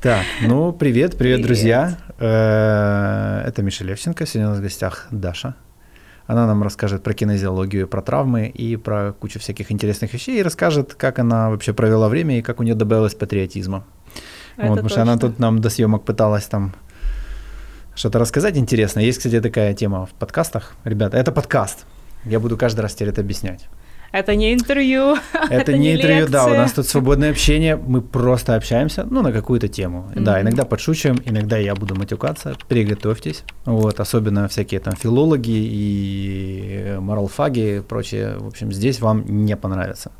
Так, ну, привет, привет, привет. друзья. Э, это Миша Левченко, сегодня у нас в гостях Даша. Она нам расскажет про кинезиологию, про травмы и про кучу всяких интересных вещей, и расскажет, как она вообще провела время и как у нее добавилось патриотизма. Это вот, потому что она тут нам до съемок пыталась там что-то рассказать интересное. Есть, кстати, такая тема в подкастах. Ребята, это подкаст. Я буду каждый раз теперь это объяснять. Это не интервью. Это, это не, не интервью, лекция. да, у нас тут свободное общение, мы просто общаемся, ну, на какую-то тему. Mm-hmm. Да, иногда подшучиваем, иногда я буду матюкаться, приготовьтесь. Вот, особенно всякие там филологи и моралфаги и прочее. В общем, здесь вам не понравится.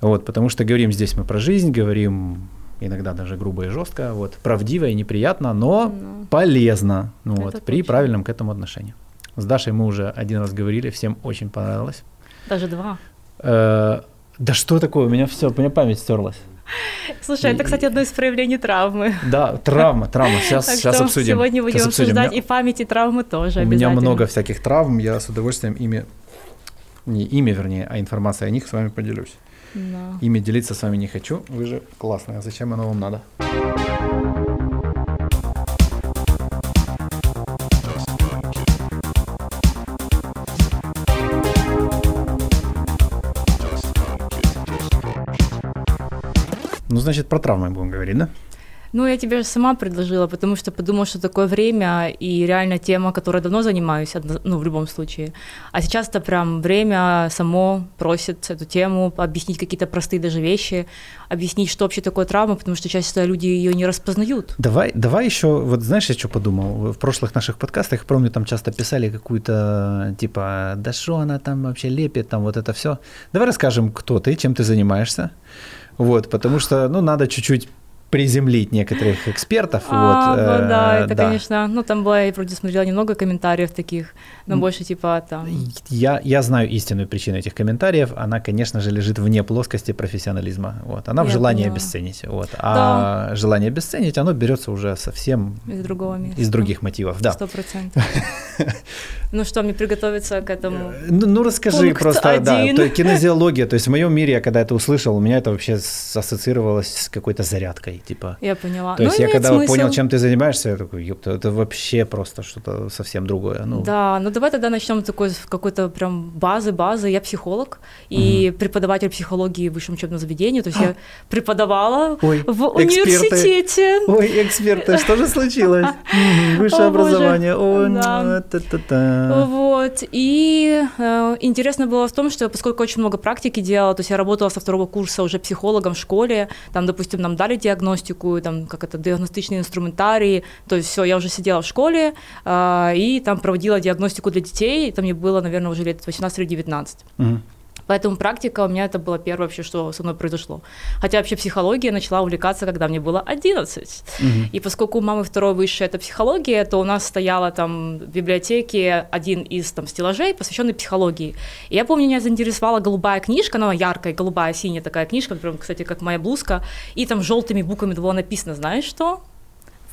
Вот, потому что говорим здесь мы про жизнь, говорим иногда даже грубо и жестко, вот, правдиво и неприятно, но mm-hmm. полезно, ну, вот, при правильном к этому отношении. С Дашей мы уже один раз говорили, всем очень понравилось. Даже два. Э, да что такое? У меня все, у меня память стерлась. Слушай, это, кстати, одно из проявлений травмы. Да, травма, травма. Сейчас, так сейчас обсудим. Сегодня будем обсуждать меня... и память, и травмы тоже У меня много всяких травм, я с удовольствием ими, не ими, вернее, а информацией о них с вами поделюсь. Да. Ими делиться с вами не хочу, вы же классная, зачем оно вам надо? Ну, значит, про травмы будем говорить, да? Ну, я тебе сама предложила, потому что подумала, что такое время и реально тема, которой давно занимаюсь, ну, в любом случае. А сейчас это прям время само просит эту тему, объяснить какие-то простые даже вещи, объяснить, что вообще такое травма, потому что часто люди ее не распознают. Давай, давай еще, вот знаешь, я что подумал? В прошлых наших подкастах, помню, там часто писали какую-то, типа, да что она там вообще лепит, там вот это все. Давай расскажем, кто ты, чем ты занимаешься. Вот, потому что, ну, надо чуть-чуть приземлить некоторых экспертов. А, вот, ну, да, это, да. конечно, ну там было, я вроде смотрела немного комментариев таких, но больше типа там... Я, я знаю истинную причину этих комментариев, она, конечно же, лежит вне плоскости профессионализма, вот, она я в желании поняла. обесценить, вот, а да. желание обесценить, оно берется уже совсем... Из другого места. Из других мотивов, да. Сто процентов. Ну что, мне приготовиться к этому? Э, ну, ну расскажи Пункт просто, один. да, то, кинезиология, то есть в моем мире, я когда это услышал, у меня это вообще ассоциировалось с какой-то зарядкой, типа. Я поняла. То есть ну, я когда смысл. понял, чем ты занимаешься, я такой, ёпта, это вообще просто что-то совсем другое. Ну. Да, ну давай тогда начнем с такой какой-то прям базы, базы. Я психолог и угу. преподаватель психологии в высшем учебном заведении, то есть я преподавала Ой, в эксперты. университете. Ой, эксперты, что же случилось? Высшее образование. Ой, вот, и э, интересно было в том, что поскольку очень много практики делала, то есть я работала со второго курса уже психологом в школе, там, допустим, нам дали диагностику, там, как это, диагностичные инструментарии, то есть все, я уже сидела в школе э, и там проводила диагностику для детей, там мне было, наверное, уже лет 18 или 19. Угу. Поэтому практика у меня это было первое вообще, что со мной произошло. Хотя вообще психология начала увлекаться, когда мне было 11. Угу. И поскольку у мамы второй высшее это психология, то у нас стояла там в библиотеке один из там стеллажей, посвященный психологии. И я помню, меня заинтересовала голубая книжка, она яркая, голубая, синяя такая книжка, прям, кстати, как моя блузка, и там желтыми буквами было написано, знаешь что?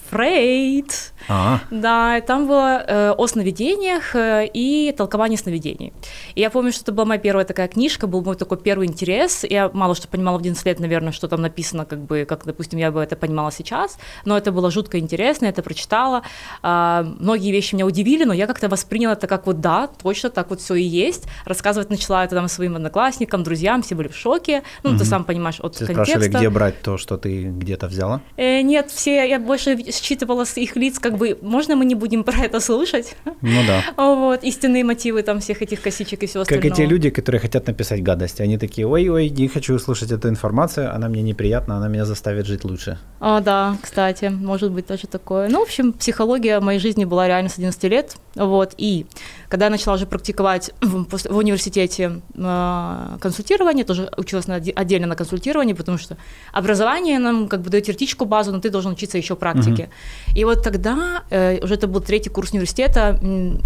Фрейд. А-а. Да, и там было э, о сновидениях э, и толковании сновидений. И я помню, что это была моя первая такая книжка, был мой такой первый интерес. Я мало что понимала в 11 лет, наверное, что там написано, как бы, как, допустим, я бы это понимала сейчас, но это было жутко интересно, я это прочитала. А, многие вещи меня удивили, но я как-то восприняла это как вот да, точно так вот все и есть. Рассказывать начала это там своим одноклассникам, друзьям, все были в шоке. Ну, угу. ты сам понимаешь от Все контекста. спрашивали, где брать то, что ты где-то взяла? Э, нет, все, я больше считывала с их лиц, как бы, можно мы не будем про это слушать? Ну да. Вот, истинные мотивы там всех этих косичек и всего остального. Как и те люди, которые хотят написать гадость, они такие, ой-ой, не хочу слушать эту информацию, она мне неприятна, она меня заставит жить лучше. А, да, кстати, может быть тоже такое. Ну, в общем, психология моей жизни была реально с 11 лет, вот, и когда я начала уже практиковать в, в университете э, консультирование, тоже училась на, отдельно на консультировании, потому что образование нам как бы дает теоретическую базу, но ты должен учиться еще практике. И вот тогда, э, уже это был третий курс университета,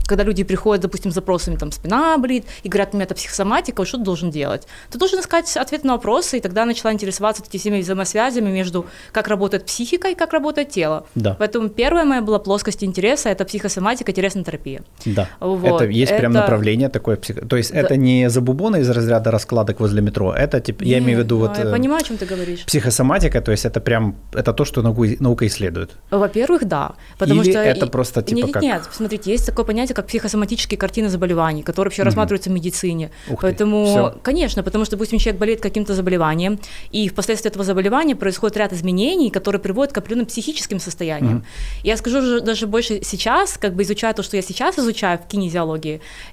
когда люди приходят, допустим, с запросами, там, спина болит, и говорят, у меня это психосоматика, что ты должен делать? Ты должен искать ответ на вопросы, и тогда начала интересоваться этими взаимосвязями между как работает психика и как работает тело. Да. Поэтому первая моя была плоскость интереса, это психосоматика, телеснотерапия. Да, вот. Это есть это... прям направление такое, псих... то есть да. это не забубоны из разряда раскладок возле метро, это, типа, я имею в виду вот... Я э, понимаю, о чем ты говоришь. Психосоматика, то есть это прям, это то, что наука, наука исследует. Во-первых, да. Потому Или что это просто типа нет, как... Нет, смотрите, есть такое понятие, как психосоматические картины заболеваний, которые вообще угу. рассматриваются в медицине. Ух Поэтому, ты, конечно, потому что, допустим, человек болеет каким-то заболеванием, и впоследствии этого заболевания происходит ряд изменений, которые приводят к определенным психическим состояниям. Угу. Я скажу даже больше сейчас, как бы изучая то, что я сейчас изучаю в кинезиологии,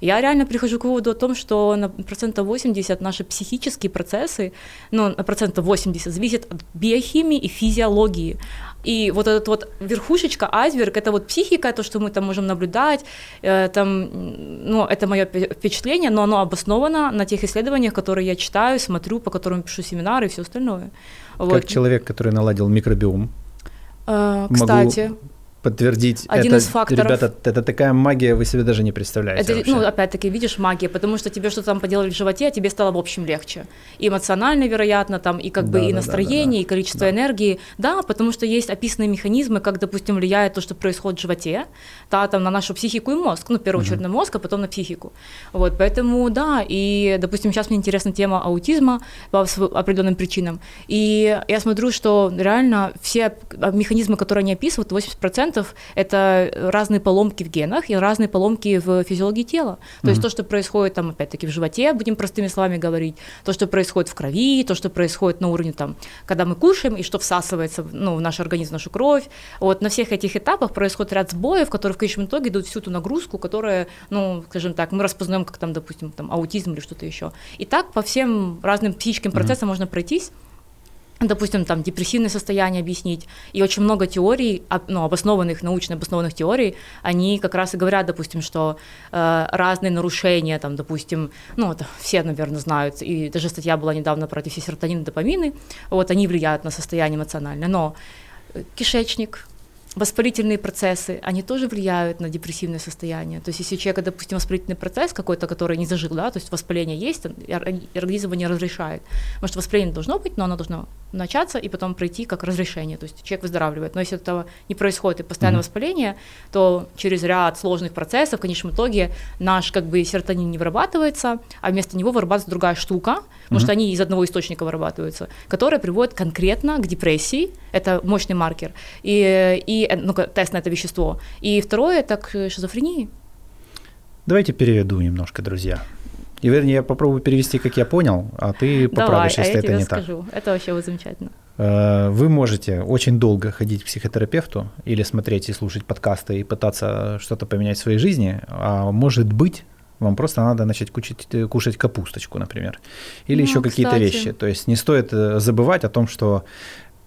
я реально прихожу к выводу о том, что на процентов 80 наши психические процессы, ну, на процентов 80 зависят от биохимии и физиологии. И вот этот вот верхушечка, айсберг, это вот психика, то, что мы там можем наблюдать, э, там, ну, это мое впечатление, но оно обосновано на тех исследованиях, которые я читаю, смотрю, по которым пишу семинары и все остальное. Как вот. человек, который наладил микробиом. Э, кстати. Могу подтвердить. Один это, из факторов. Ребята, это такая магия, вы себе даже не представляете. Это, ну, опять-таки, видишь, магия, потому что тебе что-то там поделали в животе, а тебе стало в общем легче. И эмоционально, вероятно, там, и как да, бы да, и настроение, да, да, да. и количество да. энергии. Да, потому что есть описанные механизмы, как, допустим, влияет то, что происходит в животе, да, там, на нашу психику и мозг. Ну, в первую очередь угу. на мозг, а потом на психику. Вот, поэтому, да, и, допустим, сейчас мне интересна тема аутизма по определенным причинам. И я смотрю, что реально все механизмы, которые они описывают, 80% это разные поломки в генах и разные поломки в физиологии тела. То mm-hmm. есть то, что происходит там, опять-таки, в животе, будем простыми словами говорить, то, что происходит в крови, то, что происходит на уровне, там, когда мы кушаем, и что всасывается ну, в наш организм, в нашу кровь. Вот на всех этих этапах происходит ряд сбоев, которые в конечном итоге идут всю ту нагрузку, которая, ну, скажем так, мы распознаем как там, допустим, там, аутизм или что-то еще. И так по всем разным психическим процессам mm-hmm. можно пройтись допустим, там депрессивное состояние объяснить. И очень много теорий, ну, обоснованных, научно обоснованных теорий, они как раз и говорят, допустим, что э, разные нарушения, там, допустим, ну, это все, наверное, знают, и даже статья была недавно про эти все серотонин, допамины, вот, они влияют на состояние эмоциональное, но э, кишечник, воспалительные процессы, они тоже влияют на депрессивное состояние. То есть если у человека, допустим, воспалительный процесс какой-то, который не зажил, да, то есть воспаление есть, организм его не разрешает. Может, воспаление должно быть, но оно должно начаться и потом пройти как разрешение, то есть человек выздоравливает. Но если этого не происходит и постоянное mm-hmm. воспаление, то через ряд сложных процессов в конечном итоге наш как бы серотонин не вырабатывается, а вместо него вырабатывается другая штука, потому mm-hmm. что они из одного источника вырабатываются, которая приводит конкретно к депрессии, это мощный маркер, и, и ну, тест на это вещество. И второе – это к шизофрении. Давайте переведу немножко, друзья. И вернее, я попробую перевести, как я понял, а ты поправишь, Давай, если а я это не скажу. так. Это вообще вот замечательно. Э, вы можете очень долго ходить к психотерапевту или смотреть и слушать подкасты и пытаться что-то поменять в своей жизни, а может быть, вам просто надо начать кушать, кушать капусточку, например, или ну, еще какие-то вещи. То есть не стоит э, забывать о том, что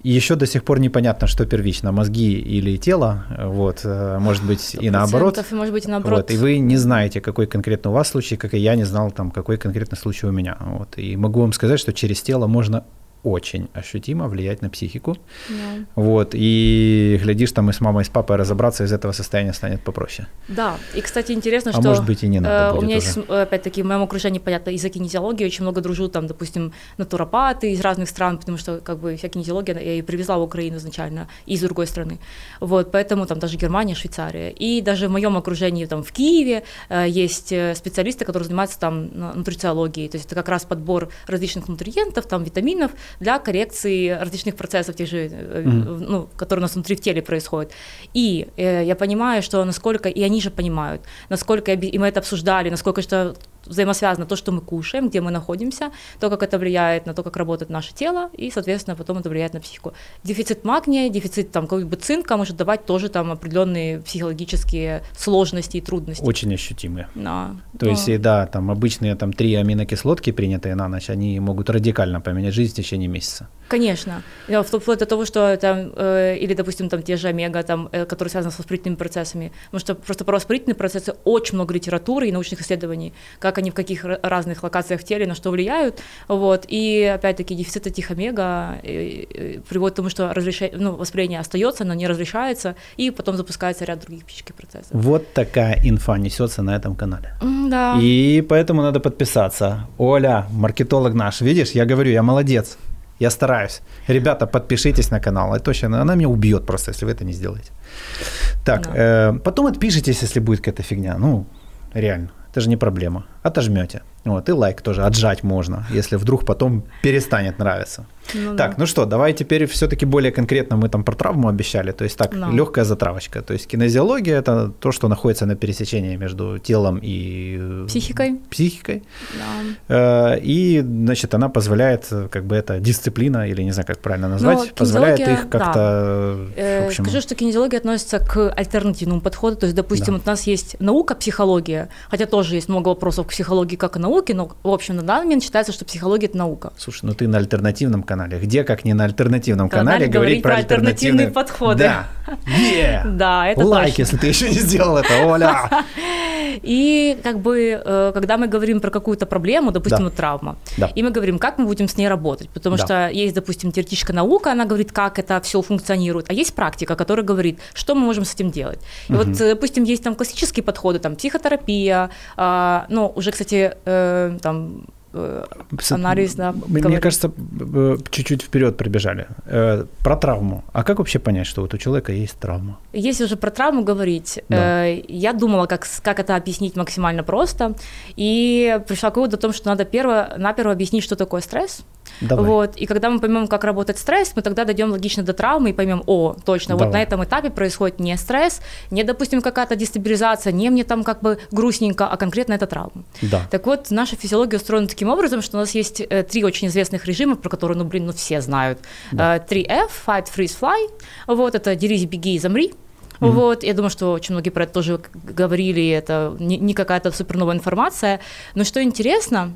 еще до сих пор непонятно, что первично, мозги или тело, вот, э, может быть и наоборот. И может быть и наоборот. Вот, и вы не знаете, какой конкретно у вас случай, как и я не знал, там, какой конкретно случай у меня. Вот, и могу вам сказать, что через тело можно очень ощутимо влиять на психику. Да. Вот, и глядишь, там и с мамой, и с папой разобраться из этого состояния станет попроще. Да, и, кстати, интересно, а что... может быть и не надо э, У меня уже. есть, опять-таки, в моем окружении, понятно, из-за кинезиологии очень много дружу, там, допустим, натуропаты из разных стран, потому что, как бы, вся кинезиология я и привезла в Украину изначально, из другой страны. Вот, поэтому там даже Германия, Швейцария. И даже в моем окружении, там, в Киеве э, есть э, специалисты, которые занимаются там нутрициологией, то есть это как раз подбор различных нутриентов, там, витаминов, для коррекции различных процессов, тех же, mm-hmm. ну, которые у нас внутри в теле происходят. И э, я понимаю, что насколько, и они же понимают, насколько, и мы это обсуждали, насколько что взаимосвязано то, что мы кушаем, где мы находимся, то, как это влияет на то, как работает наше тело, и, соответственно, потом это влияет на психику. Дефицит магния, дефицит там, как бы цинка может давать тоже там определенные психологические сложности и трудности. Очень ощутимые. Да. То Но... есть, да, там обычные там три аминокислотки, принятые на ночь, они могут радикально поменять жизнь в течение месяца. Конечно. Вплоть до того, что там, э, или, допустим, там те же омега, там, э, которые связаны с воспалительными процессами. Потому что просто про воспалительные процессы очень много литературы и научных исследований, как как они в каких разных локациях в теле, на что влияют, вот, и опять-таки дефицит этих омега приводит к тому, что ну, воспаление остается, но не разрешается, и потом запускается ряд других психических процессов. Вот такая инфа несется на этом канале. Да. И поэтому надо подписаться. Оля, маркетолог наш, видишь, я говорю, я молодец. Я стараюсь. Ребята, подпишитесь на канал. Это точно, она меня убьет просто, если вы это не сделаете. Так, да. э, потом отпишитесь, если будет какая-то фигня. Ну, реально, это же не проблема. Отожмете. Вот, и лайк тоже отжать можно, если вдруг потом перестанет нравиться. Ну, так, да. ну что, давай теперь все-таки более конкретно мы там про травму обещали. То есть так, да. легкая затравочка. То есть кинезиология это то, что находится на пересечении между телом и психикой. Психикой. Да. Э, и, значит, она позволяет, как бы это дисциплина, или не знаю, как правильно назвать, Но позволяет их как-то. Да. Э, общем... Скажу, что кинезиология относится к альтернативному подходу. То есть, допустим, да. у нас есть наука психология, хотя тоже есть много вопросов к психологии как и науке, но, в общем, на данный момент считается, что психология это наука. Слушай, ну ты на альтернативном канале. Где, как не на альтернативном канале, говорить про, про альтернативные подходы. Да. Yeah. Да, это Лайк, если ты еще не сделал это, Оля. И как бы, э, когда мы говорим про какую-то проблему, допустим, да. вот травма, да. и мы говорим, как мы будем с ней работать, потому да. что есть, допустим, теоретическая наука, она говорит, как это все функционирует, а есть практика, которая говорит, что мы можем с этим делать. И угу. вот, допустим, есть там классические подходы, там психотерапия, а, ну, уже, кстати, э, там Э, анализ, да. Мне говорит. кажется, чуть-чуть вперед пробежали. Э, про травму. А как вообще понять, что вот у человека есть травма? Если уже про травму говорить, да. Э, я думала, как, как это объяснить максимально просто, и пришла к выводу о том, что надо перво, наперво объяснить, что такое стресс, Давай. Вот. И когда мы поймем, как работает стресс, мы тогда дойдем логично до травмы и поймем, о, точно, Давай. вот на этом этапе происходит не стресс, не, допустим, какая-то дестабилизация, не мне там как бы грустненько, а конкретно это травма. Да. Так вот, наша физиология устроена таким образом, что у нас есть э, три очень известных режима, про которые, ну, блин, ну все знают. Да. Э, 3F, Fight, Freeze, Fly. Вот, это дерись, беги и замри. Mm-hmm. Вот, я думаю, что очень многие про это тоже говорили, это не, не какая-то суперновая информация. Но что интересно,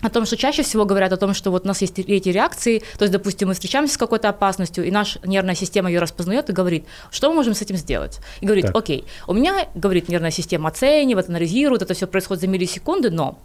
о том, что чаще всего говорят о том, что вот у нас есть эти реакции, то есть, допустим, мы встречаемся с какой-то опасностью, и наша нервная система ее распознает и говорит, что мы можем с этим сделать? И говорит, так. окей, у меня, говорит, нервная система оценивает, анализирует, это все происходит за миллисекунды, но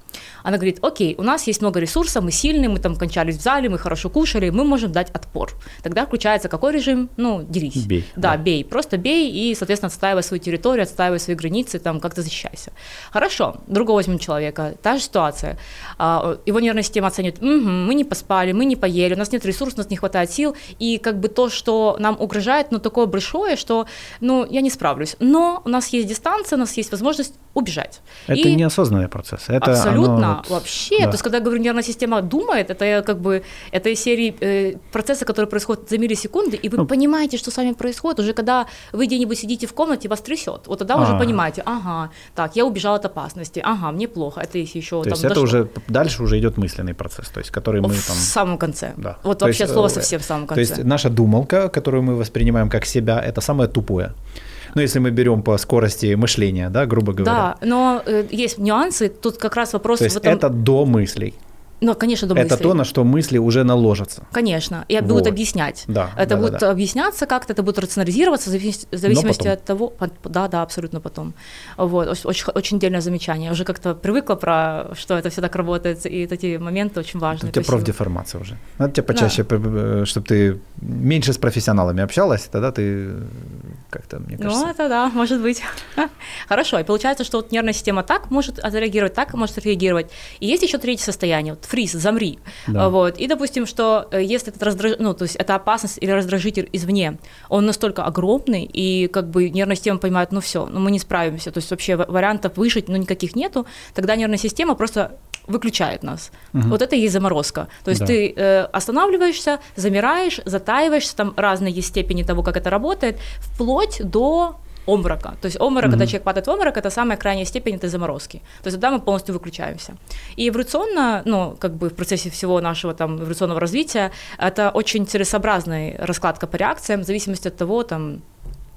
она говорит, окей, у нас есть много ресурсов, мы сильные, мы там кончались в зале, мы хорошо кушали, мы можем дать отпор. Тогда включается какой режим? Ну, дерись. Бей. Да, да. бей, просто бей и, соответственно, отстаивай свою территорию, отстаивай свои границы, там как-то защищайся. Хорошо, другого возьмем человека, та же ситуация а, его нервная система оценит, угу, мы не поспали, мы не поели, у нас нет ресурсов, у нас не хватает сил, и как бы то, что нам угрожает, ну, такое большое, что, ну, я не справлюсь. Но у нас есть дистанция, у нас есть возможность убежать. Это и неосознанный процесс. Это абсолютно, оно... вообще. Да. То есть, когда я говорю, нервная система думает, это как бы, это из серии э, процесса, которые происходят за миллисекунды, и вы ну, понимаете, что с вами происходит, уже когда вы где-нибудь сидите в комнате, вас трясет, вот тогда а. уже понимаете, ага, так, я убежал от опасности, ага, мне плохо, это еще То там есть это уже, дальше уже идет мысленный процесс, то есть который мы в там... В самом конце. Да. Вот то вообще есть, слово э, совсем в самом конце. То есть наша думалка, которую мы воспринимаем как себя, это самое тупое. Ну, если мы берем по скорости мышления, да, грубо говоря. Да, но э, есть нюансы. Тут как раз вопрос. То есть этом... это до мыслей. Ну, конечно, до Это то, на что мысли уже наложатся. Конечно, и вот. будут объяснять. Да, это да, будет да, да. объясняться как-то, это будет рационализироваться в зависимости от того. Да, да, абсолютно потом. Вот, очень, очень дельное замечание. Я уже как-то привыкла про, что это все так работает, и эти моменты очень важны. Это у тебя профдеформация уже. Надо тебе почаще, да. чтобы ты меньше с профессионалами общалась, тогда ты как-то, мне ну, кажется... Ну, это да, может быть. Хорошо, и получается, что вот нервная система так может отреагировать, так может отреагировать. И есть еще третье состояние, вот фриз, замри. Да. Вот. И, допустим, что э, если этот раздраж... ну, то есть это опасность или раздражитель извне, он настолько огромный, и как бы нервная система понимает, ну все, ну мы не справимся, то есть вообще вариантов выжить, ну никаких нету, тогда нервная система просто выключает нас. Угу. Вот это и есть заморозка. То есть да. ты э, останавливаешься, замираешь, затаиваешься, там разные есть степени того, как это работает, вплоть до омрака. То есть омрак, mm-hmm. когда человек падает в омрак, это самая крайняя степень этой заморозки. То есть тогда мы полностью выключаемся. И эволюционно, ну, как бы в процессе всего нашего там эволюционного развития, это очень целесообразная раскладка по реакциям, в зависимости от того, там,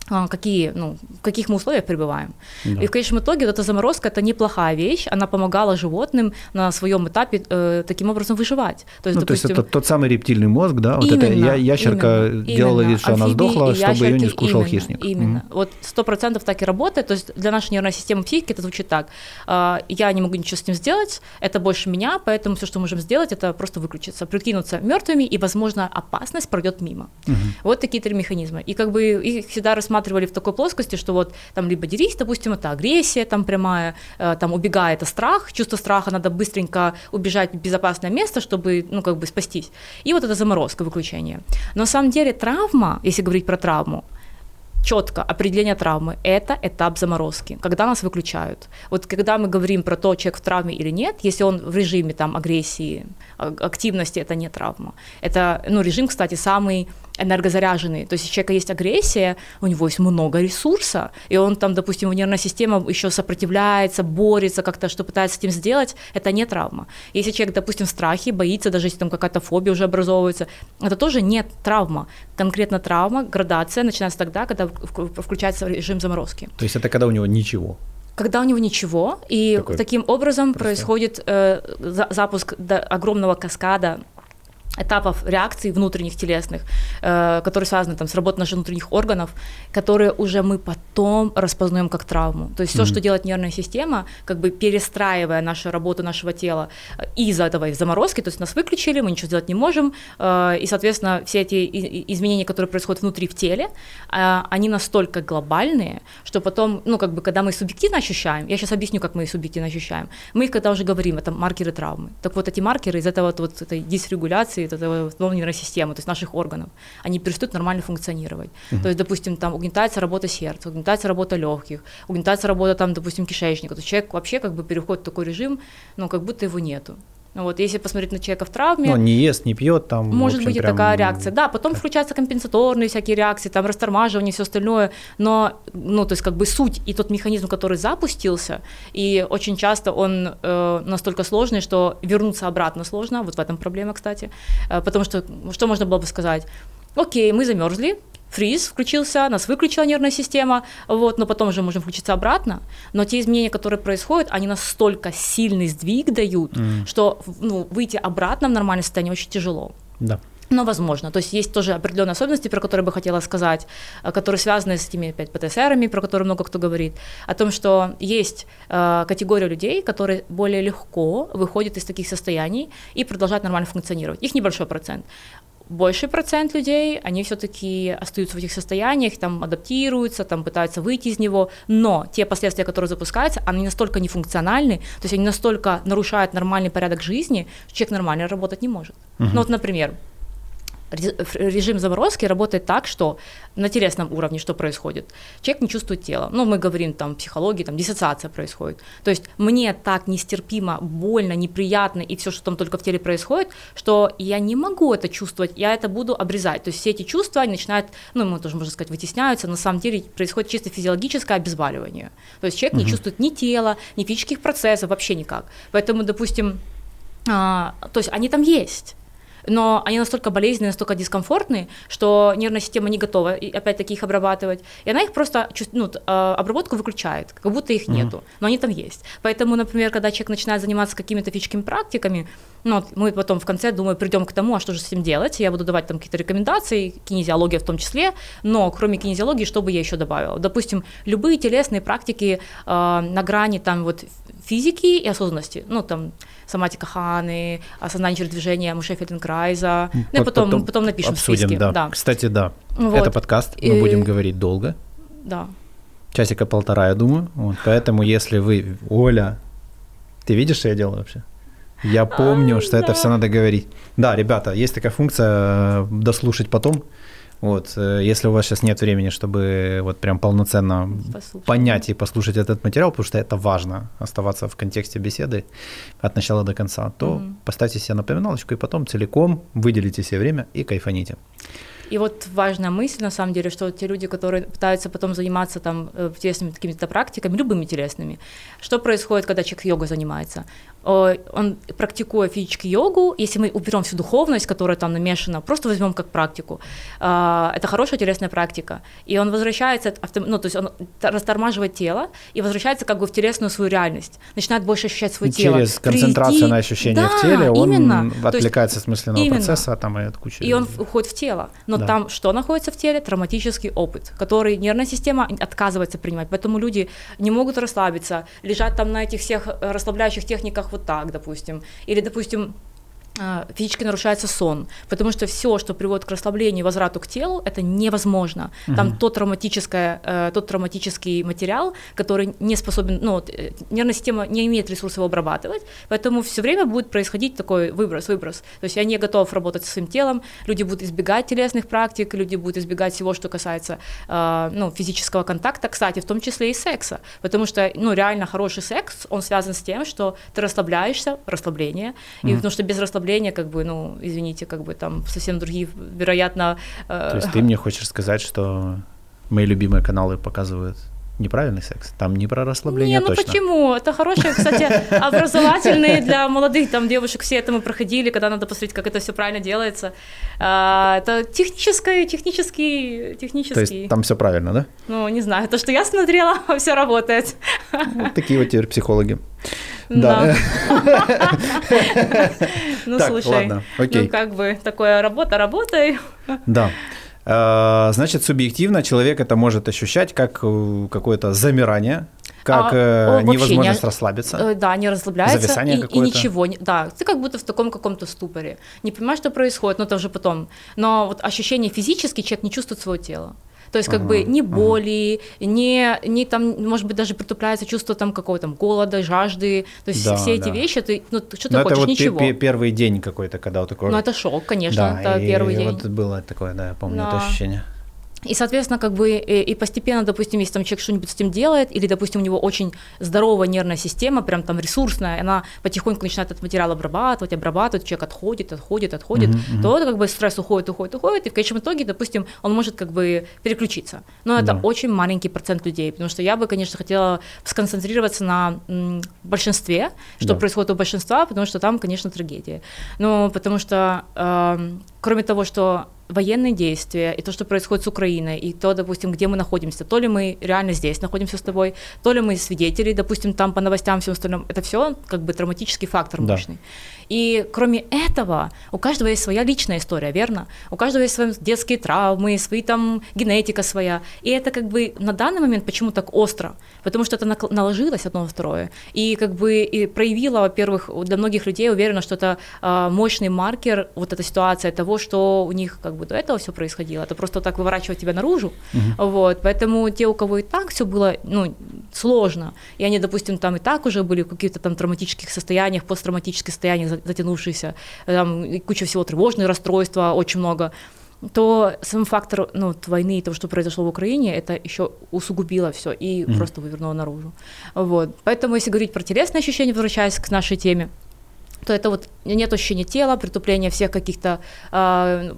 какие, ну, в каких мы условиях пребываем. Да. И в конечном итоге вот эта заморозка – это неплохая вещь, она помогала животным на своем этапе э, таким образом выживать. То есть, ну, допустим, то есть это тот самый рептильный мозг, да? Вот именно, эта ящерка именно, делала вид, что она сдохла, чтобы ее не скушал именно, хищник. Именно. Mm-hmm. Вот сто процентов так и работает. То есть для нашей нервной системы психики это звучит так. «А, я не могу ничего с ним сделать, это больше меня, поэтому все, что мы можем сделать, это просто выключиться, прикинуться мертвыми, и, возможно, опасность пройдет мимо. Mm-hmm. Вот такие три механизма. И как бы их всегда рассматривают рассматривали в такой плоскости, что вот там либо дерись, допустим, это агрессия там прямая, э, там убегай, это страх, чувство страха, надо быстренько убежать в безопасное место, чтобы, ну, как бы спастись. И вот это заморозка, выключение. Но на самом деле травма, если говорить про травму, четко определение травмы – это этап заморозки, когда нас выключают. Вот когда мы говорим про то, человек в травме или нет, если он в режиме там, агрессии, а, активности, это не травма. Это ну, режим, кстати, самый энергозаряженный. То есть, у человека есть агрессия, у него есть много ресурса, и он там, допустим, нервная система еще сопротивляется, борется как-то, что пытается с этим сделать, это не травма. Если человек, допустим, в страхе, боится, даже если там какая-то фобия уже образовывается, это тоже не травма. Конкретно травма, градация начинается тогда, когда включается режим заморозки. То есть это когда у него ничего? когда у него ничего, и Такой таким образом простой. происходит э, запуск огромного каскада этапов реакций внутренних телесных, э, которые связаны там, с работой наших внутренних органов, которые уже мы потом распознаем как травму. То есть все, mm-hmm. что делает нервная система, как бы перестраивая нашу работу нашего тела э, из-за этого из заморозки, то есть нас выключили, мы ничего сделать не можем, э, и, соответственно, все эти изменения, которые происходят внутри в теле, э, они настолько глобальные, что потом, ну, как бы, когда мы субъективно ощущаем, я сейчас объясню, как мы их субъективно ощущаем, мы их когда уже говорим, это маркеры травмы. Так вот, эти маркеры из этого вот этой дисрегуляции, вот этого нервной системы, то есть наших органов, они перестают нормально функционировать. Uh-huh. То есть, допустим, там угнетается работа сердца, угнетается работа легких, угнетается работа там, допустим, кишечника. То есть человек вообще как бы переходит в такой режим, ну, как будто его нету. Вот, если посмотреть на человека в травме... Ну, не ест, не пьет, там... Может общем, быть и прям... такая реакция. Да, потом включаются компенсаторные всякие реакции, там растормаживание, все остальное, но, ну, то есть как бы суть и тот механизм, который запустился, и очень часто он э, настолько сложный, что вернуться обратно сложно, вот в этом проблема, кстати, э, потому что, что можно было бы сказать? Окей, мы замерзли, фриз включился, нас выключила нервная система, вот, но потом уже можем включиться обратно. Но те изменения, которые происходят, они настолько сильный сдвиг дают, mm. что ну, выйти обратно в нормальное состояние очень тяжело. Да. Но возможно. То есть есть тоже определенные особенности, про которые бы хотела сказать, э, которые связаны с этими опять ПТСРами, про которые много кто говорит, о том, что есть э, категория людей, которые более легко выходят из таких состояний и продолжают нормально функционировать. Их небольшой процент больший процент людей, они все-таки остаются в этих состояниях, там адаптируются, там пытаются выйти из него, но те последствия, которые запускаются, они настолько нефункциональны, то есть они настолько нарушают нормальный порядок жизни, что человек нормально работать не может. Uh-huh. Ну вот, например, режим заморозки работает так, что на телесном уровне что происходит? Человек не чувствует тело. Ну, мы говорим там психологии, там диссоциация происходит. То есть мне так нестерпимо, больно, неприятно и все, что там только в теле происходит, что я не могу это чувствовать, я это буду обрезать. То есть все эти чувства они начинают, ну, мы тоже можно сказать, вытесняются. На самом деле происходит чисто физиологическое обезболивание. То есть человек угу. не чувствует ни тела, ни физических процессов, вообще никак. Поэтому, допустим, а, то есть они там есть но они настолько болезненные, настолько дискомфортные, что нервная система не готова, опять-таки, их обрабатывать, и она их просто, ну, а, обработку выключает, как будто их нету, mm-hmm. но они там есть. Поэтому, например, когда человек начинает заниматься какими-то физическими практиками, ну, мы потом в конце, думаю, придем к тому, а что же с этим делать, я буду давать там какие-то рекомендации, кинезиология в том числе, но кроме кинезиологии, что бы я еще добавила? Допустим, любые телесные практики э, на грани там вот физики и осознанности, ну, там, соматика Ханы, осознание через движение Муше Фельденкрайза. Ну, и потом, потом, потом напишем обсудим, в списке. Да. да. Кстати, да. Вот. Это подкаст, мы и... будем говорить долго. Да. Часика полтора, я думаю. Вот. Поэтому, если вы... Оля, ты видишь, что я делаю вообще? Я помню, а, что да. это все надо говорить. Да, ребята, есть такая функция э, дослушать потом. Вот, э, если у вас сейчас нет времени, чтобы вот прям полноценно послушать. понять и послушать этот материал, потому что это важно, оставаться в контексте беседы от начала до конца, то mm поставьте себе напоминалочку и потом целиком выделите себе время и кайфаните. И вот важная мысль, на самом деле, что те люди, которые пытаются потом заниматься там э, телесными какими-то практиками, любыми телесными, что происходит, когда человек йогой занимается? Он, практикуя физическую йогу, если мы уберем всю духовность, которая там намешана, просто возьмем как практику, а, это хорошая телесная практика, и он возвращается, ну, то есть он растормаживает тело и возвращается как бы в телесную свою реальность, начинает больше ощущать свое тело. Через концентрацию Прийти... на ощущения да, в теле он именно. отвлекается с мысленного именно. процесса там и от кучи. И он уходит в тело. Но да. там что находится в теле? Травматический опыт, который нервная система отказывается принимать. Поэтому люди не могут расслабиться, лежат там на этих всех э, расслабляющих техниках вот так, допустим. Или, допустим, физически нарушается сон, потому что все, что приводит к расслаблению и возврату к телу, это невозможно. Там угу. тот, травматическое, э, тот травматический материал, который не способен, ну, э, нервная система не имеет ресурсов его обрабатывать, поэтому все время будет происходить такой выброс, выброс. То есть я не готов работать со своим телом, люди будут избегать телесных практик, люди будут избегать всего, что касается э, ну, физического контакта, кстати, в том числе и секса, потому что ну, реально хороший секс, он связан с тем, что ты расслабляешься, расслабление, угу. и потому что без расслабления расслабление, как бы, ну, извините, как бы там совсем другие, вероятно... Э... То есть ты мне хочешь сказать, что мои любимые каналы показывают неправильный секс. Там не про расслабление не, ну точно. почему? Это хорошие, кстати, образовательные для молодых там девушек все это мы проходили, когда надо посмотреть, как это все правильно делается. А, это техническое, технический, технический. То есть там все правильно, да? Ну, не знаю. То, что я смотрела, все работает. Вот такие вот теперь психологи. Да. Ну, слушай, ну как бы такое работа, работай. Да. А, значит, субъективно человек это может ощущать как э, какое-то замирание, как а, э, невозможность не, расслабиться. Э, да, не расслабляется. Зависание и, какое-то. И ничего. Да, ты как будто в таком каком-то ступоре. Не понимаешь, что происходит, но это уже потом. Но вот ощущение физически человек не чувствует свое тело. То есть как ага, бы ни боли, ага. ни, ни там, может быть, даже притупляется чувство там какого-то там голода, жажды. То есть да, все эти да. вещи, ты, ну, что ты Но хочешь, это вот ничего. П- первый день какой-то, когда вот такой... Ну, это шок, конечно, да, это и первый день. вот было такое, да, я помню да. это ощущение. И, соответственно, как бы э, и постепенно, допустим, если там человек что-нибудь с этим делает, или, допустим, у него очень здоровая нервная система, прям там ресурсная, она потихоньку начинает этот материал обрабатывать, обрабатывать, человек отходит, отходит, отходит, mm-hmm. то как бы стресс уходит, уходит, уходит, и в конечном итоге, допустим, он может как бы переключиться. Но это да. очень маленький процент людей, потому что я бы, конечно, хотела сконцентрироваться на большинстве, что да. происходит у большинства, потому что там, конечно, трагедия. Ну, потому что, э, кроме того, что военные действия и то, что происходит с Украиной, и то, допустим, где мы находимся, то ли мы реально здесь находимся с тобой, то ли мы свидетели, допустим, там по новостям, всем остальном, это все как бы травматический фактор мощный. Да. И кроме этого, у каждого есть своя личная история, верно? У каждого есть свои детские травмы, свои там генетика своя. И это как бы на данный момент почему так остро? Потому что это наложилось одно на второе. И как бы и проявило, во-первых, для многих людей уверена, что это э, мощный маркер, вот эта ситуация того, что у них как бы до этого все происходило. Это просто так выворачивать тебя наружу. Угу. Вот. Поэтому те, у кого и так все было ну, сложно, и они, допустим, там и так уже были в каких-то там травматических состояниях, посттравматических состояниях, затянувшиеся, там куча всего тревожные расстройства, очень много то сам фактор ну, войны и того, что произошло в Украине, это еще усугубило все и mm-hmm. просто вывернуло наружу. Вот. Поэтому, если говорить про телесные ощущения, возвращаясь к нашей теме, то это вот нет ощущения тела, притупления всех каких-то э,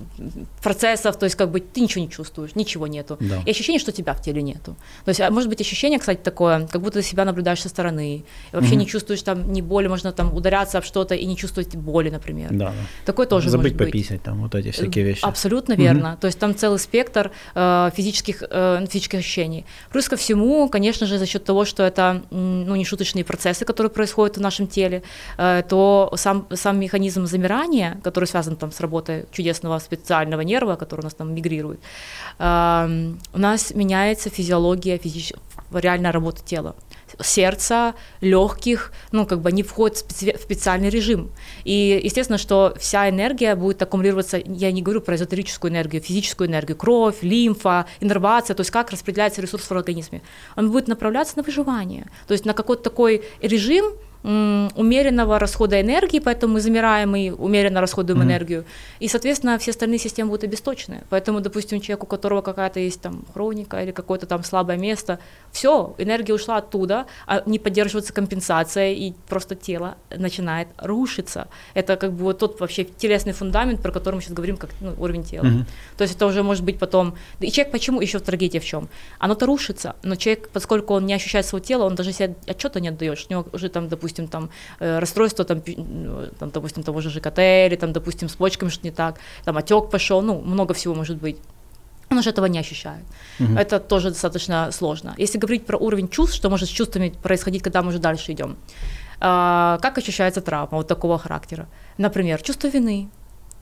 процессов, то есть как бы ты ничего не чувствуешь, ничего нету. Да. И ощущение, что тебя в теле нету. То есть а может быть ощущение, кстати, такое, как будто ты себя наблюдаешь со стороны, и вообще угу. не чувствуешь там ни боли, можно там ударяться об что-то и не чувствовать боли, например. Да. Такое тоже Забыть может пописать, там вот эти всякие вещи. Абсолютно угу. верно. То есть там целый спектр э, физических, э, физических ощущений. Плюс ко всему, конечно же, за счет того, что это ну, не шуточные процессы, которые происходят в нашем теле, э, то сам, сам механизм замирания, который связан там с работой чудесного специального нерва, который у нас там мигрирует, э, у нас меняется физиология, физич... реальная работа тела сердца, легких, ну, как бы они входят в, в специальный режим. И, естественно, что вся энергия будет аккумулироваться, я не говорю про эзотерическую энергию, физическую энергию, кровь, лимфа, иннервация, то есть как распределяется ресурс в организме. Он будет направляться на выживание, то есть на какой-то такой режим, умеренного расхода энергии, поэтому мы замираем и умеренно расходуем mm-hmm. энергию. И, соответственно, все остальные системы будут обесточены. Поэтому, допустим, человек, у которого какая-то есть там хроника или какое-то там слабое место, все, энергия ушла оттуда, а не поддерживается компенсация, и просто тело начинает рушиться. Это как бы вот тот вообще телесный фундамент, про который мы сейчас говорим, как ну, уровень тела. Mm-hmm. То есть это уже может быть потом... И человек почему, еще в трагедии в чем? Оно-то рушится, но человек, поскольку он не ощущает своего тела, он даже себе отчета не отдает, что у него уже там, допустим, допустим, там э, расстройство, там, там, допустим, того же ЖКТ, или там, допустим, с почками что не так, там отек пошел, ну, много всего может быть. Он уже этого не ощущает. Угу. Это тоже достаточно сложно. Если говорить про уровень чувств, что может с чувствами происходить, когда мы уже дальше идем. А, как ощущается травма вот такого характера? Например, чувство вины,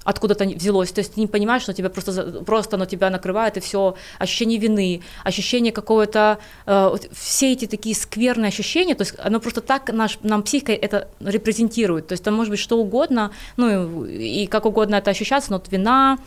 откуда-то взялось. То есть ты не понимаешь, что тебя просто, просто оно тебя накрывает, и все, ощущение вины, ощущение какого-то, э, все эти такие скверные ощущения, то есть оно просто так наш, нам психика это репрезентирует. То есть там может быть что угодно, ну и, и как угодно это ощущаться, но вот вина,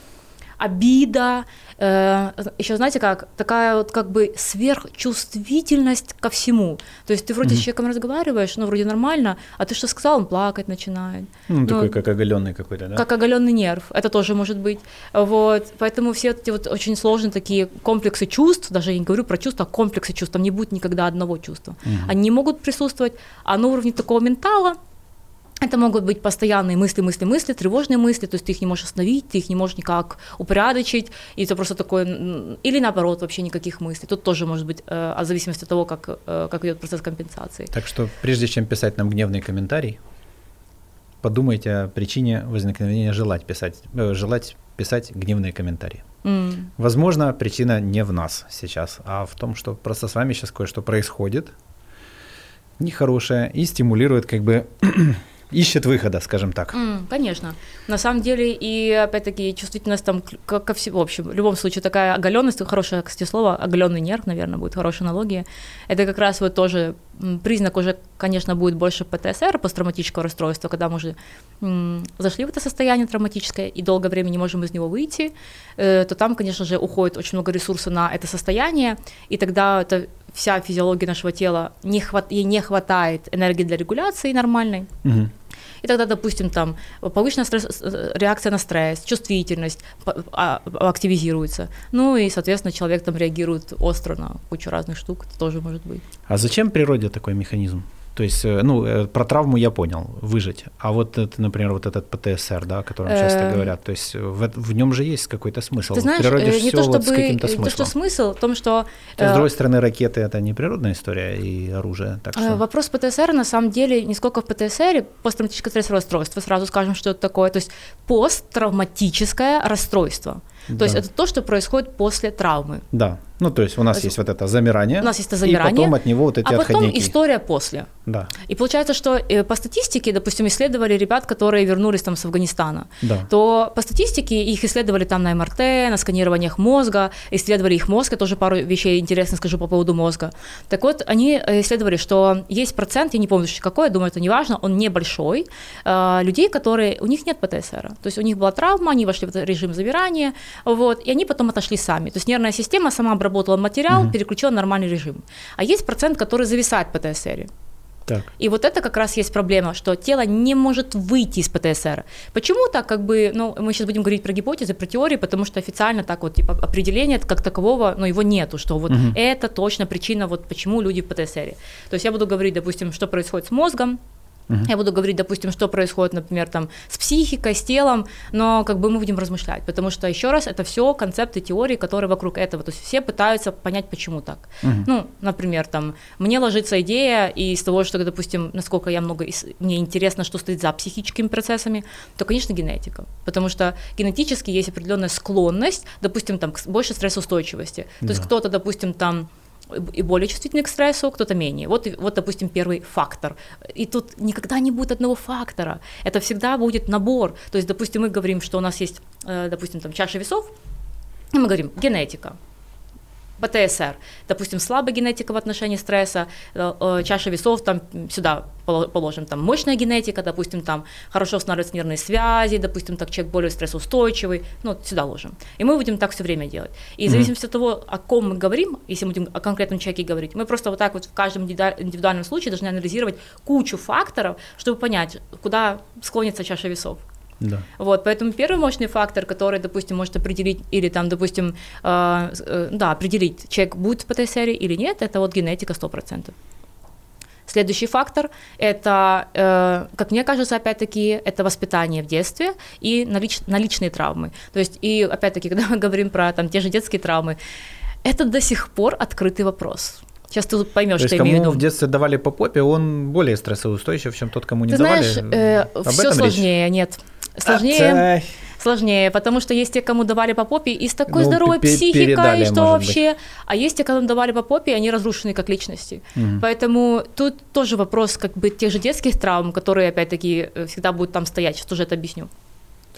обида, э, еще знаете как, такая вот как бы сверхчувствительность ко всему. То есть ты вроде mm-hmm. с человеком разговариваешь, ну вроде нормально, а ты что сказал, он плакать начинает. Ну, ну такой как оголенный какой-то, да? Как оголенный нерв, это тоже может быть. Вот, поэтому все эти вот очень сложные такие комплексы чувств, даже я не говорю про чувства, а комплексы чувств, там не будет никогда одного чувства. Mm-hmm. Они могут присутствовать, а на уровне такого ментала, это могут быть постоянные мысли, мысли, мысли, тревожные мысли, то есть ты их не можешь остановить, ты их не можешь никак упорядочить, и это просто такое, или наоборот, вообще никаких мыслей. Тут тоже может быть э, о зависимости от того, как, э, как идет процесс компенсации. Так что прежде чем писать нам гневный комментарий, подумайте о причине возникновения желать писать, э, желать писать гневные комментарии. Mm. Возможно, причина не в нас сейчас, а в том, что просто с вами сейчас кое-что происходит нехорошее и стимулирует как бы ищет выхода, скажем так. Mm, конечно. На самом деле, и опять-таки чувствительность там ко, ко всему, в общем, в любом случае такая оголенность, хорошее, кстати, слово, оголенный нерв, наверное, будет хорошая аналогия. Это как раз вот тоже признак уже, конечно, будет больше ПТСР, посттравматического расстройства, когда мы уже м, зашли в это состояние травматическое и долгое время не можем из него выйти, э, то там, конечно же, уходит очень много ресурсов на это состояние, и тогда это вся физиология нашего тела не хват, ей не хватает энергии для регуляции нормальной. Угу. И тогда, допустим, там повышенная стресс, э, реакция на стресс, чувствительность а, активизируется. Ну и, соответственно, человек там реагирует остро на кучу разных штук. Это тоже может быть. А зачем природе такой механизм? То есть, э, ну, э, про травму я понял, выжить. А вот, например, вот этот ПТСР, да, о котором часто эм. говорят, то есть в, в нем же есть какой-то смысл. Ты знаешь, в природе не то, чтобы, вот с каким-то смыслом. Не то, что смысл, в том, что... То, с другой стороны, ракеты — это не природная история и оружие, так что... Вопрос ПТСР, на самом деле, не сколько в ПТСР, посттравматическое стрессовое расстройство, сразу скажем, что это такое, то есть посттравматическое расстройство. То да. есть это то, что происходит после травмы. Да. Ну, то есть у нас есть, есть вот это замирание. У нас есть это замирание. И потом от него вот эти а отходники. потом история после. Да. И получается, что э, по статистике, допустим, исследовали ребят, которые вернулись там с Афганистана, да. то по статистике их исследовали там на МРТ, на сканированиях мозга, исследовали их мозг, я тоже пару вещей интересно скажу по поводу мозга. Так вот, они э, исследовали, что есть процент, я не помню какой, я думаю, это не важно, он небольшой, э, людей, которые, у них нет ПТСР, то есть у них была травма, они вошли в режим замирания, вот, и они потом отошли сами. То есть нервная система сама обработала материал, угу. переключила на нормальный режим. А есть процент, который зависает в ПТСР. Так. И вот это как раз есть проблема, что тело не может выйти из ПТСР. Почему так, как бы, ну, мы сейчас будем говорить про гипотезы, про теории, потому что официально так вот, типа, определения как такового, но его нету, что вот угу. это точно причина, вот почему люди в ПТСР. То есть я буду говорить, допустим, что происходит с мозгом, Угу. Я буду говорить, допустим, что происходит, например, там, с психикой, с телом, но как бы мы будем размышлять, потому что, еще раз, это все концепты, теории, которые вокруг этого, то есть все пытаются понять, почему так. Угу. Ну, например, там, мне ложится идея из того, что, допустим, насколько я много, мне интересно, что стоит за психическими процессами, то, конечно, генетика, потому что генетически есть определенная склонность, допустим, там, к больше стрессоустойчивости, то да. есть кто-то, допустим, там, и более чувствительный к стрессу, кто-то менее. Вот, вот, допустим, первый фактор. И тут никогда не будет одного фактора. Это всегда будет набор. То есть, допустим, мы говорим, что у нас есть, э, допустим, там чаша весов, и мы говорим генетика. ПТСР. Допустим, слабая генетика в отношении стресса, э, э, чаша весов там сюда положим, там мощная генетика, допустим, там хорошо устанавливаются нервные связи, допустим, так человек более стрессоустойчивый, ну, сюда ложим. И мы будем так все время делать. И в зависимости от того, о ком мы говорим, если мы будем о конкретном человеке говорить, мы просто вот так вот в каждом индивидуальном случае должны анализировать кучу факторов, чтобы понять, куда склонится чаша весов. Да. Вот, поэтому первый мощный фактор, который, допустим, может определить, или там, допустим, э, э, да, определить, человек будет в ПТСР или нет, это вот генетика 100%. Следующий фактор – это, э, как мне кажется, опять-таки, это воспитание в детстве и налич, наличные травмы. То есть, и опять-таки, когда мы говорим про там, те же детские травмы, это до сих пор открытый вопрос. Сейчас ты поймешь, что я имею в виду. в детстве давали по попе, он более стрессоустойчив, чем тот, кому не ты давали. Знаешь, э, все сложнее, речь? нет. Сложнее. Сложнее, потому что есть те, кому давали по попе, и с такой ну, здоровой психикой, что вообще. Быть. А есть те, кому давали по попе, и они разрушены как личности. Угу. Поэтому тут тоже вопрос как бы тех же детских травм, которые опять-таки э, всегда будут там стоять. Сейчас тоже это объясню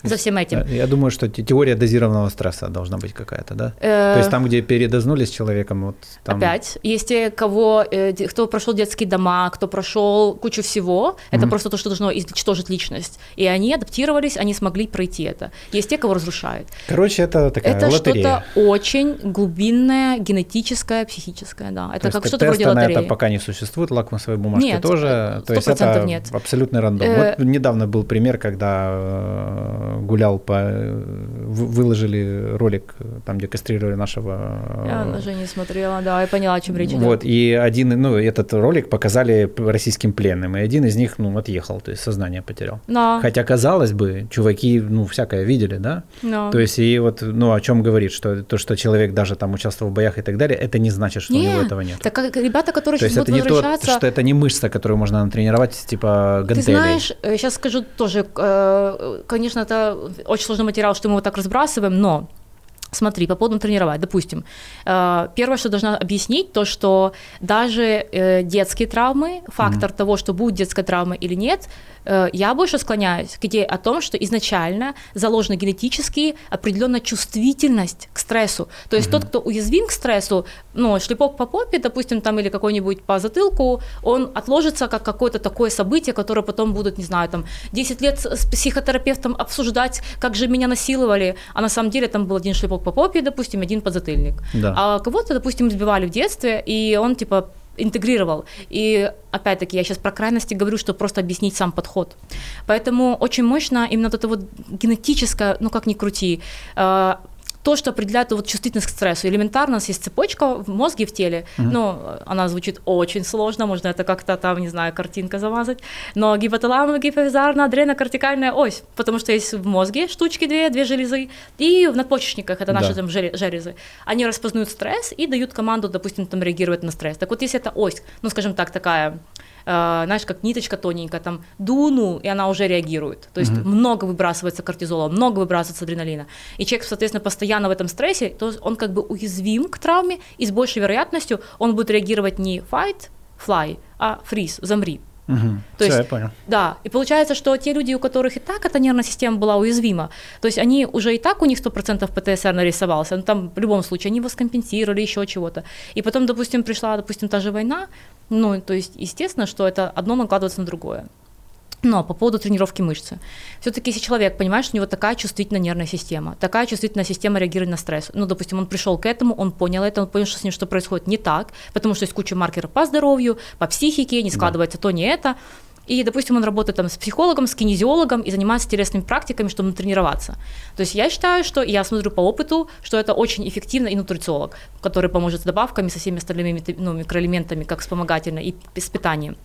за всем этим. Я думаю, что теория дозированного стресса должна быть какая-то, да? То есть там, где передознули с человеком, вот там... Опять, есть те, кого, э, кто прошел детские дома, кто прошел кучу всего, это просто то, что должно уничтожить личность. И они адаптировались, они смогли пройти это. Есть те, кого разрушает. Короче, это такая Это что-то очень глубинное, генетическое, психическое, да. Это то как что-то вроде лотереи. это пока не существует, лакмусовой бумажки нет, тоже. То есть это нет. абсолютный рандом. Э... Вот недавно был пример, когда э, гулял по... Выложили ролик, там, где кастрировали нашего... Я даже не смотрела, да, я поняла, о чем речь идет. Вот, и один, ну, этот ролик показали российским пленным, и один из них, ну, отъехал, то есть сознание потерял. Да. Хотя, казалось бы, чуваки, ну, всякое видели, да? Да. То есть, и вот, ну, о чем говорит, что то, что человек даже там участвовал в боях и так далее, это не значит, что нет, у него этого нет. Так как ребята, которые то сейчас будут это не возвращаться... То, что это не мышца, которую можно натренировать, типа гантелей. Ты знаешь, сейчас э, скажу тоже, э, конечно, это очень сложный материал, что мы вот так разбрасываем, но Смотри, по поводу тренировать. Допустим, э, первое, что должна объяснить, то, что даже э, детские травмы, фактор mm-hmm. того, что будет детская травма или нет, я больше склоняюсь к идее о том, что изначально заложена генетически определенная чувствительность к стрессу. То есть mm-hmm. тот, кто уязвим к стрессу, ну, шлепок по попе, допустим, там или какой-нибудь по затылку, он отложится как какое-то такое событие, которое потом будут, не знаю, там 10 лет с психотерапевтом обсуждать, как же меня насиловали, а на самом деле там был один шлепок по попе, допустим, один подзатыльник. Да. А кого-то, допустим, избивали в детстве, и он типа интегрировал. И опять-таки, я сейчас про крайности говорю, чтобы просто объяснить сам подход. Поэтому очень мощно именно вот это вот генетическое, ну как ни крути, э, то, что определяет вот чувствительность к стрессу. Элементарно у нас есть цепочка в мозге, в теле. Mm-hmm. Ну, она звучит очень сложно, можно это как-то там, не знаю, картинка замазать. Но гипоталамовая, гипофизарная, адренокортикальная ось, потому что есть в мозге штучки две, две железы, и в надпочечниках, это наши да. там железы. Они распознают стресс и дают команду, допустим, там реагировать на стресс. Так вот, если это ось, ну, скажем так, такая э, знаешь, как ниточка тоненькая, там дуну, и она уже реагирует. То есть mm-hmm. много выбрасывается кортизола, много выбрасывается адреналина. И человек, соответственно, постоянно в этом стрессе, то он как бы уязвим к травме, и с большей вероятностью он будет реагировать не fight, fly, а freeze, замри. Угу. То Все, есть, я понял. Да, и получается, что те люди, у которых и так эта нервная система была уязвима, то есть они уже и так у них 100% ПТСР нарисовался, но там в любом случае они его скомпенсировали, еще чего-то. И потом, допустим, пришла, допустим, та же война, ну, то есть, естественно, что это одно накладывается на другое. Но по поводу тренировки мышцы. Все-таки если человек понимает, что у него такая чувствительная нервная система, такая чувствительная система реагирования на стресс, ну, допустим, он пришел к этому, он понял это, он понял, что с ним что происходит не так, потому что есть куча маркеров по здоровью, по психике, не складывается да. то, не это. И, допустим, он работает там с психологом, с кинезиологом и занимается телесными практиками, чтобы тренироваться. То есть я считаю, что я смотрю по опыту, что это очень эффективно и нутрициолог, который поможет с добавками, со всеми остальными ну, микроэлементами, как вспомогательно, и с питанием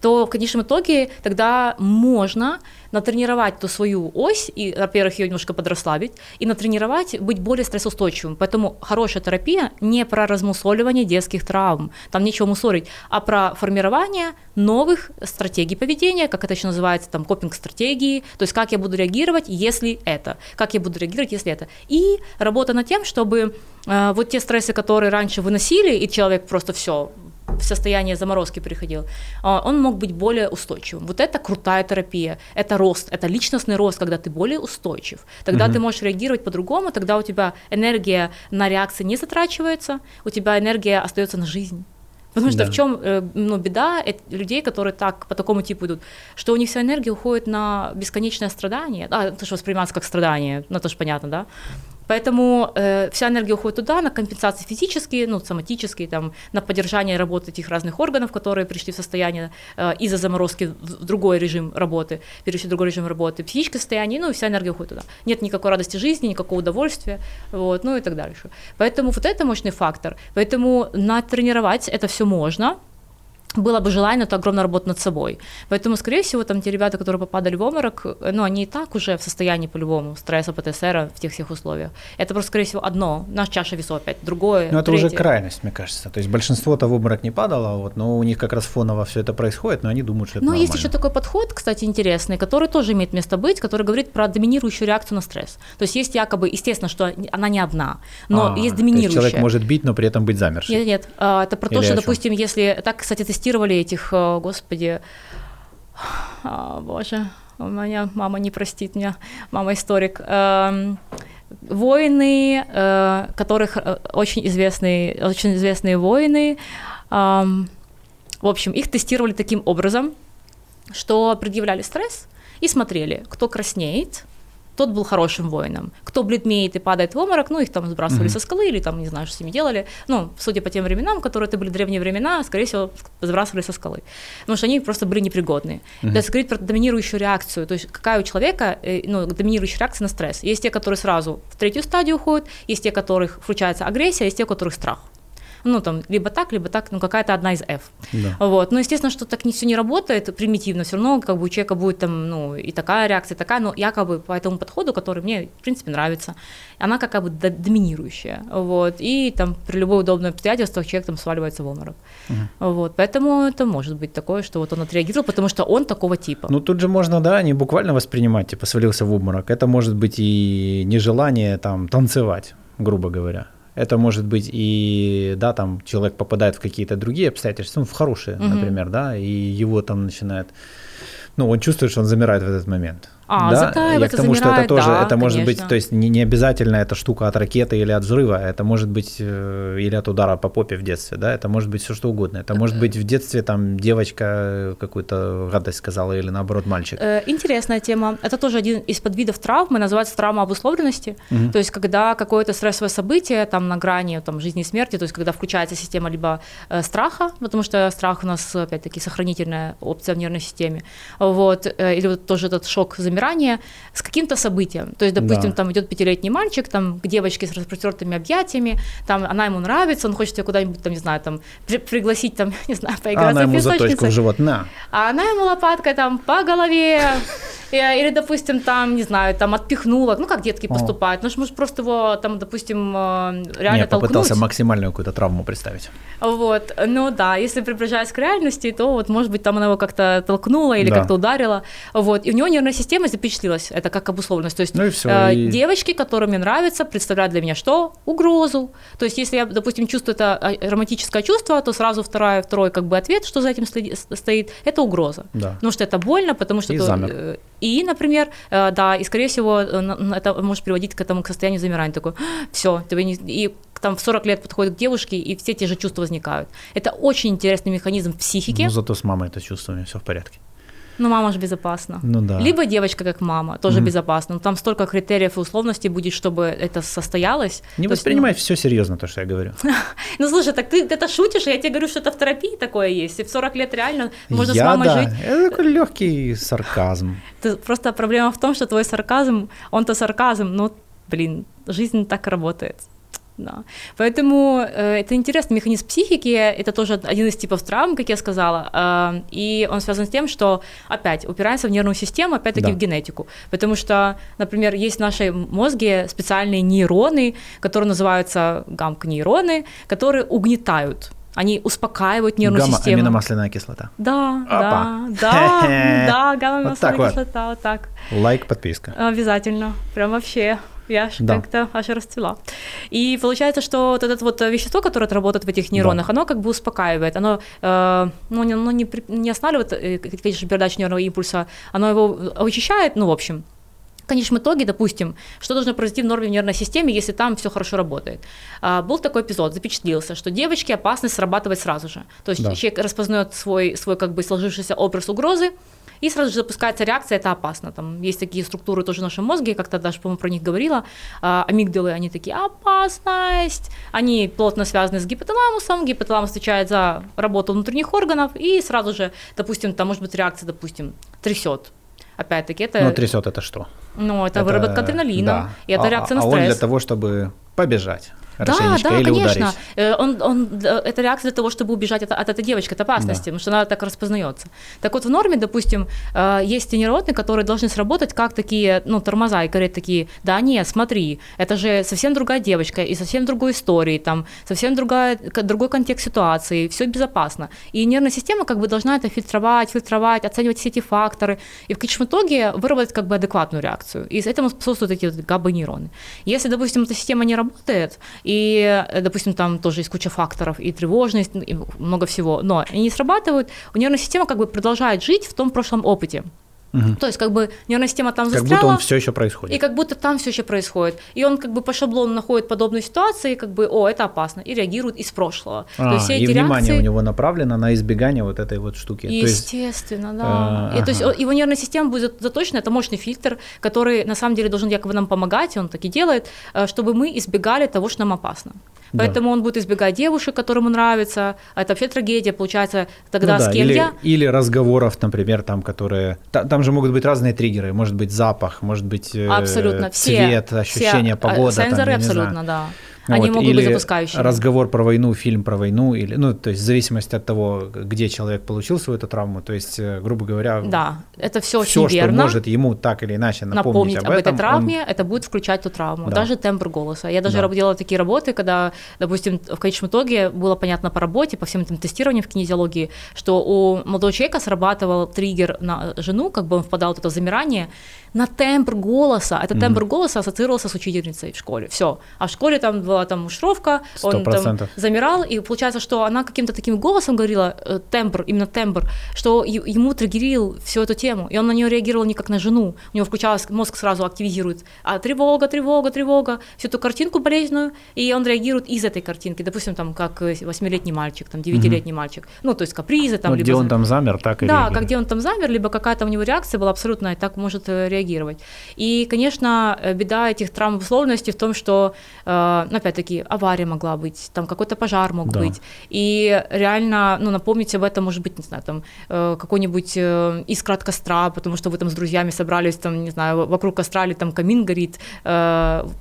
то в конечном итоге тогда можно натренировать ту свою ось, и, во-первых, ее немножко подрасслабить, и натренировать быть более стрессоустойчивым. Поэтому хорошая терапия не про размусоливание детских травм, там нечего мусорить, а про формирование новых стратегий поведения, как это еще называется, там, копинг-стратегии, то есть как я буду реагировать, если это, как я буду реагировать, если это. И работа над тем, чтобы э, вот те стрессы, которые раньше выносили, и человек просто все в состояние заморозки переходил, а, он мог быть более устойчивым. Вот это крутая терапия, это рост, это личностный рост, когда ты более устойчив. Тогда угу. ты можешь реагировать по-другому, тогда у тебя энергия на реакции не затрачивается, у тебя энергия остается на жизнь. Потому что да. в чем э, ну, беда людей, которые так по такому типу идут, что у них вся энергия уходит на бесконечное страдание. А, это же воспринимается как страдание, ну это же понятно, да? Поэтому э, вся энергия уходит туда, на компенсации физические, ну, соматические, там, на поддержание работы этих разных органов, которые пришли в состояние э, из-за заморозки в другой режим работы, перешли в другой режим работы, психическое состояние, ну, и вся энергия уходит туда. Нет никакой радости жизни, никакого удовольствия, вот, ну и так дальше. Поэтому вот это мощный фактор. Поэтому натренировать это все можно, было бы желание, то огромная работа над собой. Поэтому, скорее всего, там те ребята, которые попадали в обморок, ну, они и так уже в состоянии по-любому стресса, ПТСР в тех всех условиях. Это просто, скорее всего, одно, наша чаша весов опять, другое, Ну, это третье. уже крайность, мне кажется. То есть большинство-то в обморок не падало, вот, но у них как раз фоново все это происходит, но они думают, что это Ну, нормально. есть еще такой подход, кстати, интересный, который тоже имеет место быть, который говорит про доминирующую реакцию на стресс. То есть есть якобы, естественно, что она не одна, но а, есть доминирующая. То есть человек может бить, но при этом быть замершим. Нет, нет, а, это про Или то, что, допустим, если так, кстати, тестировали этих э, господи, о, боже, у меня мама не простит меня, мама историк. Эм, воины, э, которых э, очень известные, очень известные воины, эм, в общем, их тестировали таким образом, что предъявляли стресс и смотрели, кто краснеет, тот был хорошим воином. Кто бледмеет и падает в обморок, ну, их там сбрасывали mm-hmm. со скалы или там, не знаю, что с ними делали. Ну, судя по тем временам, которые это были древние времена, скорее всего, сбрасывали со скалы. Потому что они просто были непригодные. Mm-hmm. Это говорит про доминирующую реакцию. То есть какая у человека, э, ну, доминирующая реакция на стресс. Есть те, которые сразу в третью стадию уходят, есть те, у которых включается агрессия, есть те, у которых страх ну, там, либо так, либо так, ну, какая-то одна из F. Да. Вот. Но, естественно, что так не все не работает примитивно, все равно, как бы, у человека будет там, ну, и такая реакция, и такая, но якобы по этому подходу, который мне, в принципе, нравится, она как бы доминирующая, вот, и там при любой удобной обстоятельствах человек там сваливается в обморок. Угу. Вот, поэтому это может быть такое, что вот он отреагировал, потому что он такого типа. Ну, тут же можно, да, не буквально воспринимать, типа, свалился в обморок, это может быть и нежелание там танцевать, грубо говоря. Это может быть и, да, там человек попадает в какие-то другие обстоятельства, ну, в хорошие, угу. например, да, и его там начинает, ну, он чувствует, что он замирает в этот момент. А, да? Я к тому, замирает, что это тоже, да, это может быть, то есть не, не обязательно эта штука от ракеты или от взрыва, это может быть э, или от удара по попе в детстве, да, это может быть все что угодно. Это может быть в детстве там девочка какую-то гадость сказала или наоборот мальчик. Э, интересная тема. Это тоже один из подвидов травмы, называется травма обусловленности. Угу. То есть когда какое-то стрессовое событие там на грани там, жизни и смерти, то есть когда включается система либо э, страха, потому что страх у нас опять-таки сохранительная опция в нервной системе, вот, э, или вот тоже этот шок замирания замирание с каким-то событием. То есть, допустим, да. там идет пятилетний мальчик, там к девочке с распростертыми объятиями, там она ему нравится, он хочет ее куда-нибудь, там, не знаю, там при- пригласить, там, не знаю, поиграть а она ему заточку в живот, на. А она ему лопаткой там по голове, или, допустим, там, не знаю, там отпихнула, ну, как детки поступают, ну, может, просто его, там, допустим, э, реально Я попытался максимальную какую-то травму представить. Вот, ну, да, если приближаясь к реальности, то вот, может быть, там она его как-то толкнула или да. как-то ударила, вот, и у него нервная система запечатлилась, это как обусловленность, то есть ну и всё, э, и... девочки, которым мне нравится, представляют для меня что? Угрозу, то есть если я, допустим, чувствую это а, романтическое чувство, то сразу вторая, второй как бы ответ, что за этим стоит, это угроза, да. потому что это больно, потому что... И это, замер. И, например, э, да, и скорее всего э, это может приводить к этому к состоянию замирания, такой, все, тебе не... и там в 40 лет подходит к девушке, и все те же чувства возникают. Это очень интересный механизм психики. Ну, зато с мамой это чувство, все в порядке. Ну, мама же безопасна. Ну да. Либо девочка как мама, тоже mm-hmm. безопасна. Но там столько критериев и условностей будет, чтобы это состоялось. Не воспринимай есть, ну... все серьезно, то, что я говорю. ну, слушай, так ты это шутишь, я тебе говорю, что это в терапии такое есть. И в 40 лет реально можно я, с мамой да. жить. Это такой легкий сарказм. Просто проблема в том, что твой сарказм, он-то сарказм, но, блин, жизнь так работает. Да. Поэтому э, это интересный механизм психики, это тоже один из типов травм, как я сказала, э, и он связан с тем, что опять упирается в нервную систему, опять-таки да. в генетику, потому что, например, есть в нашей мозге специальные нейроны, которые называются гамк-нейроны, которые угнетают они успокаивают нервную Гамма, систему. аминомасляная кислота. Да, да, да, да, гамма-аминомасляная вот кислота, вот так. Лайк, подписка. Обязательно, прям вообще. Я аж да. как-то аж расцвела. И получается, что вот это вот вещество, которое работает в этих нейронах, да. оно как бы успокаивает, оно э, ну, не, ну, не, не останавливает э, передачу нервного импульса, оно его очищает, ну, в общем, в конечном итоге, допустим, что должно произойти в норме в нервной системе, если там все хорошо работает. А, был такой эпизод, запечатлился, что девочке опасность срабатывать сразу же. То есть да. человек распознает свой, свой как бы сложившийся образ угрозы, и сразу же запускается реакция, это опасно. Там есть такие структуры тоже в нашем мозге, как-то даже, по-моему, про них говорила. А, амигдалы, они такие, опасность. Они плотно связаны с гипоталамусом, гипоталамус отвечает за работу внутренних органов, и сразу же, допустим, там может быть реакция, допустим, трясет. Опять-таки это... Ну, трясет это что? Ну, это, это выработка адреналина, да. и это а, реакция на стресс. А он для того, чтобы побежать да, да, или конечно. ударить. Э, он, он, это реакция для того, чтобы убежать от, от этой девочки, от опасности, да. потому что она так распознается. Так вот, в норме, допустим, э, есть тренировки, которые должны сработать как такие, ну, тормоза, и говорят такие, да нет, смотри, это же совсем другая девочка, и совсем другой истории, там, совсем другая, другой контекст ситуации, все безопасно. И нервная система как бы должна это фильтровать, фильтровать, оценивать все эти факторы, и в конечном итоге выработать как бы адекватную реакцию. И этому способствуют эти вот габба-нейроны. Если, допустим, эта система не работает, и, э, допустим, там тоже есть куча факторов, и тревожность, и много всего, но они не срабатывают, у нервной системы как бы продолжает жить в том прошлом опыте. Угу. То есть как бы нервная система там застряла. Как будто он все еще происходит. И как будто там все еще происходит. И он как бы по шаблону находит подобную ситуацию, и как бы, о, это опасно, и реагирует из прошлого. А, То есть все и эти внимание реакции... у него направлено на избегание вот этой вот штуки. Естественно, есть, да. А, и. То есть его нервная система будет заточена, это мощный фильтр, который на самом деле должен якобы нам помогать, и он так и делает, э, чтобы мы избегали того, что нам опасно. Поэтому да. он будет избегать девушек, которым нравится. Это вообще трагедия, получается, тогда ну, да. с кем или, я. Или разговоров, например, там, которые. Там, же могут быть разные триггеры. Может быть запах, может быть э, абсолютно. цвет, все, ощущение все, погоды. Сенсоры там, абсолютно, да. Они вот, могут или быть запускающими. разговор про войну, фильм про войну, или, ну, то есть в зависимости от того, где человек получил свою эту травму, то есть, э, грубо говоря, да, это все очень все, верно. что может ему так или иначе напомнить, напомнить об, об этом, этой травме, он... это будет включать ту травму, да. даже тембр голоса. Я даже да. делала такие работы, когда, допустим, в конечном итоге было понятно по работе, по всем этим тестированиям в кинезиологии, что у молодого человека срабатывал триггер на жену, как бы он впадал в это замирание, на тембр голоса. Это тембр mm-hmm. голоса ассоциировался с учительницей в школе. Все. А в школе там была там мушровка, он там замирал, и получается, что она каким-то таким голосом говорила, э, тембр, именно тембр, что ему триггерил всю эту тему, и он на нее реагировал не как на жену. У него включалось, мозг сразу активизирует, а тревога, тревога, тревога, всю эту картинку болезненную, и он реагирует из этой картинки. Допустим, там, как восьмилетний мальчик, там, девятилетний mm-hmm. мальчик. Ну, то есть капризы там. Вот либо... где он там замер, так и Да, реагирует. как где он там замер, либо какая-то у него реакция была абсолютно, и так может э, реагировать реагировать. И, конечно, э, беда этих травм условности в том, что, э, ну, опять-таки, авария могла быть, там какой-то пожар мог да. быть. И реально, ну, напомнить об этом, может быть, не знаю, там э, какой-нибудь искра от костра, потому что вы там с друзьями собрались, там, не знаю, вокруг костра или там камин горит,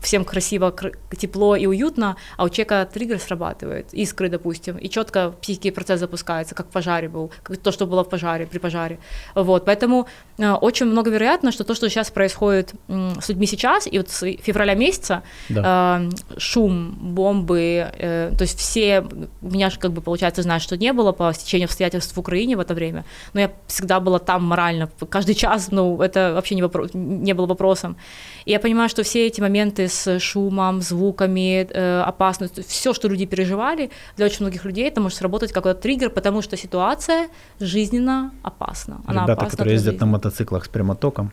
всем красиво, тепло и уютно, а у человека триггер срабатывает, искры, допустим, и четко психический процесс запускается, как в пожаре был, как то, что было в пожаре, при пожаре. Вот, поэтому очень много вероятно, что то, что сейчас происходит с людьми сейчас, и вот с февраля месяца да. э, шум, бомбы, э, то есть все, у меня же как бы получается знать, что не было по стечению обстоятельств в Украине в это время, но я всегда была там морально, каждый час, ну это вообще не, вопро- не было вопросом. И я понимаю, что все эти моменты с шумом, звуками, э, опасностью, все, что люди переживали, для очень многих людей это может сработать как то триггер, потому что ситуация жизненно опасна. Она Ребята, опасна которые ездят жизни. на мотоциклах с прямотоком,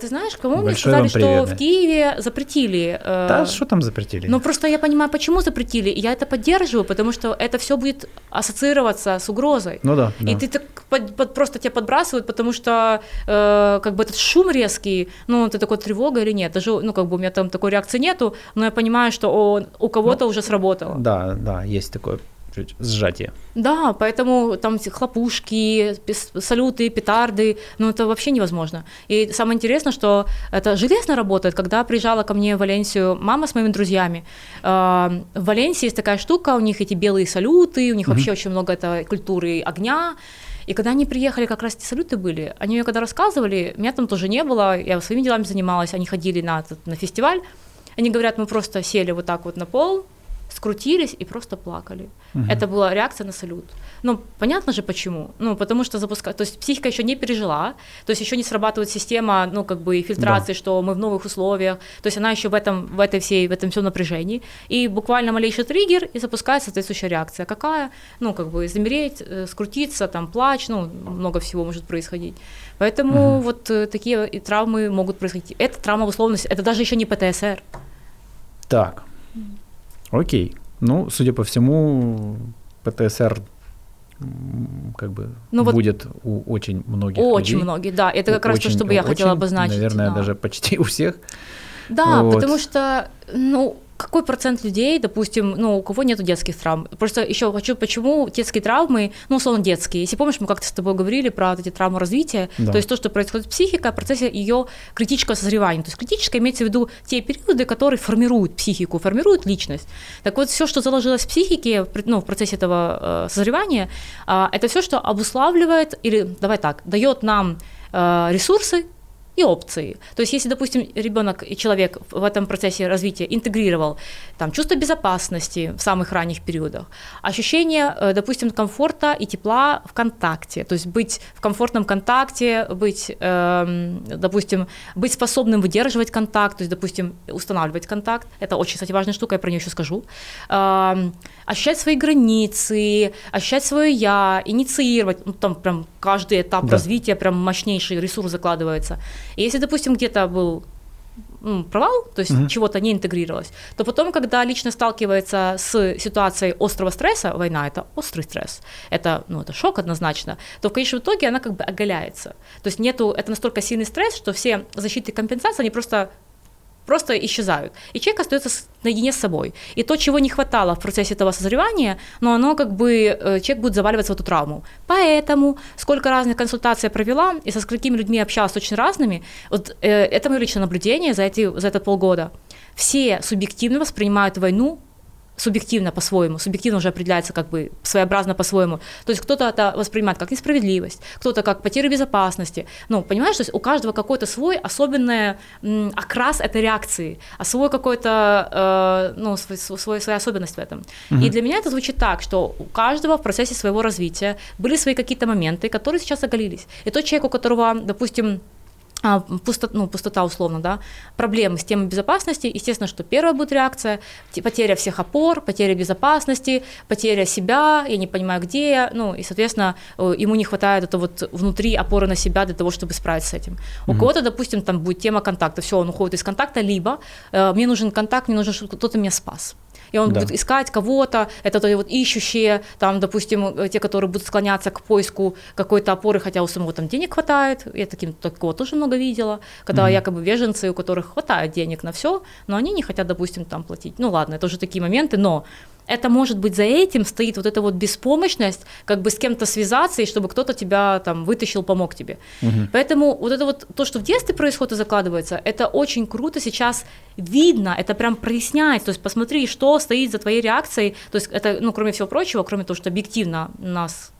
ты знаешь, кому мне сказали, что в Киеве запретили. Э, да, что там запретили? Ну, просто я понимаю, почему запретили, и я это поддерживаю, потому что это все будет ассоциироваться с угрозой. Ну да. И да. ты так под, под, просто тебя подбрасывают, потому что э, как бы этот шум резкий, ну, ты такой тревога или нет, даже, ну, как бы у меня там такой реакции нету, но я понимаю, что он, у кого-то ну, уже сработало. Да, да, есть такое чуть сжатие. Да, поэтому там хлопушки, салюты, петарды, ну это вообще невозможно. И самое интересное, что это железно работает. Когда приезжала ко мне в Валенсию мама с моими друзьями, э, в Валенсии есть такая штука, у них эти белые салюты, у них mm-hmm. вообще очень много этой культуры огня. И когда они приехали, как раз эти салюты были, они мне когда рассказывали, меня там тоже не было, я своими делами занималась, они ходили на, на фестиваль, они говорят, мы просто сели вот так вот на пол, скрутились и просто плакали. Угу. Это была реакция на салют. Ну, понятно же почему. Ну, потому что запускать, то есть психика еще не пережила, то есть еще не срабатывает система, ну, как бы фильтрации, да. что мы в новых условиях, то есть она еще в этом, в этой всей, в этом всем напряжении, и буквально малейший триггер, и запускается соответствующая реакция. Какая? Ну, как бы замереть, э, скрутиться, там, плач, ну, много всего может происходить. Поэтому угу. вот э, такие и травмы могут происходить. Это травма в условности, это даже еще не ПТСР. Так, окей. Ну, судя по всему, ПТСР как бы ну, будет вот у очень многих Очень людей. многих, да. Это как раз то, что бы я очень, хотела обозначить. Наверное, да. даже почти у всех. Да, вот. потому что, ну, какой процент людей, допустим, ну, у кого нету детских травм? Просто еще хочу, почему детские травмы, ну, условно, детские. Если помнишь, мы как-то с тобой говорили про вот эти травмы развития, да. то есть то, что происходит с психикой, в процессе ее критического созревания. То есть критическое имеется в виду те периоды, которые формируют психику, формируют личность. Так вот, все, что заложилось в психике, ну, в процессе этого э, созревания, э, это все, что обуславливает, или, давай так, дает нам э, ресурсы, и опции. То есть, если, допустим, ребенок и человек в этом процессе развития интегрировал там, чувство безопасности в самых ранних периодах, ощущение, э, допустим, комфорта и тепла в контакте, то есть быть в комфортном контакте, быть, э, допустим, быть способным выдерживать контакт, то есть, допустим, устанавливать контакт, это очень, кстати, важная штука, я про нее еще скажу, э, ощущать свои границы, ощущать свое я, инициировать, ну, там прям каждый этап да. развития прям мощнейший ресурс закладывается. И если, допустим, где-то был провал, то есть угу. чего-то не интегрировалось, то потом, когда лично сталкивается с ситуацией острого стресса, война это острый стресс, это, ну, это шок однозначно, то в конечном итоге она как бы оголяется. То есть нету, это настолько сильный стресс, что все защиты и компенсации, они просто просто исчезают. И человек остается наедине с собой. И то, чего не хватало в процессе этого созревания, но оно как бы, э, человек будет заваливаться в эту травму. Поэтому, сколько разных консультаций я провела, и со сколькими людьми общалась очень разными, вот э, это мое личное наблюдение за, эти, за этот полгода. Все субъективно воспринимают войну субъективно по-своему, субъективно уже определяется как бы своеобразно по-своему. То есть кто-то это воспринимает как несправедливость, кто-то как потерю безопасности. Ну, понимаешь, то есть у каждого какой-то свой особенный окрас этой реакции, а свой какой-то, э, ну, свой, свой, своя особенность в этом. Угу. И для меня это звучит так, что у каждого в процессе своего развития были свои какие-то моменты, которые сейчас оголились. И тот человек, у которого, допустим, пустота, ну, пустота условно, да, проблемы с темой безопасности, естественно, что первая будет реакция, потеря всех опор, потеря безопасности, потеря себя, я не понимаю, где я, ну, и, соответственно, э, ему не хватает это вот внутри опоры на себя для того, чтобы справиться с этим. Mm-hmm. У кого-то, допустим, там будет тема контакта, все, он уходит из контакта, либо э, мне нужен контакт, мне нужно, чтобы кто-то меня спас и он да. будет искать кого-то, это то вот ищущие, там, допустим, э, те, которые будут склоняться к поиску какой-то опоры, хотя у самого там денег хватает, я таким, такого тоже много видела, когда mm-hmm. якобы беженцы, у которых хватает денег на все, но они не хотят, допустим, там платить. Ну ладно, это уже такие моменты, но это может быть за этим стоит вот эта вот беспомощность, как бы с кем-то связаться, и чтобы кто-то тебя там вытащил, помог тебе. Угу. Поэтому вот это вот то, что в детстве происходит и закладывается, это очень круто сейчас видно, это прям проясняется, то есть посмотри, что стоит за твоей реакцией, то есть это, ну, кроме всего прочего, кроме того, что объективно нас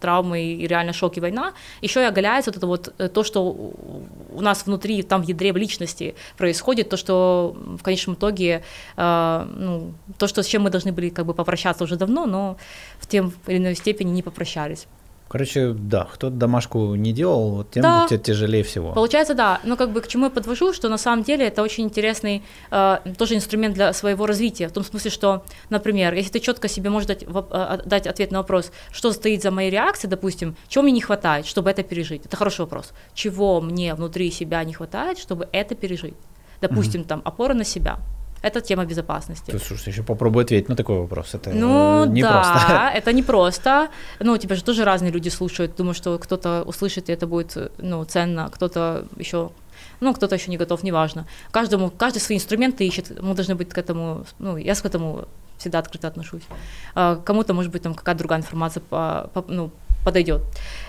травмы и реально шок и война, еще и оголяется вот это вот э, то, что у нас внутри, там в ядре в личности происходит, то, что в конечном итоге, э, ну, то, что с чем мы должны были как бы попрощаться уже давно, но в тем или иной степени не попрощались. Короче, да, кто домашку не делал, вот тем да. тяжелее всего. Получается, да. Но как бы к чему я подвожу, что на самом деле это очень интересный э, тоже инструмент для своего развития. В том смысле, что, например, если ты четко себе можешь дать, э, дать ответ на вопрос, что стоит за моей реакцией, допустим, чего мне не хватает, чтобы это пережить. Это хороший вопрос. Чего мне внутри себя не хватает, чтобы это пережить? Допустим, угу. там опора на себя это тема безопасности. Ты, слушай, еще попробуй ответить на такой вопрос. Это ну, не да, просто. это не просто. Ну, тебя же тоже разные люди слушают. Думаю, что кто-то услышит, и это будет ну, ценно, кто-то еще ну, кто-то еще не готов, неважно. Каждому, каждый свои инструменты ищет, мы должны быть к этому, ну, я к этому всегда открыто отношусь. А, кому-то, может быть, там какая-то другая информация по, по, ну, подойдет.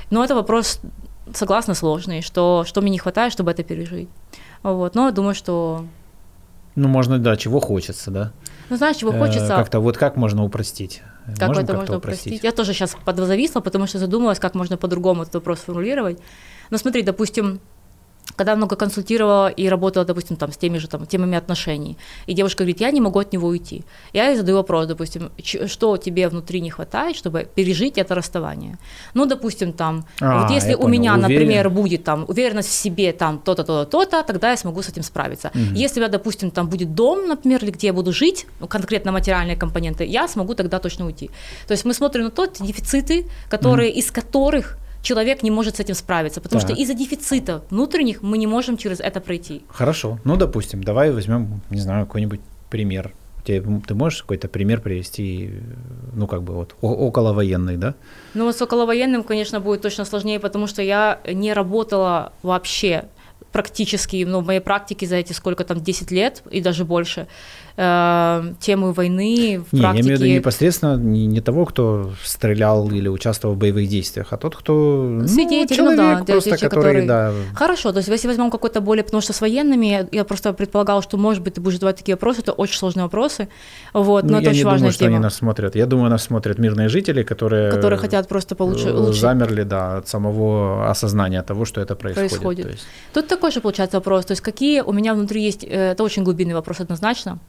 Но это вопрос, согласна, сложный, что, что мне не хватает, чтобы это пережить. Вот. Но я думаю, что ну, можно, да, чего хочется, да. Ну, знаешь, чего хочется. Э, как-то вот как можно упростить? Как можно это можно упростить? упростить? Я тоже сейчас подзависла, потому что задумалась, как можно по-другому этот вопрос формулировать. Но смотри, допустим, когда много консультировала и работала, допустим, там, с теми же там, темами отношений, и девушка говорит, я не могу от него уйти. Я ей задаю вопрос, допустим, что тебе внутри не хватает, чтобы пережить это расставание. Ну, допустим, там, а, вот если у понял. меня, Уверен. например, будет там уверенность в себе, там, то-то, то-то, то-то, тогда я смогу с этим справиться. Угу. Если у меня, допустим, там будет дом, например, или где я буду жить, ну, конкретно материальные компоненты, я смогу тогда точно уйти. То есть мы смотрим на тот дефициты, которые, угу. из которых человек не может с этим справиться, потому так. что из-за дефицита внутренних мы не можем через это пройти. Хорошо, ну допустим, давай возьмем, не знаю, какой-нибудь пример. Ты можешь какой-то пример привести, ну как бы вот околовоенный, да? Ну вот с околовоенным, конечно, будет точно сложнее, потому что я не работала вообще практически, ну, в моей практике за эти сколько там, 10 лет и даже больше, э, тему войны в не, практике. Я имею в виду непосредственно не, не того, кто стрелял или участвовал в боевых действиях, а тот, кто ну, свидетель, человек ну, да, просто, который, который, да. Хорошо, то есть если возьмем какой-то более, потому что с военными я просто предполагал, что может быть ты будешь задавать такие вопросы, это очень сложные вопросы, вот, но ну, это я очень не важная думаю, тема. что они нас смотрят. Я думаю, нас смотрят мирные жители, которые которые хотят просто получше, э, лучше. замерли, да, от самого осознания того, что это происходит. происходит. То есть... Тут такой же получается вопрос, то есть какие у меня внутри есть, э, это очень глубинный вопрос однозначно,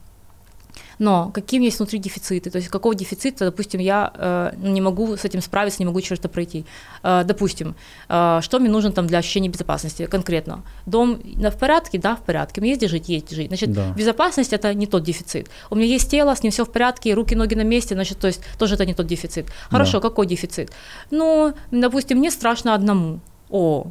но каким есть внутри дефициты? То есть какого дефицита, допустим, я э, не могу с этим справиться, не могу через это пройти. Э, допустим, э, что мне нужно там для ощущения безопасности конкретно? Дом в порядке? Да, в порядке. Мне есть где жить? Есть где жить. Значит, да. безопасность – это не тот дефицит. У меня есть тело, с ним все в порядке, руки, ноги на месте, значит, то есть тоже это не тот дефицит. Хорошо, да. какой дефицит? Ну, допустим, мне страшно одному. О,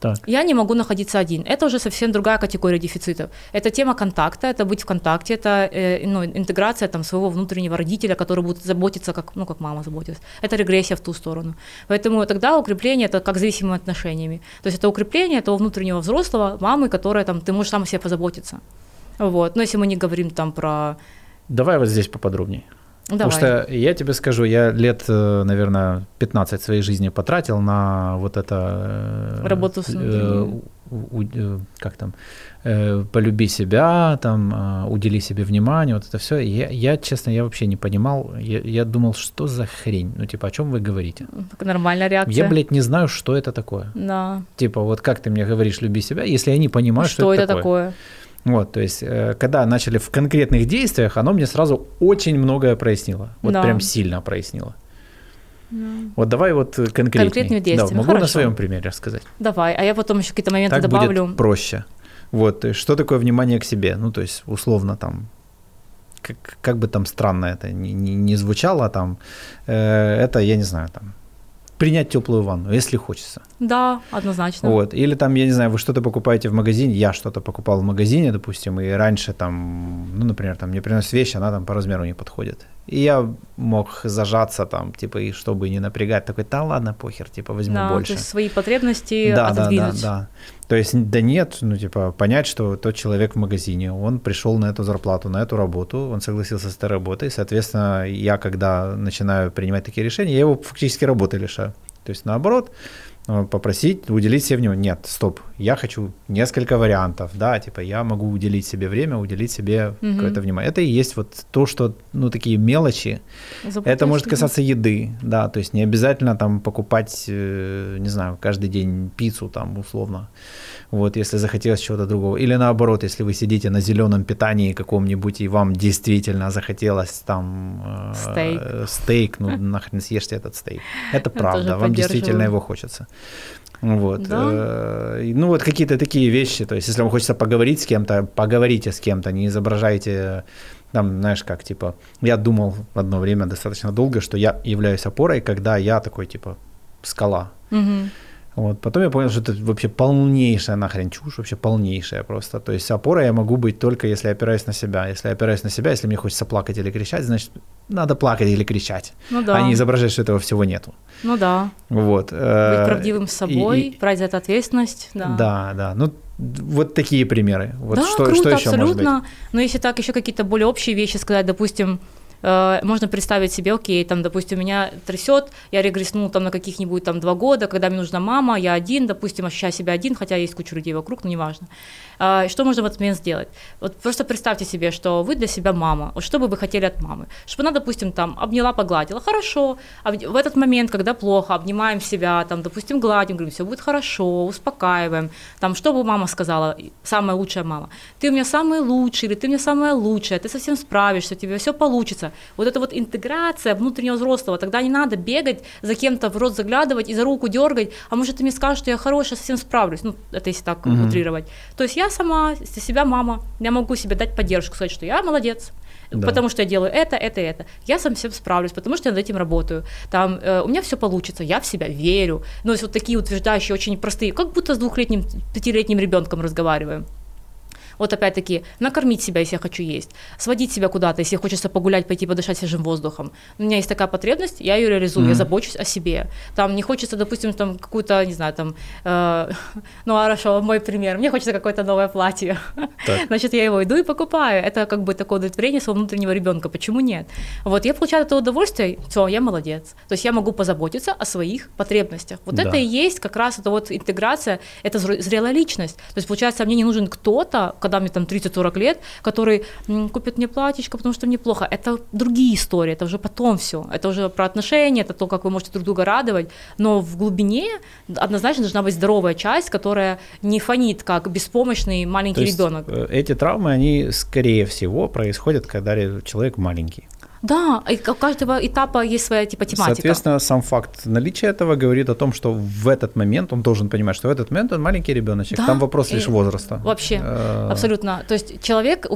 так. Я не могу находиться один. Это уже совсем другая категория дефицитов. Это тема контакта, это быть в контакте, это э, ну, интеграция там, своего внутреннего родителя, который будет заботиться, как, ну, как мама заботится. Это регрессия в ту сторону. Поэтому тогда укрепление это как зависимыми отношениями. То есть это укрепление того внутреннего взрослого, мамы, которая там, ты можешь сам о себе позаботиться. Вот. Но если мы не говорим там про... Давай вот здесь поподробнее. Давай. Потому что я тебе скажу, я лет, э, наверное, 15 своей жизни потратил на вот это... Э, Работу с э, э, Как там? Э, полюби себя, там, э, удели себе внимание, вот это все. Я, я, честно, я вообще не понимал. Я, я думал, что за хрень? Ну, типа, о чем вы говорите? Нормальная реакция. Я, блядь, не знаю, что это такое. Да. Типа, вот как ты мне говоришь, люби себя, если я не понимаю, что, что это, это такое. такое? Вот, то есть, э, когда начали в конкретных действиях, оно мне сразу очень многое прояснило. Вот да. прям сильно прояснило. Да. Вот давай вот конкретнее. Конкретными действиями. Да, могу Хорошо. на своем примере рассказать. Давай, а я потом еще какие-то моменты так добавлю. Будет проще. Вот, есть, что такое внимание к себе? Ну, то есть, условно там, как, как бы там странно это не, не, не звучало, там, э, это, я не знаю, там, принять теплую ванну, если хочется. Да, однозначно. Вот. Или там, я не знаю, вы что-то покупаете в магазине, я что-то покупал в магазине, допустим, и раньше там, ну, например, там мне приносят вещь, она там по размеру не подходит. И я мог зажаться там, типа, и чтобы не напрягать, такой, да ладно, похер, типа, возьму да, больше. То есть свои потребности да, отодвинуть. Да, да, да. То есть, да нет, ну, типа, понять, что тот человек в магазине, он пришел на эту зарплату, на эту работу, он согласился с этой работой, соответственно, я, когда начинаю принимать такие решения, я его фактически работы лишаю. То есть, наоборот, попросить уделить себе внимание. Нет, стоп, я хочу несколько вариантов, да, типа я могу уделить себе время, уделить себе угу. какое-то внимание. Это и есть вот то, что, ну, такие мелочи. Запутать это может касаться еды, да, то есть не обязательно там покупать, э, не знаю, каждый день пиццу там условно вот, если захотелось чего-то другого. Или наоборот, если вы сидите на зеленом питании каком-нибудь, и вам действительно захотелось там э, стейк, стейк ну нахрен съешьте этот стейк. Это правда, вам действительно его хочется. Вот. Да? Э, ну вот какие-то такие вещи, то есть если вам хочется поговорить с кем-то, поговорите с кем-то, не изображайте там, знаешь, как, типа, я думал одно время достаточно долго, что я являюсь опорой, когда я такой, типа, скала. Угу. Вот. Потом я понял, что это вообще полнейшая нахрен чушь, вообще полнейшая просто. То есть опора я могу быть только если опираюсь на себя. Если я опираюсь на себя, если мне хочется плакать или кричать, значит, надо плакать или кричать, ну, да. а не изображать, что этого всего нету. Ну да. Вот. Быть э, правдивым с собой, и, и, брать за это ответственность. Да, да. да. Ну, вот такие примеры. Вот да, что, круто, что еще абсолютно. Может быть? Но если так еще какие-то более общие вещи сказать, допустим, э, можно представить себе, окей, там, допустим, меня трясет, я регреснул там на каких-нибудь там два года, когда мне нужна мама, я один, допустим, ощущаю себя один, хотя есть куча людей вокруг, но неважно. Э, что можно в этот момент сделать? Вот просто представьте себе, что вы для себя мама, вот что бы вы хотели от мамы? Чтобы она, допустим, там обняла, погладила, хорошо, а в этот момент, когда плохо, обнимаем себя, там, допустим, гладим, говорим, все будет хорошо, успокаиваем, там, что бы мама сказала, самая лучшая мама, ты у меня самый лучший, или ты у меня самая лучшая, ты совсем справишься, у тебя все получится. Вот эта вот интеграция внутреннего взрослого, тогда не надо бегать за кем-то в рот заглядывать и за руку дергать, а может ты мне скажешь, что я хорошая, совсем справлюсь, ну, это если так угу. утрировать. То есть я сама, себя мама, я могу себе дать поддержку, сказать, что я молодец, да. потому что я делаю это, это, это. Я сам всем справлюсь, потому что я над этим работаю. Там э, у меня все получится, я в себя верю. Ну, есть вот такие утверждающие, очень простые, как будто с двухлетним, пятилетним ребенком разговариваем. Вот опять-таки, накормить себя, если я хочу есть, сводить себя куда-то, если хочется погулять, пойти подышать свежим воздухом. У меня есть такая потребность, я ее реализую, mm-hmm. я забочусь о себе. Там не хочется, допустим, там какую-то, не знаю, там, э, ну хорошо, мой пример, мне хочется какое-то новое платье. Так. Значит, я его иду и покупаю. Это как бы такое удовлетворение своего внутреннего ребенка. Почему нет? Вот я получаю это удовольствие, все, я молодец. То есть я могу позаботиться о своих потребностях. Вот да. это и есть как раз это вот интеграция, это зрелая личность. То есть получается, мне не нужен кто-то, когда мне там 30-40 лет, который купит мне платьечко, потому что мне плохо. Это другие истории, это уже потом все. Это уже про отношения, это то, как вы можете друг друга радовать. Но в глубине однозначно должна быть здоровая часть, которая не фонит, как беспомощный маленький ребенок. Э, эти травмы, они, скорее всего, происходят, когда человек маленький. Да, и у каждого этапа есть своя типа тематика. Соответственно, сам факт наличия этого говорит о том, что в этот момент он должен понимать, что в этот момент он маленький ребеночек. Да, Там вопрос лишь возраста. Вообще, э, абсолютно. То есть человек,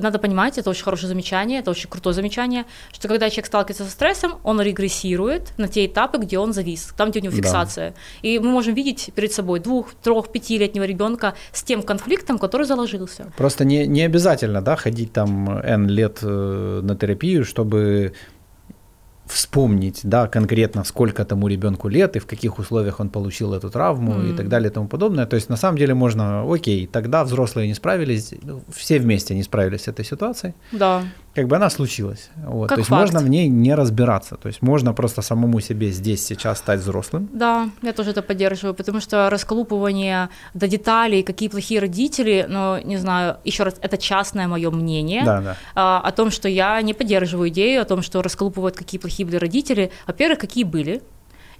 надо понимать, это очень хорошее замечание, это очень крутое замечание, что когда человек сталкивается со стрессом, он регрессирует на те этапы, где он завис, там, где у него фиксация. Да. И мы можем видеть перед собой двух, трех, пятилетнего ребенка с тем конфликтом, который заложился. Просто не, не обязательно да, ходить там N лет э, на терапию, чтобы чтобы вспомнить, да, конкретно сколько тому ребенку лет и в каких условиях он получил эту травму mm. и так далее и тому подобное. То есть на самом деле можно, окей, тогда взрослые не справились, все вместе не справились с этой ситуацией. Да как бы она случилась. Вот. Как то есть факт. можно в ней не разбираться. То есть можно просто самому себе здесь сейчас стать взрослым. Да, я тоже это поддерживаю, потому что расколупывание до деталей, какие плохие родители, ну, не знаю, еще раз, это частное мое мнение да, да. А, о том, что я не поддерживаю идею о том, что расколупывают, какие плохие были родители. Во-первых, какие были,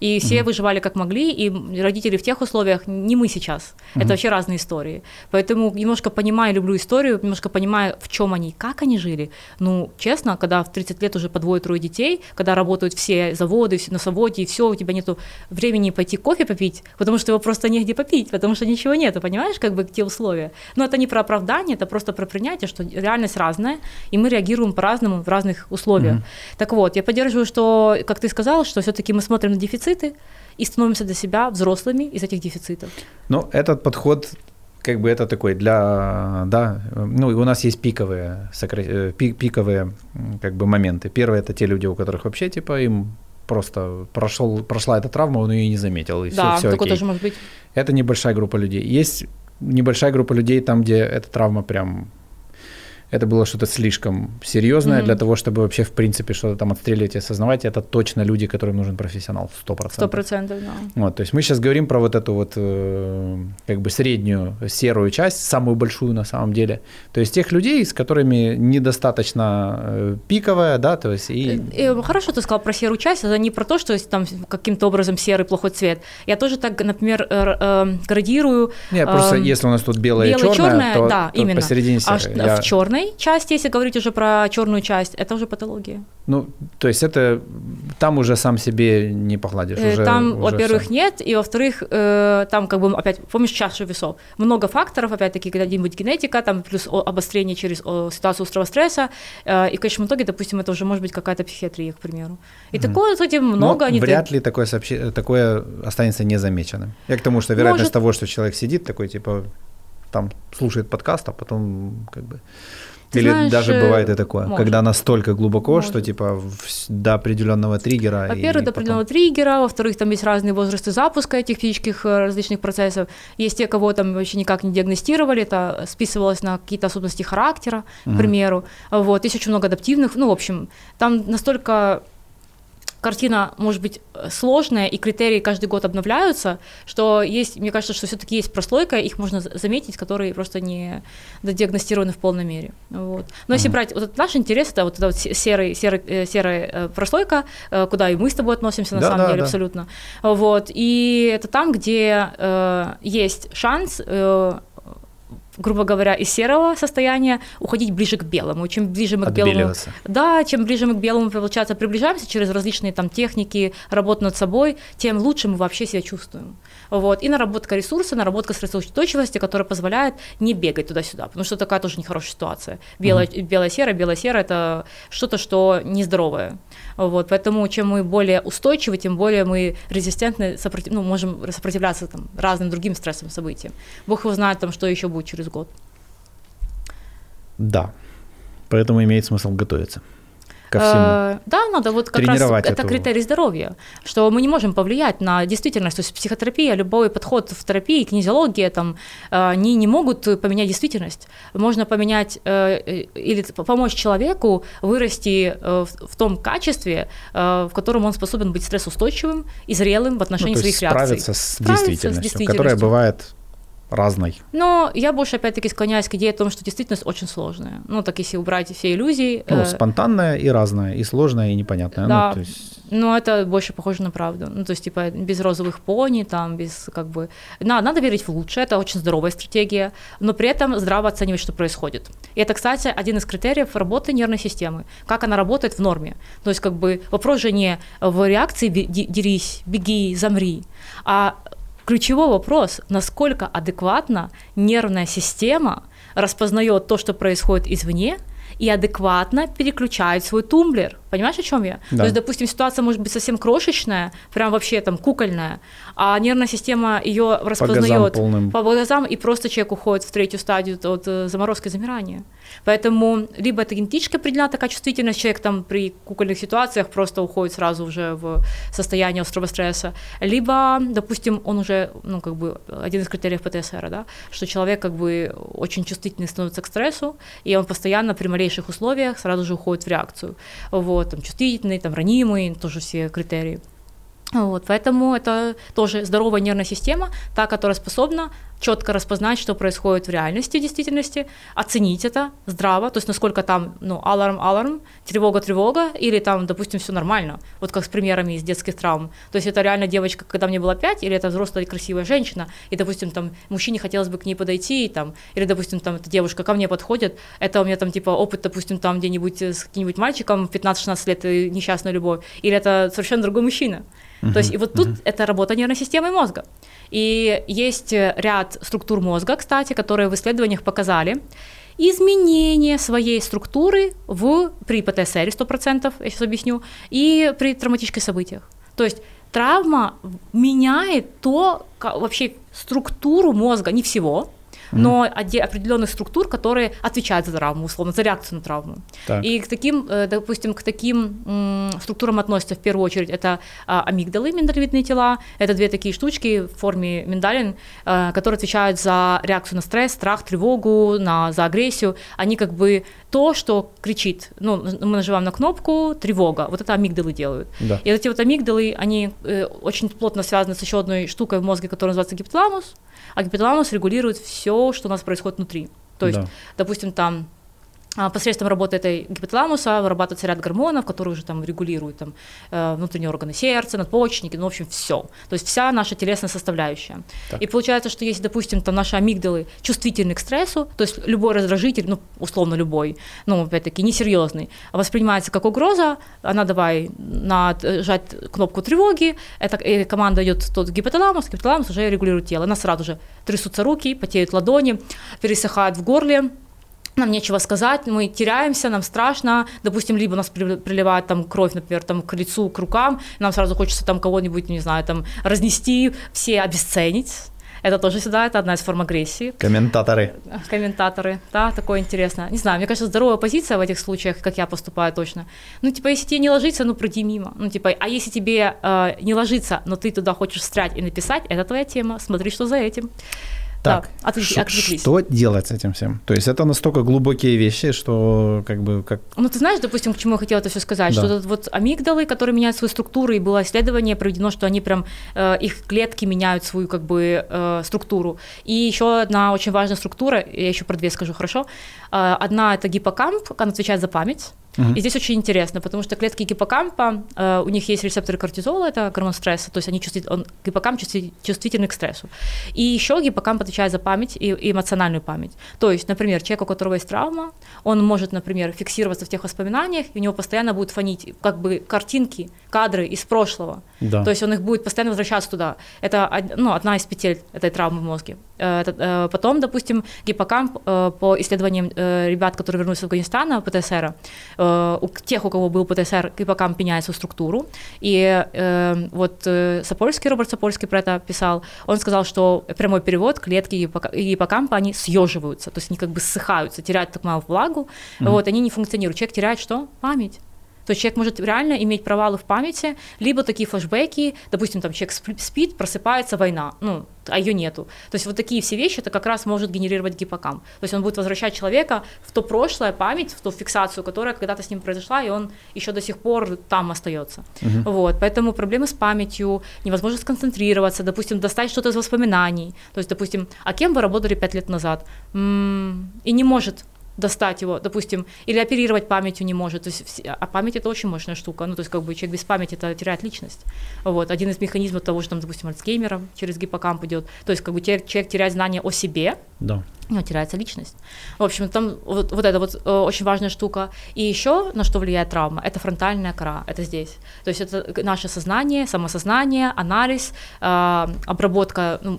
и все угу. выживали как могли, и родители в тех условиях не мы сейчас. Угу. Это вообще разные истории. Поэтому немножко понимаю, люблю историю, немножко понимаю, в чем они, как они жили. Ну, честно, когда в 30 лет уже по двое-трое детей, когда работают все заводы, все на заводе, и все, у тебя нет времени пойти кофе попить, потому что его просто негде попить, потому что ничего нету, понимаешь, как бы те условия. Но это не про оправдание, это просто про принятие, что реальность разная, и мы реагируем по-разному в разных условиях. Угу. Так вот, я поддерживаю, что, как ты сказал, что все-таки мы смотрим на дефицит, дефициты и становимся для себя взрослыми из этих дефицитов. Ну, этот подход как бы это такой для, да, ну, у нас есть пиковые, сокра... пиковые как бы моменты. Первое это те люди, у которых вообще типа им просто прошел, прошла эта травма, он ее не заметил, и да, все, все такое окей. тоже может быть. Это небольшая группа людей. Есть небольшая группа людей там, где эта травма прям это было что-то слишком серьезное mm-hmm. для того, чтобы вообще, в принципе, что-то там отстреливать и осознавать. Это точно люди, которым нужен профессионал, сто процентов. Сто процентов, да. Вот, то есть мы сейчас говорим про вот эту вот э, как бы среднюю серую часть, самую большую на самом деле. То есть тех людей, с которыми недостаточно э, пиковая, да, то есть и... и... Э, хорошо ты сказал про серую часть, это не про то, что там каким-то образом серый плохой цвет. Я тоже так, например, градирую. Нет, просто эм, если у нас тут белое, белое и черное, то, да, то именно. посередине серое. А Я... в черной черной части, если говорить уже про черную часть, это уже патология. Ну, то есть это там уже сам себе не погладишь. Э, уже, там, уже во-первых, сам. нет, и во-вторых, э, там как бы опять, помнишь, чашу весов. Много факторов, опять-таки, когда-нибудь генетика, там плюс обострение через о, ситуацию острого стресса, э, и в конечном итоге, допустим, это уже может быть какая-то психиатрия, к примеру. И mm. такое, кстати, много. Но вряд ли такое, сообще... такое останется незамеченным. Я к тому, что вероятность может... того, что человек сидит такой, типа, там слушает подкаст, а потом как бы Ты Или знаешь, даже э, бывает и такое, может. когда настолько глубоко, Может. что типа в- до определенного триггера. Во-первых, до потом- определенного триггера, во-вторых, там есть разные возрасты запуска этих физических э, различных процессов. Есть те, кого там вообще никак не диагностировали, это списывалось на какие-то особенности характера, к примеру. Вот, есть очень много адаптивных, ну, в общем, там настолько картина может быть сложная, и критерии каждый год обновляются, что есть, мне кажется, что все-таки есть прослойка, их можно за- заметить, которые просто не диагностированы в полной мере. Вот. Но если брать вот наш интерес, это вот эта вот се- серый, серый, э, серая э, прослойка, э, куда и мы с тобой относимся на Да, самом да, деле да. абсолютно. Вот. И это там, где э, есть шанс э, грубо говоря, из серого состояния уходить ближе к белому. Чем ближе мы к белому да, чем ближе мы к белому, получается, приближаемся через различные там техники, работу над собой, тем лучше мы вообще себя чувствуем. Вот. И наработка ресурса, наработка стрессоустойчивости, которая позволяет не бегать туда-сюда, потому что такая тоже нехорошая ситуация. Белое, белое-серое, белое-серое – это что-то, что нездоровое. Вот. Поэтому чем мы более устойчивы, тем более мы резистентны, сопротив... ну, можем сопротивляться там, разным другим стрессовым событиям. Бог его знает, там, что еще будет через год. Да. Поэтому имеет смысл готовиться ко всему. Э, да, надо вот как раз Тренировать это эту- критерий здоровья, что мы не можем повлиять на действительность. То есть психотерапия, любой подход в терапии, кинезиология, там, э, они не могут поменять действительность. Можно поменять э, э, или помочь человеку вырасти в, том качестве, в котором он способен быть стрессоустойчивым и зрелым в отношении Ну, то есть своих реакций. справиться с Справиться с действительностью, которая бывает разной. Но я больше опять-таки склоняюсь к идее о том, что действительность очень сложная. Ну, так если убрать все иллюзии. Ну, э, спонтанная и разная, и сложная, и непонятная. Да. Ну, то есть Ну, это больше похоже на правду. Ну, то есть, типа, без розовых пони, там, без, как бы... На, надо верить в лучшее, это очень здоровая стратегия, но при этом здраво оценивать, что происходит. И это, кстати, один из критериев работы нервной системы, как она работает в норме. То есть, как бы, вопрос же не в реакции «бе- ди- «дерись», «беги», «замри», а ключевой вопрос, насколько адекватно нервная система распознает то, что происходит извне, и адекватно переключает свой тумблер. Понимаешь, о чем я? Да. То есть, допустим, ситуация может быть совсем крошечная, прям вообще там кукольная, а нервная система ее распознает полным. по глазам, и просто человек уходит в третью стадию от э, заморозки замирания. Поэтому либо это генетически определена такая чувствительность, человек там при кукольных ситуациях просто уходит сразу уже в состояние острого стресса, либо, допустим, он уже, ну, как бы, один из критериев ПТСР, да, что человек как бы очень чувствительный становится к стрессу, и он постоянно при малейших условиях сразу же уходит в реакцию. Вот, там, чувствительный, там, ранимый, тоже все критерии. Вот, поэтому это тоже здоровая нервная система, та, которая способна четко распознать, что происходит в реальности, в действительности, оценить это здраво, то есть насколько там, ну, аларм, аларм, тревога, тревога, или там, допустим, все нормально, вот как с примерами из детских травм. То есть это реально девочка, когда мне было 5, или это взрослая красивая женщина, и, допустим, там, мужчине хотелось бы к ней подойти, и, там, или, допустим, там, эта девушка ко мне подходит, это у меня там, типа, опыт, допустим, там где-нибудь с каким-нибудь мальчиком в 15-16 лет, и несчастная любовь, или это совершенно другой мужчина. То есть и вот тут это работа нервной системы мозга. И есть э, ряд структур мозга, кстати, которые в исследованиях показали изменение своей структуры в, при ПТСР 100%, я сейчас объясню, и при травматических событиях. То есть травма меняет то, ка- вообще структуру мозга, не всего, но оде- определенных структур, которые отвечают за травму, условно, за реакцию на травму. Так. И к таким, э, допустим, к таким структурам относятся в первую очередь это а, амигдалы, миндалевидные тела. Это две такие штучки в форме миндалин, э, которые отвечают за реакцию на стресс, страх, тревогу, на, за агрессию. Они как бы то, что кричит. Ну, мы нажимаем на кнопку «тревога». Вот это амигдалы делают. Да. И эти вот амигдалы, они э, очень плотно связаны с еще одной штукой в мозге, которая называется гипоталамус. А гипоталамус регулирует все, что у нас происходит внутри. То есть, Да. допустим, там посредством работы этой гипоталамуса вырабатывается ряд гормонов, которые уже там регулируют там, э, внутренние органы сердца, надпочечники, ну, в общем, все. То есть вся наша телесная составляющая. Так. И получается, что если, допустим, там наши амигдалы чувствительны к стрессу, то есть любой раздражитель, ну, условно любой, ну, опять-таки, несерьезный, воспринимается как угроза, она давай нажать кнопку тревоги, эта э, команда идет в тот гипоталамус, гипоталамус уже регулирует тело, она сразу же трясутся руки, потеют ладони, пересыхают в горле, нам нечего сказать, мы теряемся, нам страшно, допустим, либо нас при- приливает там кровь, например, там к лицу, к рукам, нам сразу хочется там кого-нибудь, не знаю, там разнести, все обесценить, Это тоже сюда, это одна из форм агрессии. Комментаторы. Комментаторы, да, такое интересно. Не знаю, мне кажется, здоровая позиция в этих случаях, как я поступаю точно. Ну, типа, если тебе не ложится, ну, пройди мимо. Ну, типа, а если тебе э, не ложится, но ты туда хочешь встрять и написать, это твоя тема, смотри, что за этим. Так, да, отвлеклись. что делать с этим всем? То есть это настолько глубокие вещи, что как бы как... Ну ты знаешь, допустим, к чему я хотела это все сказать, да. что это вот амигдалы, которые меняют свою структуру, и было исследование проведено, что они прям, э, их клетки меняют свою как бы э, структуру. И еще одна очень важная структура, я еще про две скажу, хорошо? Э, одна это гиппокамп, он отвечает за память, Угу. И здесь очень интересно, потому что клетки гиппокампа, э, у них есть рецепторы кортизола, это гормон стресса, то есть они чувствуют, он, гиппокамп чувствительный к стрессу. И еще гиппокамп отвечает за память и, и эмоциональную память. То есть, например, человек, у которого есть травма, он может, например, фиксироваться в тех воспоминаниях, и у него постоянно будут фонить как бы картинки, кадры из прошлого. Да. То есть он их будет постоянно возвращаться туда. Это ну, одна из петель этой травмы в мозге. Э, э, потом, допустим, гиппокамп по исследованиям ребят, которые вернулись из Афганистана, ПТСР, Э, у тех, у кого был ПТСР, гиппокамп меняет свою структуру. И э, вот э, Сапольский, Роберт Сапольский про это писал, он сказал, что прямой перевод, клетки гиппокампа, они съеживаются, то есть они как бы ссыхаются, теряют так мало влагу, mm-hmm. вот, они не функционируют. Человек теряет что? Память. То есть человек может реально иметь провалы в памяти, либо такие флешбеки, допустим, там человек спит, просыпается война, ну, а ее нету. То есть вот такие все вещи, это как раз может генерировать гиппокамп. То есть он будет возвращать человека в то прошлое, память, в ту фиксацию, которая когда-то с ним произошла, и он еще до сих пор там остается. Угу. Вот, поэтому проблемы с памятью, невозможно сконцентрироваться, допустим, достать что-то из воспоминаний. То есть, допустим, а кем вы работали пять лет назад? М-м- и не может достать его, допустим, или оперировать памятью не может. То есть, а память это очень мощная штука. Ну, то есть, как бы человек без памяти это теряет личность. Вот. Один из механизмов того, что там, допустим, Альцгеймера через гиппокамп идет. То есть, как бы человек теряет знание о себе, да. у него теряется личность. В общем, там вот, вот это вот э, очень важная штука. И еще на что влияет травма, это фронтальная кора, это здесь. То есть это наше сознание, самосознание, анализ, э, обработка ну,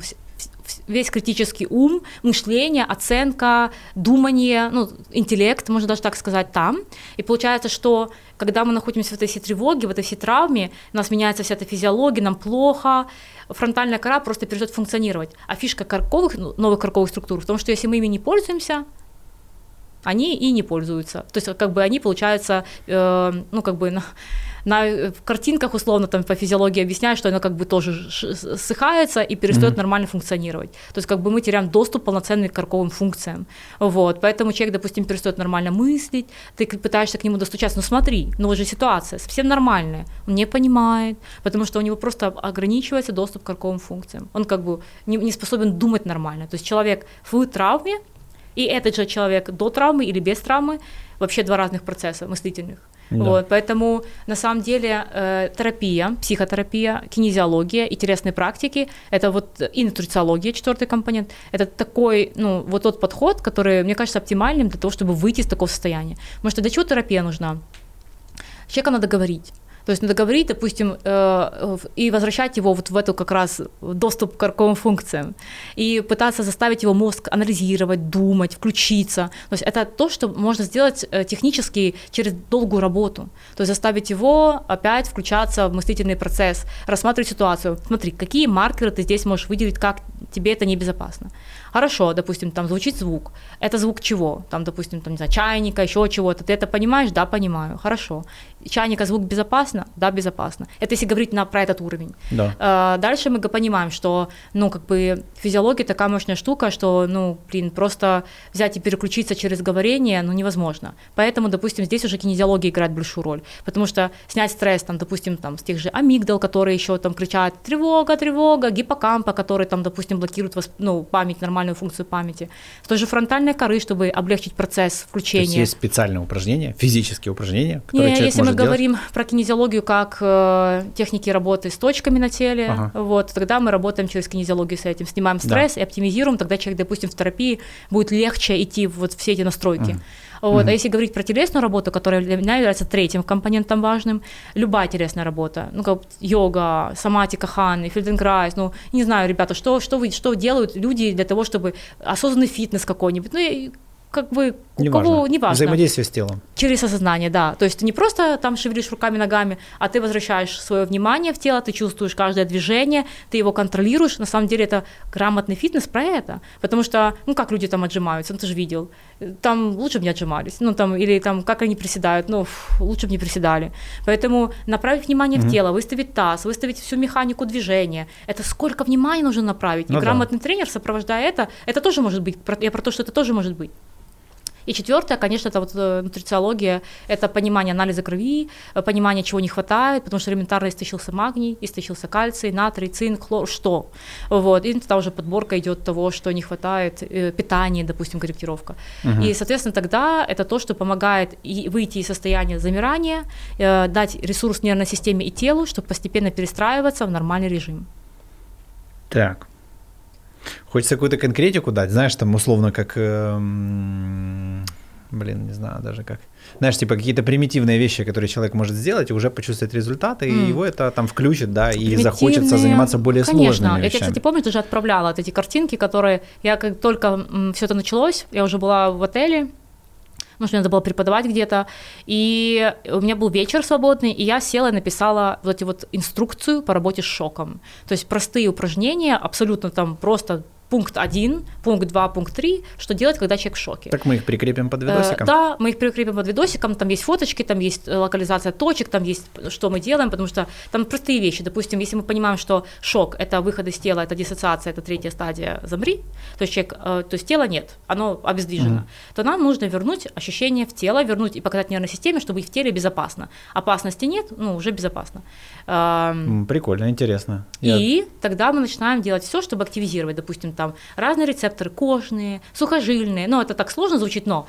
весь критический ум, мышление, оценка, думание, ну, интеллект, можно даже так сказать, там. И получается, что когда мы находимся в этой всей тревоге, в этой всей травме, у нас меняется вся эта физиология, нам плохо, фронтальная кора просто перестает функционировать. А фишка корковых, ну, новых корковых структур в том, что если мы ими не пользуемся, они и не пользуются. То есть как бы они, получается, э, ну как бы на в картинках условно там по физиологии объясняют, что оно как бы тоже ссыхается и перестает mm-hmm. нормально функционировать. То есть как бы мы теряем доступ полноценный к корковым функциям. Вот, поэтому человек, допустим, перестает нормально мыслить, ты пытаешься к нему достучаться, ну смотри, ну вот же ситуация совсем нормальная, он не понимает, потому что у него просто ограничивается доступ к корковым функциям. Он как бы не, не способен думать нормально. То есть человек в травме, и этот же человек до травмы или без травмы, вообще два разных процесса мыслительных. Да. Вот, поэтому на самом деле э, терапия, психотерапия, кинезиология и телесные практики – это вот и нутрициология, четвертый компонент, это такой, ну, вот тот подход, который, мне кажется, оптимальным для того, чтобы выйти из такого состояния. Потому что для чего терапия нужна? Человека надо говорить. То есть надо говорить, допустим, э, и возвращать его вот в эту как раз доступ к корковым функциям. И пытаться заставить его мозг анализировать, думать, включиться. То есть это то, что можно сделать э, технически через долгую работу. То есть заставить его опять включаться в мыслительный процесс, рассматривать ситуацию. Смотри, какие маркеры ты здесь можешь выделить, как тебе это небезопасно. Хорошо, допустим, там звучит звук. Это звук чего? Там, допустим, там, не знаю, чайника, еще чего-то. Ты это понимаешь? Да, понимаю. Хорошо. Чайника звук безопасно? Да, безопасно. Это если говорить на, про этот уровень. Да. А, дальше мы понимаем, что, ну, как бы физиология такая мощная штука, что, ну, блин, просто взять и переключиться через говорение, ну, невозможно. Поэтому, допустим, здесь уже кинезиология играет большую роль. Потому что снять стресс, там, допустим, там, с тех же амигдал, которые еще там кричат тревога, тревога, гиппокампа, который там, допустим, блокирует ну, память нормальную функцию памяти. С той же фронтальной коры, чтобы облегчить процесс включения. То есть есть специальные упражнения, физические упражнения, которые Не, человек если может мы делать? говорим про кинезиологию как э, техники работы с точками на теле, ага. вот, тогда мы работаем через кинезиологию с этим, снимаем стресс да. и оптимизируем, тогда человек, допустим, в терапии будет легче идти вот все эти настройки. Ага. Вот. Mm-hmm. А если говорить про телесную работу, которая для меня является третьим компонентом важным, любая телесная работа, ну как йога, соматика, ханы, фельденкрайс, ну не знаю, ребята, что, что, вы, что делают люди для того, чтобы осознанный фитнес какой-нибудь, ну как бы у Неважно. кого не важно. Взаимодействие с телом. Через осознание, да. То есть ты не просто там шевелишь руками, ногами, а ты возвращаешь свое внимание в тело, ты чувствуешь каждое движение, ты его контролируешь. На самом деле это грамотный фитнес про это. Потому что, ну как люди там отжимаются, ну ты же видел. Там лучше бы не отжимались. Ну там, или там как они приседают, ну фу, лучше бы не приседали. Поэтому направить внимание mm-hmm. в тело, выставить таз, выставить всю механику движения. Это сколько внимания нужно направить. Ну И да. грамотный тренер, сопровождая это, это тоже может быть. Я про то, что это тоже может быть. И четвертое, конечно, это вот э, нутрициология, это понимание анализа крови, э, понимание, чего не хватает, потому что элементарно истощился магний, истощился кальций, натрий, цинк, хлор, что. Вот. И тогда уже подборка идет того, что не хватает, э, питание, допустим, корректировка. И, соответственно, тогда это то, что помогает и выйти из состояния замирания, дать ресурс нервной системе и телу, чтобы постепенно перестраиваться в нормальный режим. Так. Хочется какую-то конкретику дать, знаешь, там условно как, эм, блин, не знаю даже как, знаешь, типа какие-то примитивные вещи, которые человек может сделать и уже почувствовать результаты, и М. его это там включит, да, и захочется заниматься более Конечно. сложными Я тебе, вещами. кстати, помню, даже отправляла вот эти картинки, которые я как только все это началось, я уже была в отеле, потому что мне надо было преподавать где-то, и у меня был вечер свободный, и я села и написала вот эти вот инструкцию по работе с шоком. То есть простые упражнения, абсолютно там просто пункт 1, пункт 2, пункт 3, что делать, когда человек в шоке. Так мы их прикрепим под Э, видосиком. Да, мы их прикрепим под видосиком, там есть фоточки, там есть э, локализация точек, там есть, что мы делаем, потому что там простые вещи. Допустим, если мы понимаем, что шок – это выход из тела, это диссоциация, это третья стадия «замри», то есть, человек, э, то есть тела нет, оно обездвижено, Мгм. то нам нужно вернуть ощущение в тело, вернуть и показать нервной системе, чтобы в теле безопасно. Опасности нет, ну, уже безопасно. М, Прикольно, интересно. Я- и тогда мы начинаем делать все, чтобы активизировать, допустим, там разные рецепторы кожные, сухожильные. Ну, это так сложно звучит, но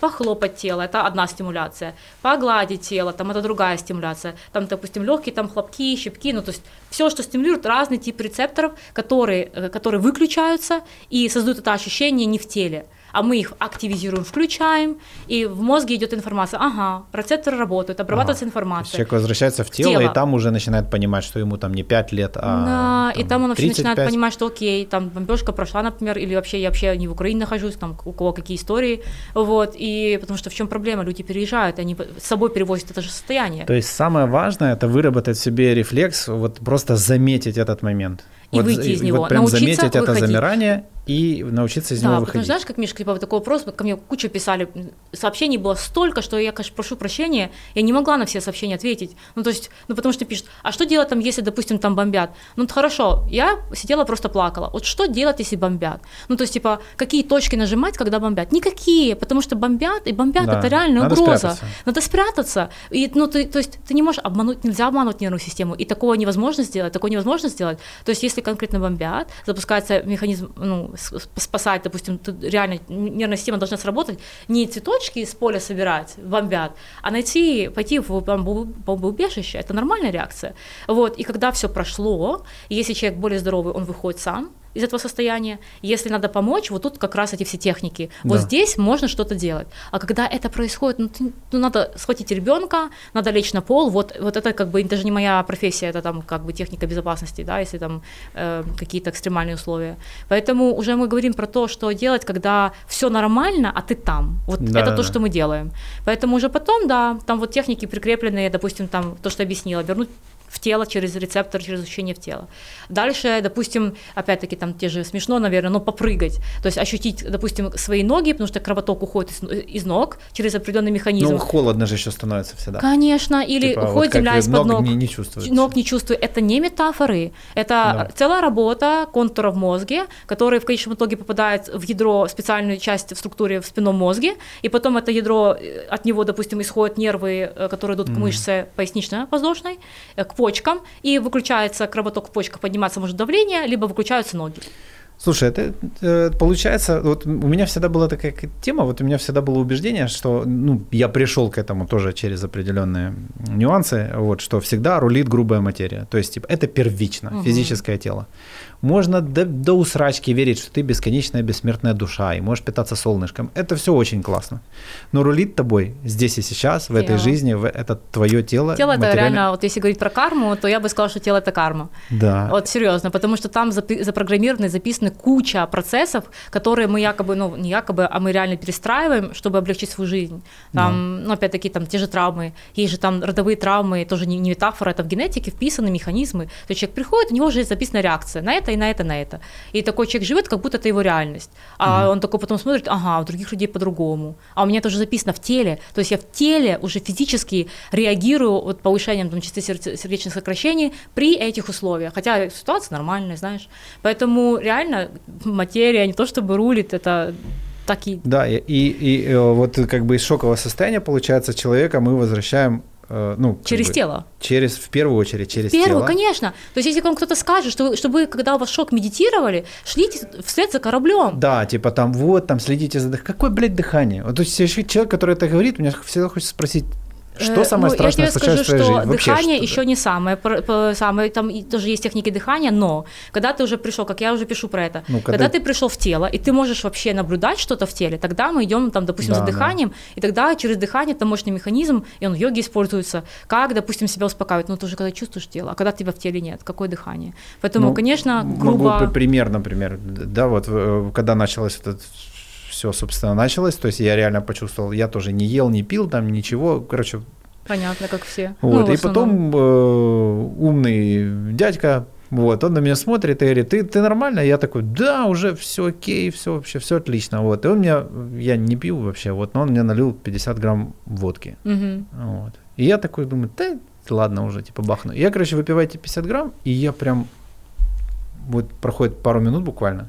похлопать тело, это одна стимуляция, погладить тело, там это другая стимуляция, там, допустим, легкие там хлопки, щипки, ну, то есть все, что стимулирует разный тип рецепторов, которые, э, которые выключаются и создают это ощущение не в теле, а мы их активизируем, включаем, и в мозге идет информация, ага, рецепторы работают, обрабатывается Ага. Информация. Человек возвращается в тело, тело. и там уже начинает понимать, что ему там не 5 лет, а Да, и там он вообще 35. начинает понимать, что окей, там бомбежка прошла, например, или вообще я вообще не в Украине нахожусь, там у кого какие истории, вот, и потому что в чем проблема, люди переезжают, они с собой перевозят это же состояние. То есть самое важное это выработать в себе рефлекс, вот просто заметить этот момент. И вот, выйти из него, Вот прям научиться заметить это выходить. замирание и научиться из Да, него потому выходить. знаешь, как, Мишка, типа, такой вопрос, ко мне кучу писали, сообщений было столько, что я, конечно, прошу прощения, я не могла на все сообщения ответить. Ну, то есть, ну, потому что пишут, а что делать там, если, допустим, там бомбят? Ну, вот хорошо, я сидела, просто плакала. Вот что делать, если бомбят? Ну, то есть, типа, какие точки нажимать, когда бомбят? Никакие, потому что бомбят, и бомбят, Да, это реальная надо угроза. спрятаться. Надо спрятаться. И, ну, ты, то есть, ты не можешь обмануть, нельзя обмануть нервную систему, и такого невозможно сделать, такое невозможно сделать. То есть, если конкретно бомбят, запускается механизм, ну, спасать, допустим, тут реально нервная система должна сработать, не цветочки из поля собирать, бомбят, а найти, пойти в бомбоубежище, это нормальная реакция. Вот, и когда все прошло, если человек более здоровый, он выходит сам, из этого состояния. Если надо помочь, вот тут как раз эти все техники. Вот Да. здесь можно что-то делать. А когда это происходит, ну, ты- ну, надо схватить ребенка, надо лечь на пол. Вот, вот это как бы даже не моя профессия, это там как бы техника безопасности, да, если там э, какие-то экстремальные условия. Поэтому уже мы говорим про то, что делать, когда все нормально, а ты там. Вот Да, это да, то, что мы делаем. Поэтому уже потом, да, там вот техники прикрепленные, допустим, там то, что объяснила, вернуть в тело через рецептор, через ощущение в тело. Дальше, допустим, опять-таки там те же смешно, наверное, но попрыгать, то есть ощутить, допустим, свои ноги, потому что кровоток уходит из, из ног через определенный механизм. Ну, холодно же еще становится всегда. Конечно, или Типа, вот уходит как земля из-под ног ног. не- не чувствуется. Ног не чувствую. Это не метафоры. Это Да. целая работа контура в мозге, который в конечном итоге попадает в ядро, специальную часть в структуре в спинном мозге, и потом это ядро, э, от него, допустим, исходят нервы, э, которые идут к мышце пояснично-воздушной, э, к почкам, и выключается кровоток в почках, подниматься может давление, либо выключаются ноги. Слушай, это э, получается, вот у меня всегда была такая тема, вот у меня всегда было убеждение, что, ну, я пришел к этому тоже через определенные нюансы, вот, что всегда рулит грубая материя, то есть, типа, это первично, Мгм. физическое тело. Можно до, до усрачки верить, что ты бесконечная бессмертная душа и можешь питаться солнышком, это все очень классно, но рулит тобой здесь и сейчас, в этой Тело. жизни, в, это твое тело. Тело это материально- реально, вот если говорить про карму, то я бы сказала, что тело это карма. Да. Вот серьезно, потому что там запи- запрограммированы, записаны куча процессов, которые мы якобы, ну, не якобы, а мы реально перестраиваем, чтобы облегчить свою жизнь. Там, да. ну, опять-таки, там те же травмы, есть же там родовые травмы, тоже не, не метафора, это в генетике вписаны механизмы. То есть человек приходит, у него уже записана реакция на это и на это, на это. И такой человек живет, как будто это его реальность. А угу. он такой потом смотрит, ага, у других людей по-другому. А у меня тоже записано в теле. То есть я в теле уже физически реагирую вот повышением там, частоты сердечных сокращений при этих условиях. Хотя ситуация нормальная, знаешь. Поэтому реально материя не то чтобы рулит, это такие. Да, и, и, и э, вот как бы из шокового состояния, получается, человека мы возвращаем ну, через бы, тело. Через, в первую очередь, через в первую, тело. конечно. То есть, если вам кто-то скажет, что, вы, что вы, когда у вас шок, медитировали, шлите вслед за кораблем. Да, типа там, вот, там, следите за дыханием. Какое, блядь, дыхание? Вот, то есть, человек, который это говорит, меня всегда хочется спросить, что э, самое ну, страшное я тебе скажу, что жизни? Вообще, дыхание еще не самое, самое, там тоже есть техники дыхания, но когда ты уже пришел, как я уже пишу про это, ну, когда... когда ты пришел в тело, и ты можешь вообще наблюдать что-то в теле, тогда мы идем там, допустим, да, за дыханием, да. и тогда через дыхание это мощный механизм, и он в йоге используется, как, допустим, себя успокаивать, ну, ты уже когда чувствуешь тело, а когда тебя в теле нет, какое дыхание. Поэтому, ну, конечно, грубо... Могу пример, например, да, вот э, когда началось этот все, собственно, началось. То есть я реально почувствовал, я тоже не ел, не пил, там ничего. Короче, Понятно, как все. Вот, ну, и потом э, умный дядька, вот, он на меня смотрит и говорит, ты, ты нормально? Я такой, да, уже все окей, все вообще, все отлично. Вот. И он меня, я не пью вообще, вот, но он мне налил 50 грамм водки. Угу. Вот. И я такой думаю, да ладно уже, типа бахну. Я, короче, выпиваю эти 50 грамм, и я прям, вот проходит пару минут буквально,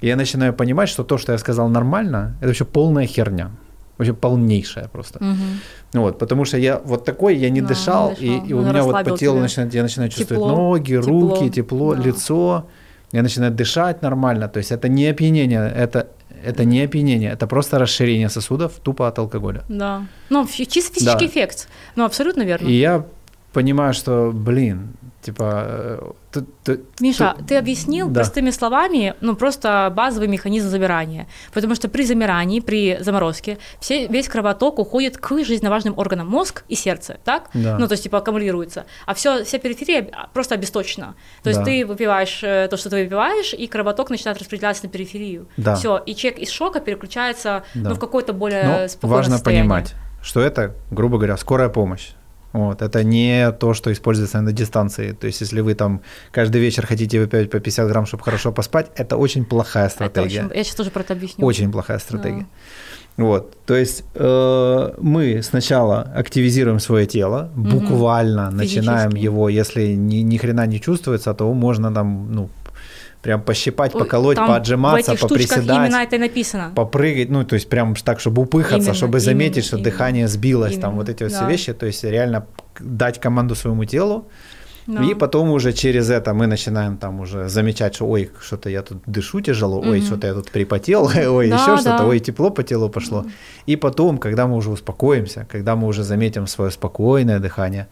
и я начинаю понимать, что то, что я сказал нормально, это вообще полная херня. Вообще полнейшая просто. Угу. Вот, потому что я вот такой, я не да, дышал, дышал, и, и у меня вот по телу начинает, я начинаю тепло, чувствовать ноги, руки, тепло, тепло да. лицо. Я начинаю дышать нормально. То есть это не опьянение, это это не опьянение, это просто расширение сосудов тупо от алкоголя. Да. Ну, чисто физический да. эффект. Ну, абсолютно верно. И я понимаю, что, блин, Типа, э, ты, ты, Миша, ты, ты объяснил да. простыми словами, ну просто базовый механизм замирания, потому что при замирании, при заморозке, все, весь кровоток уходит к жизненно важным органам мозг и сердце, так? Да. Ну то есть типа аккумулируется, а все, вся периферия просто обесточена. То есть да. ты выпиваешь э, то, что ты выпиваешь, и кровоток начинает распределяться на периферию. Да. Все, и человек из шока переключается да. ну, в какое-то более Но спокойное важно состояние. понимать, что это, грубо говоря, скорая помощь. Вот, это не то, что используется на дистанции. То есть, если вы там каждый вечер хотите выпить по 50 грамм, чтобы хорошо поспать, это очень плохая стратегия. Очень, я сейчас тоже про это объясню. Очень плохая стратегия. Да. Вот, то есть э, мы сначала активизируем свое тело, буквально угу. начинаем его, если ни, ни хрена не чувствуется, то можно там, ну, прям пощипать, поколоть, Там поотжиматься, в этих поприседать. именно это и написано. Попрыгать, ну, то есть прям так, чтобы упыхаться, именно, чтобы заметить, именно, что именно, дыхание сбилось, именно, там вот эти вот да. все вещи, то есть реально дать команду своему телу, да. И потом уже через это мы начинаем там уже замечать, что ой, что-то я тут дышу тяжело, ой, угу. что-то я тут припотел, ой, да, еще да. что-то, ой, тепло по телу пошло. Угу. И потом, когда мы уже успокоимся, когда мы уже заметим свое спокойное дыхание,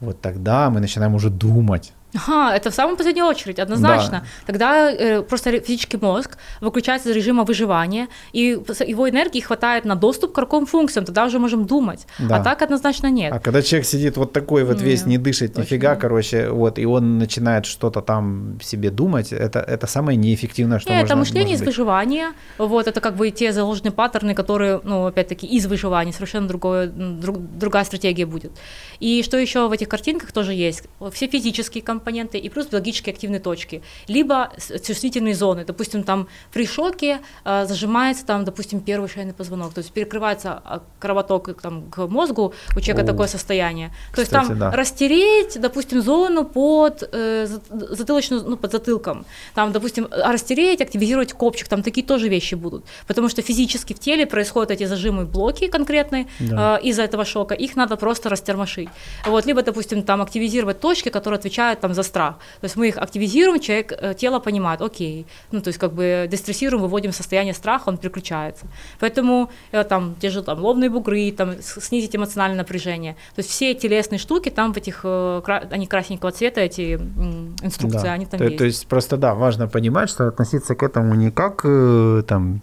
вот тогда мы начинаем уже думать Ага, это в самую последнюю очередь, однозначно. Да. Тогда э, просто физический мозг выключается из режима выживания, и его энергии хватает на доступ к каким функциям, тогда уже можем думать. Да. А так однозначно нет. А когда человек сидит вот такой вот весь, не дышит нифига, точно. короче, вот, и он начинает что-то там себе думать, это, это самое неэффективное, что нет, можно это мышление из выживания, вот, это как бы те заложенные паттерны, которые, ну, опять-таки, из выживания, совершенно другое, друг, другая стратегия будет. И что еще в этих картинках тоже есть? Все физические компоненты, компоненты и плюс биологически активные точки, либо чувствительные зоны, допустим, там при шоке э, зажимается там, допустим, первый шейный позвонок, то есть перекрывается а, кровоток там, к мозгу, у человека О, такое состояние. То кстати, есть там да. растереть, допустим, зону под э, затылочную, ну, под затылком, там, допустим, растереть, активизировать копчик, там такие тоже вещи будут, потому что физически в теле происходят эти зажимы блоки конкретные да. э, из-за этого шока, их надо просто растермошить. Вот, либо, допустим, там активизировать точки, которые отвечают там за страх. То есть мы их активизируем, человек, э, тело понимает, окей, ну то есть как бы дестрессируем, выводим состояние страха, он переключается. Поэтому э, там те же там лобные бугры, там снизить эмоциональное напряжение. То есть все телесные штуки там в этих, э, они красненького цвета, эти инструкции, да. они там то, есть. То есть просто да, важно понимать, что относиться к этому не как там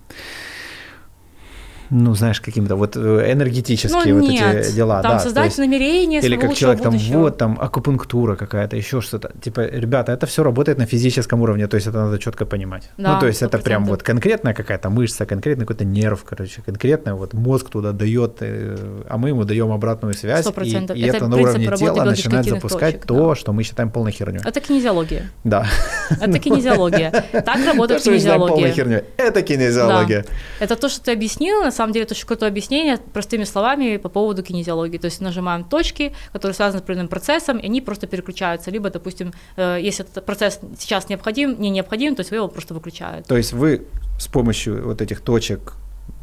ну, знаешь, какими-то вот э, энергетические ну, вот нет. эти дела. Там да, создать есть, намерение Или как человек там, вот там акупунктура какая-то, еще что-то. Типа, ребята, это все работает на физическом уровне, то есть это надо четко понимать. Да, ну, то есть 100%. это прям вот конкретная какая-то мышца, конкретный какой-то нерв, короче, конкретно вот мозг туда дает, э, а мы ему даем обратную связь, 100%. и, и это, это на уровне тела начинает запускать точек, то, да. что мы считаем полной херней. Это кинезиология. Да. Это кинезиология. Так работает кинезиология. Это кинезиология. Это то, что ты объяснил, на самом деле, это очень крутое объяснение простыми словами по поводу кинезиологии. То есть нажимаем точки, которые связаны с определенным процессом, и они просто переключаются. Либо, допустим, э, если этот процесс сейчас необходим, не необходим, то есть вы его просто выключаете. То есть вы с помощью вот этих точек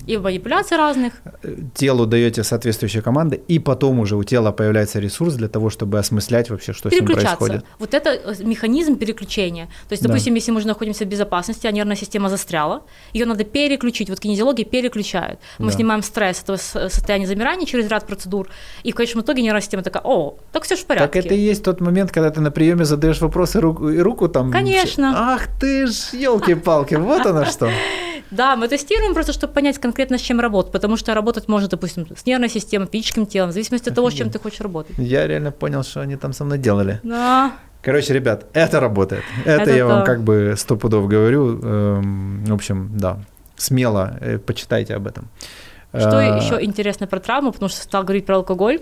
и манипуляций разных. Телу даете соответствующие команды, и потом уже у тела появляется ресурс для того, чтобы осмыслять вообще, что с ним происходит. Вот это э, механизм переключения. То есть, допустим, да. если мы находимся в безопасности, а нервная система застряла, ее надо переключить. Вот кинезиология переключает. Мы да. снимаем стресс этого состояния замирания через ряд процедур, и в конечном итоге нервная система такая, о, так все в порядке. Так это и есть тот момент, когда ты на приеме задаешь вопросы руку, и руку там... Конечно. Ах ты ж, елки-палки, вот оно что. Да, мы тестируем просто, чтобы понять конкретно, с чем работать, потому что работать можно, допустим, с нервной системой, физическим телом, в зависимости от того, с чем ты хочешь работать. Я реально понял, что они там со мной делали. Да. Короче, ребят, это работает. Это, это я то. вам как бы сто пудов говорю. Эм, в общем, да, смело э, почитайте об этом. Что а... еще интересно про травму, потому что стал говорить про алкоголь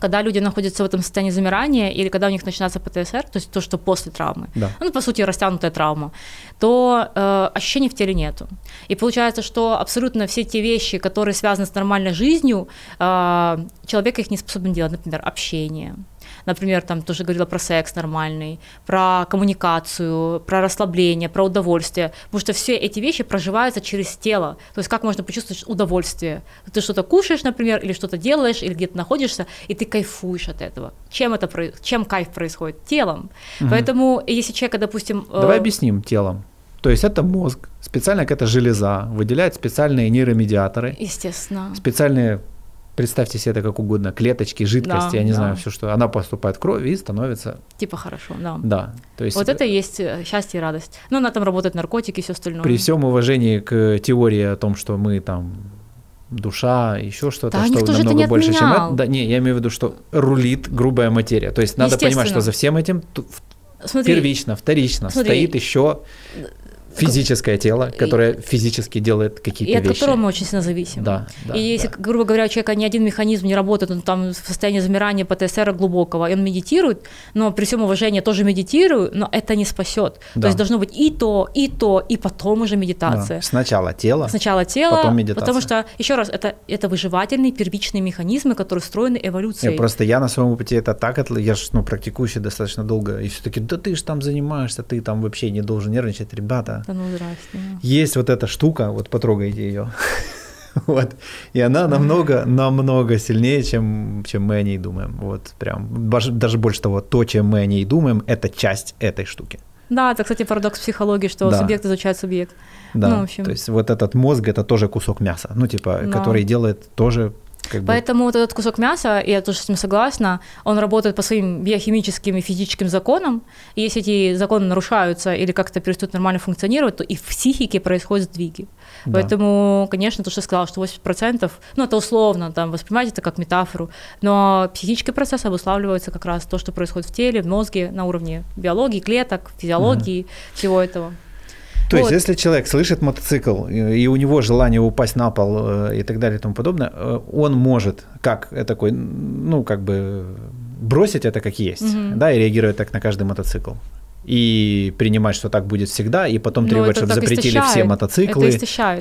когда люди находятся в этом состоянии замирания или когда у них начинается ПТСР, то есть то, что после травмы, да. ну, по сути, растянутая травма, то э, ощущений в теле нету. И получается, что абсолютно все те вещи, которые связаны с нормальной жизнью, э, человек их не способен делать, например, общение, Например, там тоже говорила про секс нормальный, про коммуникацию, про расслабление, про удовольствие. Потому что все эти вещи проживаются через тело. То есть как можно почувствовать удовольствие? Ты что-то кушаешь, например, или что-то делаешь, или где-то находишься, и ты кайфуешь от этого. Чем это чем кайф происходит? Телом. Угу. Поэтому если человека, допустим... Э, Давай э... объясним телом. То есть это мозг, специальная какая-то железа, выделяет специальные нейромедиаторы. Естественно. Специальные представьте себе это как угодно, клеточки, жидкости, да, я не да. знаю, все что, она поступает в кровь и становится... Типа хорошо, да. Да. То есть... Вот это и есть э, счастье и радость. Ну, на этом работают наркотики и все остальное. При всем уважении к теории о том, что мы там душа, еще что-то, да, что намного не больше, чем это. Да, не, я имею в виду, что рулит грубая материя. То есть надо понимать, что за всем этим Смотри, первично, вторично смотри, стоит еще физическое тело, которое и, физически делает какие-то вещи. И от которого мы очень сильно зависим. Да, да, и если, да. грубо говоря, у человека ни один механизм не работает, он там в состоянии замирания ПТСР глубокого, и он медитирует, но при всем уважении тоже медитирую, но это не спасет. Да. То есть должно быть и то, и то, и потом уже медитация. Да. Сначала тело, Сначала тело, потом медитация. Потому что, еще раз, это, это выживательные первичные механизмы, которые встроены эволюцией. Я просто я на своем опыте это так, я же ну, практикующий достаточно долго, и все-таки, да ты же там занимаешься, ты там вообще не должен нервничать, ребята. Да ну здрасте есть вот эта штука, вот потрогайте ее. Вот. И она намного, намного сильнее, чем, чем мы о ней думаем. Вот прям даже больше того, то, чем мы о ней думаем, это часть этой штуки. Да, это, кстати, парадокс психологии, что да. субъект изучает субъект. Да, ну, в общем. то есть вот этот мозг – это тоже кусок мяса, ну, типа, да. который делает тоже как бы... Поэтому вот этот кусок мяса, я тоже с ним согласна, он работает по своим биохимическим и физическим законам, и если эти законы нарушаются или как-то перестают нормально функционировать, то и в психике происходят сдвиги. Да. Поэтому, конечно, то, что я сказала, что 80%, ну, это условно, там, воспринимать это как метафору, но психический процесс обуславливается как раз то, что происходит в теле, в мозге, на уровне биологии, клеток, физиологии, угу. всего этого. То вот. есть, если человек слышит мотоцикл, и у него желание упасть на пол э, и так далее и тому подобное, э, он может, как э, такой, ну, как бы бросить это как есть, угу. да, и реагировать так на каждый мотоцикл и принимать, что так будет всегда, и потом ну, требовать, чтобы запретили истощает. все мотоциклы,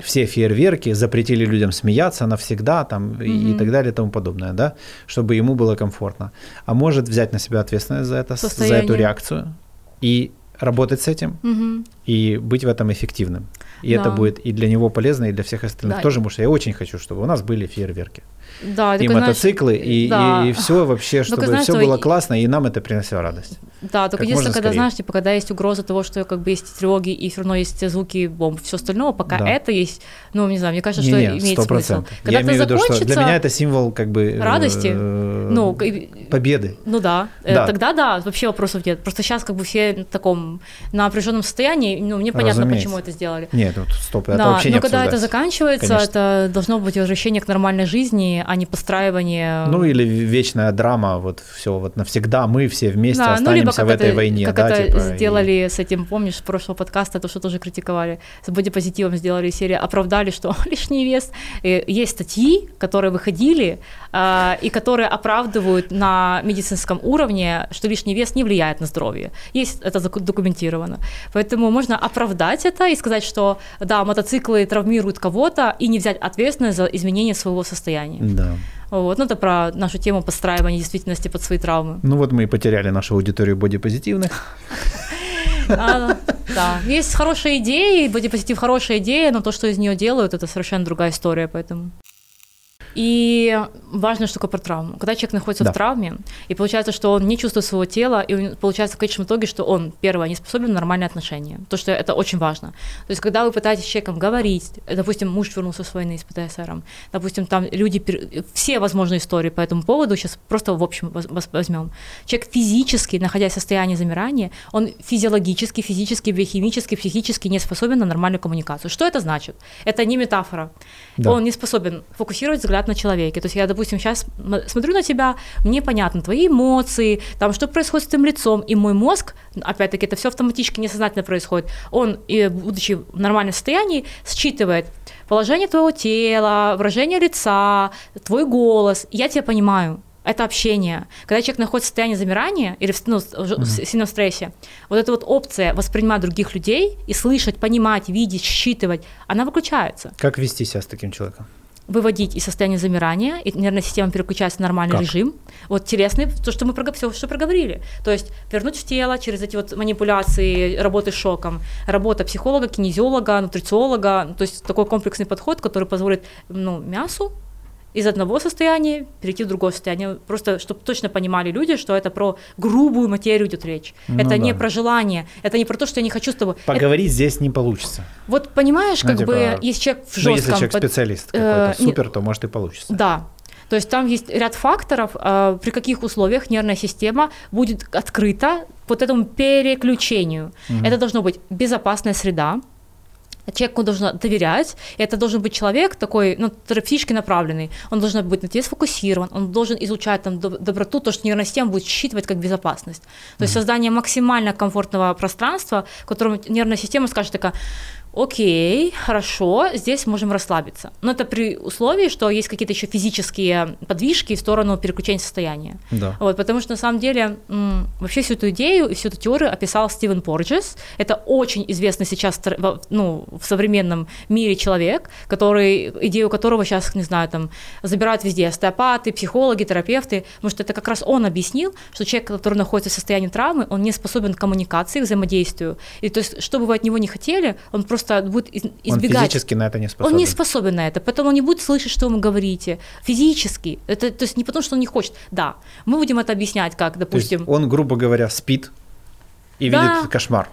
все фейерверки, запретили людям смеяться навсегда там, mm и, и так далее и тому подобное, да, чтобы ему было комфортно. А может взять на себя ответственность за это, Состояние. за эту реакцию и работать с этим угу. и быть в этом эффективным. И да. это будет и для него полезно, и для всех остальных да. тоже, потому что я очень хочу, чтобы у нас были фейерверки. Да, и мотоциклы, знаешь, и, да. и, и все вообще, чтобы знаешь, все было классно, и нам это приносило радость. Да, только единственное, когда, знаешь, типа, когда есть угроза того, что как бы есть тревоги, и все равно есть звуки бомб, все остальное, пока да. это есть, ну, не знаю, мне кажется, что не, не, имеет 100%. смысл. Когда Я имею в виду, что для меня это символ как бы... Радости, э, ну, победы. Ну да, э, да, тогда да, вообще вопросов нет. Просто сейчас как бы все в таком напряженном состоянии, ну, мне понятно, Разумеется. почему это сделали. Нет, вот стоп, это да, вообще не но когда это заканчивается, Конечно. это должно быть возвращение к нормальной жизни, а не постраивание. Ну или вечная драма, вот все, вот навсегда мы все вместе Да, ну, либо останемся как в этой это, войне, как да, это типа, и- сделали с этим, помнишь, прошлого подкаста, то, что тоже критиковали, с бодипозитивом сделали серию, оправдали, что лишний вес. И есть статьи, которые выходили, и которые оправдывают на медицинском уровне, что лишний вес не влияет на здоровье. Есть это документировано. Поэтому можно оправдать это и сказать, что да, мотоциклы травмируют кого-то, и не взять ответственность за изменение своего состояния. Да. Вот. Ну, это про нашу тему подстраивания действительности под свои травмы. Ну вот мы и потеряли нашу аудиторию бодипозитивных. А, да, есть хорошие идеи, бодипозитив хорошая идея, но то, что из нее делают, это совершенно другая история, поэтому. И важная штука про травму. Когда человек находится Да. в травме, и получается, что он не чувствует своего тела, и получается в конечном итоге, что он, первое, не способен на нормальные отношения. То, что это очень важно. То есть, когда вы пытаетесь с человеком говорить, допустим, муж вернулся с войны с ПТСР, допустим, там люди, все возможные истории по этому поводу, сейчас просто в общем воз- воз- возьмем. Человек физически, находясь в состоянии замирания, он физиологически, физически, биохимически, психически не способен на нормальную коммуникацию. Что это значит? Это не метафора. Да. Он не способен фокусировать взгляд на человеке. То есть я, допустим, сейчас смотрю на тебя, мне понятно твои эмоции, там, что происходит с твоим лицом, и мой мозг, опять-таки, это все автоматически, несознательно происходит, он, и, будучи в нормальном состоянии, считывает положение твоего тела, выражение лица, твой голос, я тебя понимаю, это общение. Когда человек находится в состоянии замирания или в, ну, в сильном стрессе, вот эта вот опция воспринимать других людей и слышать, понимать, видеть, считывать, она выключается Как вести себя с таким человеком? Выводить из состояния замирания, и нервная система переключается в нормальный Как? режим. Вот телесный, то, что мы всё, что проговорили. То есть вернуть в тело через эти вот манипуляции, работы с шоком, работа психолога, кинезиолога, нутрициолога, то есть такой комплексный подход, который позволит ну, мясу из одного состояния перейти в другое состояние. Просто, чтобы точно понимали люди, что это про грубую материю идет речь. Ну это не да. про желание, это не про то, что я не хочу с тобой. Это- Поговорить здесь не получится. вот понимаешь, Ну, как типа, бы, есть человек в Ну, если жестком... человек под- специалист э, какой-то не- супер, то может и получится. Да. То есть там есть ряд факторов, э, при каких условиях нервная система будет открыта вот этому переключению. Это должна быть безопасная среда, человеку нужно доверять, и это должен быть человек такой, ну, терапевтически направленный, он должен быть на тебе сфокусирован, он должен изучать там доб- доброту, то, что нервная система будет считывать как безопасность. То есть создание максимально комфортного пространства, в котором нервная система скажет такая, окей, хорошо, здесь можем расслабиться. Но это при условии, что есть какие-то еще физические подвижки в сторону переключения состояния. Да. Вот, потому что на самом деле вообще всю эту идею и всю эту теорию описал Стивен Порджес. Это очень известный сейчас ну, в современном мире человек, который, идею которого сейчас, не знаю, там, забирают везде остеопаты, психологи, терапевты, потому что это как раз он объяснил, что человек, который находится в состоянии травмы, он не способен к коммуникации, к взаимодействию. И то есть, что бы вы от него не хотели, он просто будет из- Он избегать физически на это не способен. он не способен на это, поэтому он не будет слышать, что вы говорите. Физически. Это, то есть не потому, что он не хочет. Да, мы будем это объяснять, как, допустим, он, грубо говоря, спит и Да. видит кошмар.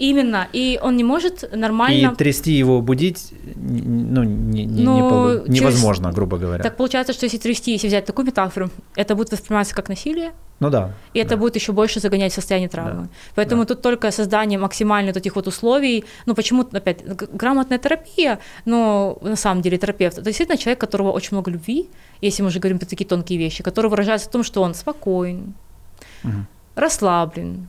именно, и он не может И нормально... трясти его, будить, ну, не- не- Ну, не полу- через- невозможно, грубо говоря. Так получается, что если трясти, если взять такую метафору, это будет восприниматься как насилие, Ну да. и это да. будет еще больше загонять в состояние травмы. Да. Поэтому Да. тут только создание максимально этих вот условий. Ну, почему, опять, грамотная терапия, но на самом деле терапевт, это действительно человек, которого очень много любви, если мы уже говорим про такие тонкие вещи, который выражается в том, что он спокоен, Мгм. расслаблен,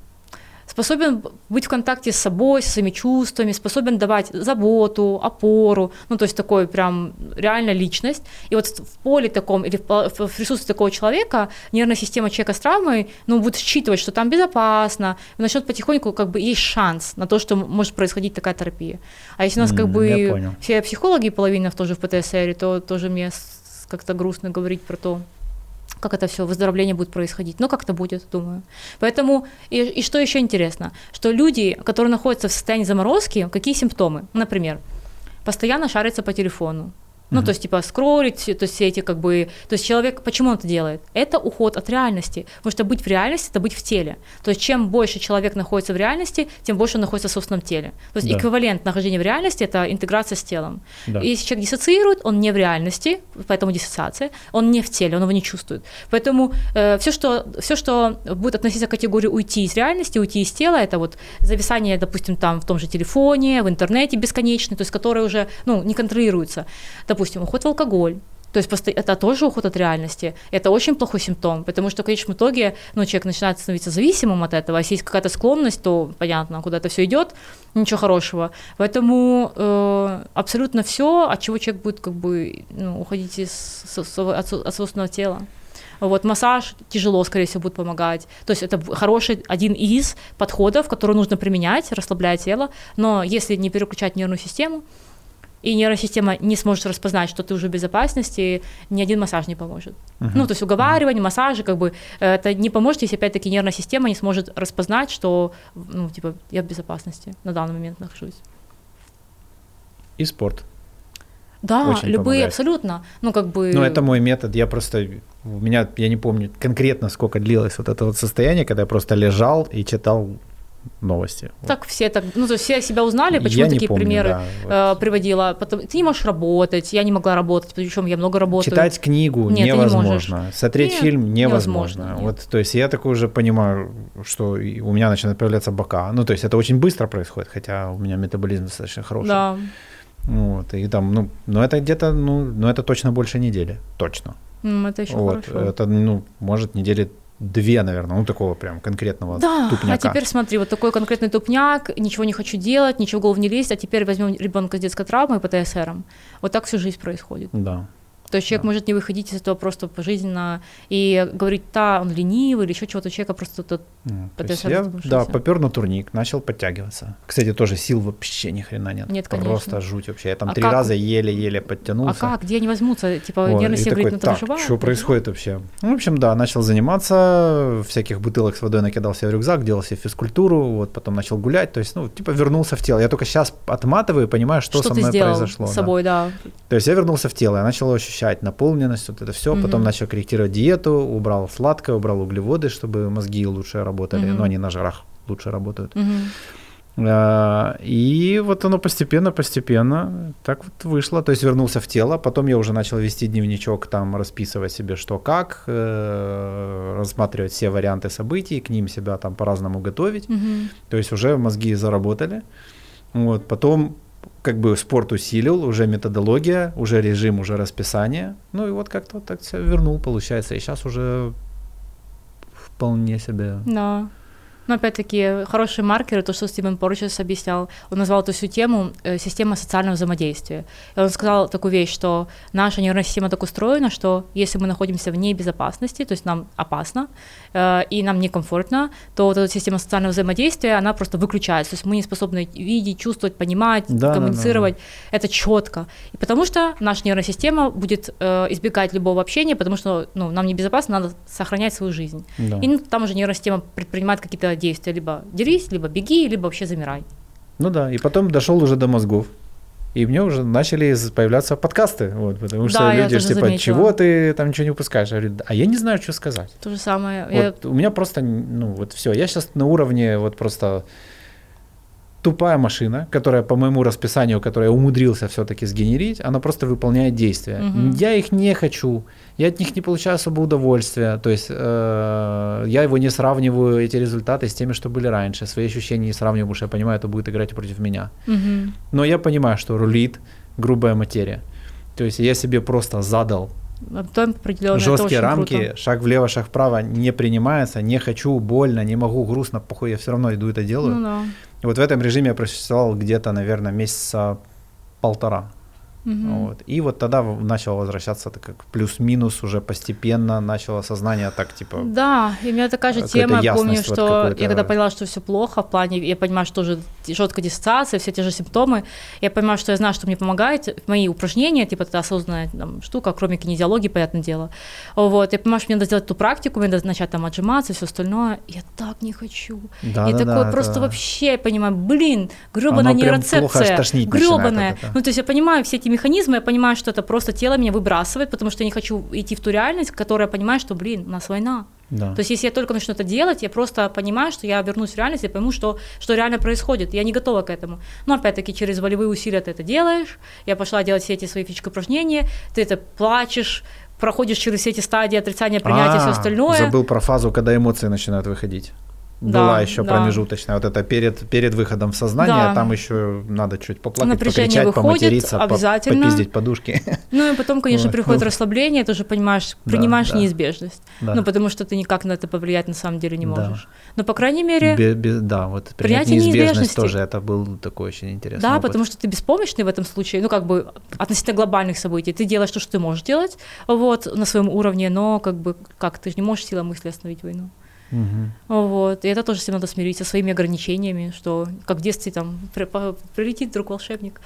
способен быть в контакте с собой, со своими чувствами, способен давать заботу, опору, ну, то есть такой прям реально личность. И вот в поле таком или в присутствии такого человека нервная система человека с травмой, ну, будет считывать, что там безопасно, начнет потихоньку, как бы, есть шанс на то, что может происходить такая терапия. А если у нас, как бы, все психологи, половина тоже в ПТСР, то тоже мне как-то грустно говорить про то, как это все, выздоровление будет происходить. Но как-то будет, думаю. Поэтому, и, и что еще интересно, что люди, которые находятся в состоянии заморозки, какие симптомы? Например, постоянно шарятся по телефону, Ну, то есть, типа, скроллить, то есть, все эти, как бы, то есть, человек, почему он это делает? Это уход от реальности, потому что быть в реальности – это быть в теле. То есть, чем больше человек находится в реальности, тем больше он находится в собственном теле. То есть, да. эквивалент нахождения в реальности – это интеграция с телом. Да. И если человек диссоциирует, он не в реальности, поэтому диссоциация, он не в теле, он его не чувствует. Поэтому э, все, что, все, что будет относиться к категории уйти из реальности, уйти из тела, это вот зависание, допустим, там в том же телефоне, в интернете бесконечный, то есть, который уже, ну, не контролируется допустим, уход в алкоголь, то есть это тоже уход от реальности. Это очень плохой симптом, потому что в конечном итоге ну, человек начинает становиться зависимым от этого. А если есть какая-то склонность, то понятно, куда это все идет, ничего хорошего. Поэтому э, абсолютно все, от чего человек будет как бы ну, уходить из, от, от собственного тела. Вот массаж тяжело, скорее всего, будет помогать. То есть это хороший один из подходов, который нужно применять, расслабляя тело. Но если не переключать нервную систему, и нейросистема не сможет распознать, что ты уже в безопасности, ни один массаж не поможет. Uh-huh. Ну, то есть уговаривание, массажи, как бы, это не поможет, если опять-таки нервная система не сможет распознать, что, ну, типа, я в безопасности на данный момент нахожусь. И спорт. Да, Очень любые помогает. абсолютно. Ну, как бы... Ну, это мой метод. Я просто... У меня, я не помню конкретно, сколько длилось вот это вот состояние, когда я просто лежал и читал новости. Так вот. все так, ну то есть все себя узнали, почему я такие помню, примеры да, вот. э, приводила. Потом ты не можешь работать, я не могла работать, причем я много работаю. Читать книгу Нет, невозможно, не смотреть Нет, фильм невозможно. невозможно. Вот, то есть я такой уже понимаю, что у меня начинают появляться бока. Ну то есть это очень быстро происходит, хотя у меня метаболизм достаточно хороший. Да. Вот, и там, ну, ну это где-то, ну, ну это точно больше недели, точно. Mm, это еще вот, хорошо. Это, ну, может, недели две, наверное, ну такого прям конкретного да, тупняка. а теперь смотри, вот такой конкретный тупняк, ничего не хочу делать, ничего в голову не лезть, а теперь возьмем ребенка с детской травмой по ТСР. Вот так всю жизнь происходит. Да. То есть человек да. может не выходить из этого просто пожизненно и говорить, да, он ленивый или еще чего-то, человека просто тот mm, я, Да, попер на турник, начал подтягиваться. Кстати, тоже сил вообще ни хрена нет. Нет, конечно. Просто жуть вообще. Я там а три как? раза еле-еле подтянулся. А как? Где они возьмутся? Типа вот, нервный система говорит, ну так, что происходит вообще? Ну, в общем, да, начал заниматься, всяких бутылок с водой накидал себе в рюкзак, делал себе физкультуру, вот потом начал гулять, то есть, ну, типа вернулся в тело. Я только сейчас отматываю и понимаю, что, что со мной произошло. с собой, да. да. То есть я вернулся в тело, я начал ощущать наполненность, вот это все, угу. потом начал корректировать диету, убрал сладкое, убрал углеводы, чтобы мозги лучше работали, угу. но они на жирах лучше работают. Угу. И вот оно постепенно-постепенно так вот вышло, то есть вернулся в тело, потом я уже начал вести дневничок, там расписывать себе что как, э, рассматривать все варианты событий, к ним себя там по-разному готовить, угу. то есть уже мозги заработали. Вот, потом как бы спорт усилил, уже методология, уже режим, уже расписание. Ну и вот как-то так все вернул, получается. И сейчас уже вполне себе. Да. Но опять-таки хорошие маркеры, то, что Стивен Порчес объяснял, он назвал эту всю тему э, система социального взаимодействия. И он сказал такую вещь, что наша нервная система так устроена, что если мы находимся вне безопасности, то есть нам опасно э, и нам некомфортно, то вот эта система социального взаимодействия, она просто выключается. То есть мы не способны видеть, чувствовать, понимать, да, коммуницировать. Да, да. Это четко. И потому что наша нервная система будет э, избегать любого общения, потому что ну, нам небезопасно, надо сохранять свою жизнь. Да. И ну, там уже нервная система предпринимает какие-то действия. Либо дерись, либо беги, либо вообще замирай. Ну да, и потом дошел уже до мозгов. И мне уже начали появляться подкасты, вот, потому да, что люди же типа, заметила. чего ты там ничего не упускаешь? Я говорю, а я не знаю, что сказать. То же самое. Вот я... У меня просто, ну вот все, я сейчас на уровне вот просто тупая машина, которая по моему расписанию, которое я умудрился все-таки сгенерить, она просто выполняет действия. Угу. Я их не хочу, я от них не получаю особо удовольствия, то есть э, я его не сравниваю, эти результаты, с теми, что были раньше, свои ощущения не сравниваю, потому что я понимаю, это будет играть против меня. Угу. Но я понимаю, что рулит грубая материя. То есть я себе просто задал жесткие рамки, круто. шаг влево, шаг вправо не принимается, не хочу, больно, не могу, грустно, похуй, я все равно иду это делаю. Ну, да. И вот в этом режиме я просуществовал где-то, наверное, месяца полтора. Угу. Вот. И вот тогда начало возвращаться так как плюс-минус уже постепенно начало сознание так типа. Да, и у меня такая же тема, я помню, что я когда поняла, что все плохо, в плане, я понимаю, что уже жесткая диссоциация, все те же симптомы, я понимаю, что я знаю, что мне помогает, мои упражнения, типа это осознанная там, штука, кроме кинезиологии, понятное дело. Вот, я понимаю, что мне надо сделать эту практику, мне надо начать там отжиматься, все остальное. Я так не хочу. Да, и да, такое да, просто это... вообще, я понимаю, блин, гребаная нейроцепция, гребаная. Ну, то есть я понимаю все эти эти механизмы, я понимаю, что это просто тело меня выбрасывает, потому что я не хочу идти в ту реальность, которая понимаю, что, блин, у нас война. Да. То есть если я только начну это делать, я просто понимаю, что я вернусь в реальность и пойму, что, что реально происходит. Я не готова к этому. Но опять-таки через волевые усилия ты это делаешь. Я пошла делать все эти свои физические упражнения, ты это плачешь, проходишь через все эти стадии отрицания, принятия, А, все остальное. Забыл про фазу, когда эмоции начинают выходить. Да, Была еще да. промежуточная. Вот это перед, перед выходом в сознание, Да. там еще надо чуть поплакать, Напряжение покричать, выходит, поматериться, по- обязательно. попиздить подушки. Ну и потом, конечно, Вот. приходит расслабление, ты уже понимаешь, Да, принимаешь да. неизбежность. Да. Ну, потому что ты никак на это повлиять на самом деле не Да. можешь. Но, по крайней мере, Бе- бе- да, вот принять Принятие неизбежность неизбежности. тоже, это был такой очень интересный да, опыт. потому что ты беспомощный в этом случае, ну, как бы относительно глобальных событий. Ты делаешь то, что ты можешь делать, вот, на своем уровне, но, как бы, как, ты же не можешь силой мысли остановить войну. Мгм. Вот, и это тоже этим надо смириться, со своими ограничениями, что, как в детстве, там, прилетит вдруг волшебник,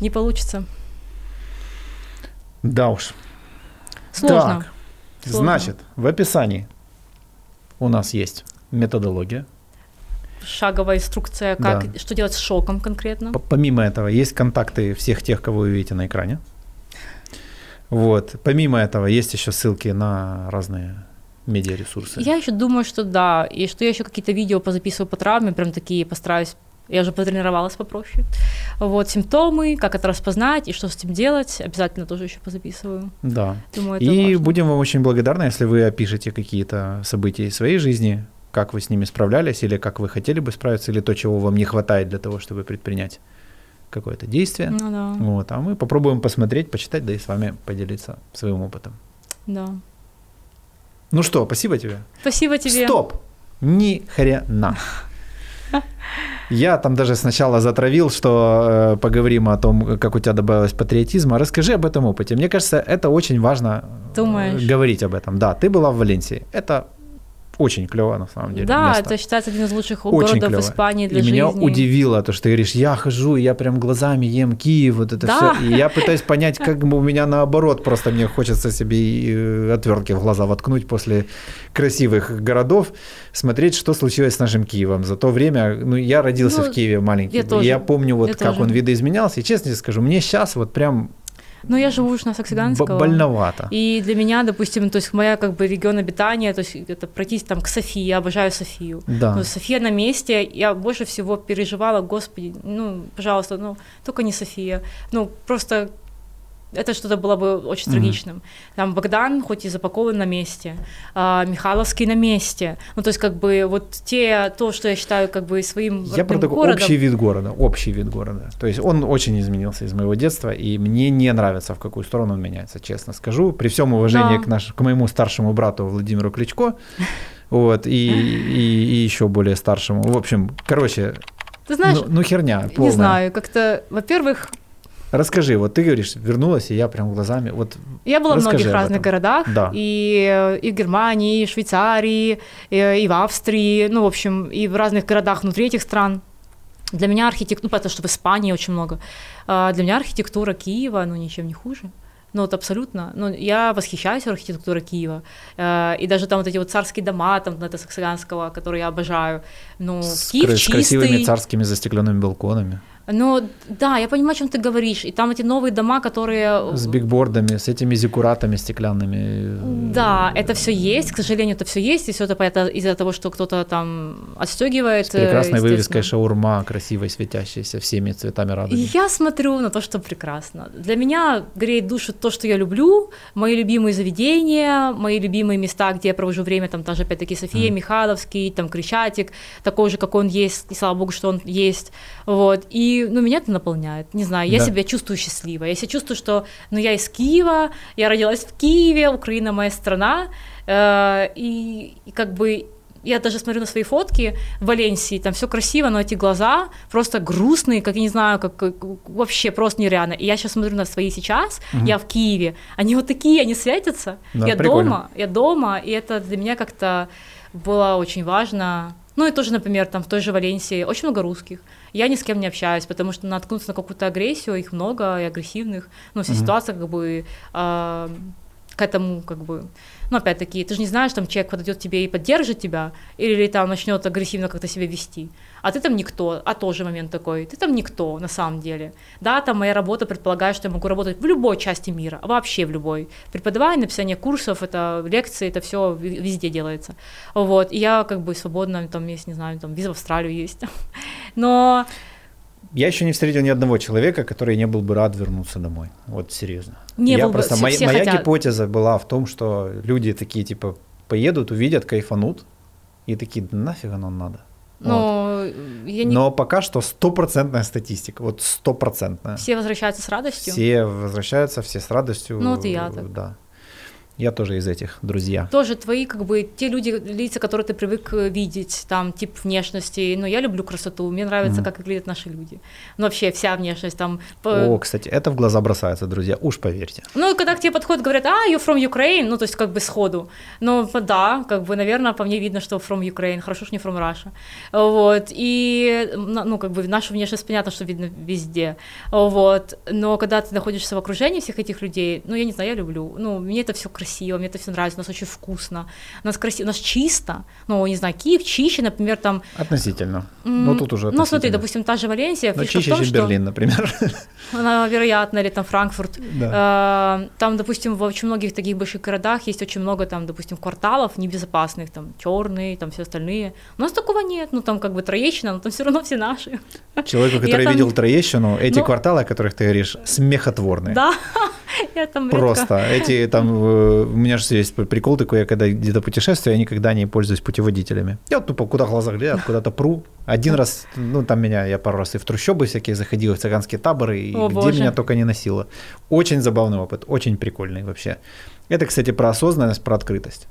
не получится. Да уж. Сложно. Так, Сложно. значит, в описании у нас есть методология. Шаговая инструкция, как, Да. что делать с шоком конкретно. П- Помимо этого, есть контакты всех тех, кого вы видите на экране. Вот. Помимо этого, есть еще ссылки на разные медиаресурсы. Я еще думаю, что да, и что я еще какие-то видео позаписываю по травме, прям такие постараюсь. Я уже потренировалась попроще. Вот симптомы, как это распознать и что с этим делать, обязательно тоже еще позаписываю. Да. Думаю, И важно. будем вам очень благодарны, если вы опишете какие-то события из своей жизни, как вы с ними справлялись, или как вы хотели бы справиться, или то, чего вам не хватает для того, чтобы предпринять какое-то действие. Ну да, Вот, а мы попробуем посмотреть, почитать, да и с вами поделиться своим опытом. да. Ну что, спасибо тебе. Спасибо тебе. Стоп! Ни хрена. Я там даже сначала затравил, что э, поговорим о том, как у тебя добавилось патриотизма. Расскажи об этом опыте. Мне кажется, это очень важно э, Думаешь? говорить об этом. Да, ты была в Валенсии. Это очень клево на самом деле. Да, место. это считается один из лучших Очень городов клево. Испании для и жизни. меня удивило то, что ты говоришь, я хожу, я прям глазами ем Киев, вот это Да. все. И я пытаюсь понять, как бы у меня наоборот, просто мне хочется себе э, отвертки в глаза воткнуть после красивых городов, смотреть, что случилось с нашим Киевом. За то время, ну, я родился Ну, в Киеве маленький, я тоже. я помню вот Я как тоже. он видоизменялся, и честно тебе скажу, мне сейчас вот прям Ну, я живу уж на б- Саксаганского. больновато. И для меня, допустим, то есть моя как бы регион обитания, то есть это пройтись там к Софии, я обожаю Софию. Да. Ну, София на месте, я больше всего переживала, господи, ну, пожалуйста, ну, только не София. Ну, просто это что-то было бы очень трагичным. Там Богдан, хоть и запакован на месте, а, Михайловский на месте. Ну, то есть, как бы, вот те, то, что я считаю, как бы, своим Я про такой городом. общий вид города, общий вид города. То есть он очень изменился из моего детства, и мне не нравится, в какую сторону он меняется, честно скажу. При всем уважении Да. к, наш, к моему старшему брату Владимиру Кличко, вот, и, и, и еще более старшему. В общем, короче, Ты знаешь, ну, ну херня не полная. знаю, как-то, во-первых, Расскажи, вот ты говоришь, вернулась, и я прям глазами, вот Я была в многих разных городах, Да. и, э, и в Германии, и в Швейцарии, и, и в Австрии, ну, в общем, и в разных городах внутри этих стран. Для меня архитектура, ну, потому что в Испании очень много, а для меня архитектура Киева, ну, ничем не хуже. Ну, вот абсолютно. Ну, я восхищаюсь архитектурой Киева. Э, И даже там вот эти вот царские дома, там, это Саксаганского, которые я обожаю. Ну, с, Киев кра- с красивыми чистый. царскими застекленными балконами, Ну, да, я понимаю, о чем ты говоришь. И там эти новые дома, которые... с бигбордами, с этими зиккуратами стеклянными. Да, это все есть, к сожалению, это все есть, и все это из-за того, что кто-то там отстегивает. С прекрасной э, вывеской шаурма, красивой, светящейся всеми цветами радуги. я смотрю на то, что прекрасно. Для меня греет душу то, что я люблю, мои любимые заведения, мои любимые места, где я провожу время, там тоже опять-таки София, Мгм. Михайловский, там Крещатик, такой же, как он есть, и слава богу, что он есть. Вот. И ну, меня это наполняет. Не знаю, я Да. себя чувствую счастливой. Я себя чувствую, что ну, я из Киева, я родилась в Киеве, Украина моя страна. э, и, и как бы я даже смотрю на свои фотки в Валенсии, там все красиво, но эти глаза просто грустные, как я не знаю, как, как вообще просто нереально. И я сейчас смотрю на свои сейчас, Мгм. я в Киеве, они вот такие, они светятся. Да, я прикольно. дома, я дома, и это для меня как-то было очень важно. Ну и тоже, например, там в той же Валенсии очень много русских. Я ни с кем не общаюсь, потому что наткнуться на какую-то агрессию, их много и агрессивных. Ну, вся Мгм. ситуация как бы а, к этому как бы Ну, опять-таки, ты же не знаешь, там человек подойдет тебе и поддержит тебя, или там начнет агрессивно как-то себя вести. А ты там никто, а тоже момент такой, ты там никто на самом деле. Да, там моя работа предполагает, что я могу работать в любой части мира, вообще в любой. Преподавание, написание курсов, это лекции, это все везде делается. Вот, и я как бы свободно, там есть, не знаю, там виза в Австралию есть. Но я еще не встретил ни одного человека, который не был бы рад вернуться домой. Вот серьезно. Не я был просто бы, моя, все моя хотят. гипотеза была в том, что люди такие типа поедут, увидят, кайфанут и такие «Да нафиг оно надо. Вот. Но я не... Но пока что стопроцентная статистика, вот стопроцентная. Все возвращаются с радостью. Все возвращаются, все с радостью. Ну, вот и я так. Да. Я тоже из этих, друзья. Тоже твои, как бы, те люди, лица, которые ты привык э, видеть, там, тип внешности. Ну, я люблю красоту, мне нравится, Мгм. как выглядят наши люди. Ну, вообще, вся внешность, там... О, кстати, это в глаза бросается, друзья, уж поверьте. Ну, когда к тебе подходят, говорят, а, you from Ukraine, ну, то есть, как бы сходу. Ну, да, как бы, наверное, по мне видно, что from Ukraine, хорошо, что не from Russia. Вот, и, ну, как бы, нашу внешность понятно, что видно везде. Вот, но когда ты находишься в окружении всех этих людей, ну, я не знаю, я люблю, ну, мне это все красиво, мне это все нравится, у нас очень вкусно, у нас красиво, у нас чисто, ну, не знаю, Киев чище, например, там... Относительно. Ну, тут уже Ну, смотри, допустим, та же Валенсия, Но фишка в чище, том, чем что... Берлин, например. Она, вероятно, или там Франкфурт. Да. Э, Там, допустим, в очень многих таких больших городах есть очень много там, допустим, кварталов небезопасных, там черные, там все остальные. У нас такого нет, ну там как бы Троещина, но там все равно все наши. Человеку, который там- видел Троещину, эти Ну- кварталы, о которых ты говоришь, смехотворные. Да, я там Просто эти там, э, у меня же есть прикол такой, я когда где-то путешествую, я никогда не пользуюсь путеводителями. Я вот тупо куда глаза глядят, куда-то пру. Один раз, ну там меня, я пару раз и в трущобы всякие заходил, в цыганские таборы, и О, где боже. меня только не носило. Очень забавный опыт, очень прикольный вообще. Это, кстати, про осознанность, про открытость.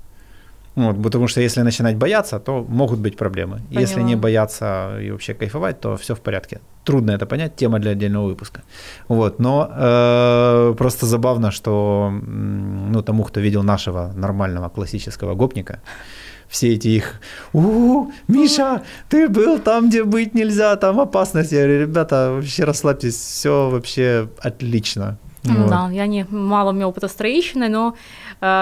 Вот, потому что если начинать бояться, то могут быть проблемы. Если Поняла. не бояться и вообще кайфовать, то все в порядке. Трудно это понять, тема для отдельного выпуска. Вот, но э, просто забавно, что ну, тому, кто видел нашего нормального классического гопника, все эти их у Миша, ты был там, где быть нельзя, там опасность. Я говорю, ребята, вообще расслабьтесь, все вообще отлично. Ну Вот. Да, я не мало у меня опыта с Троещиной, но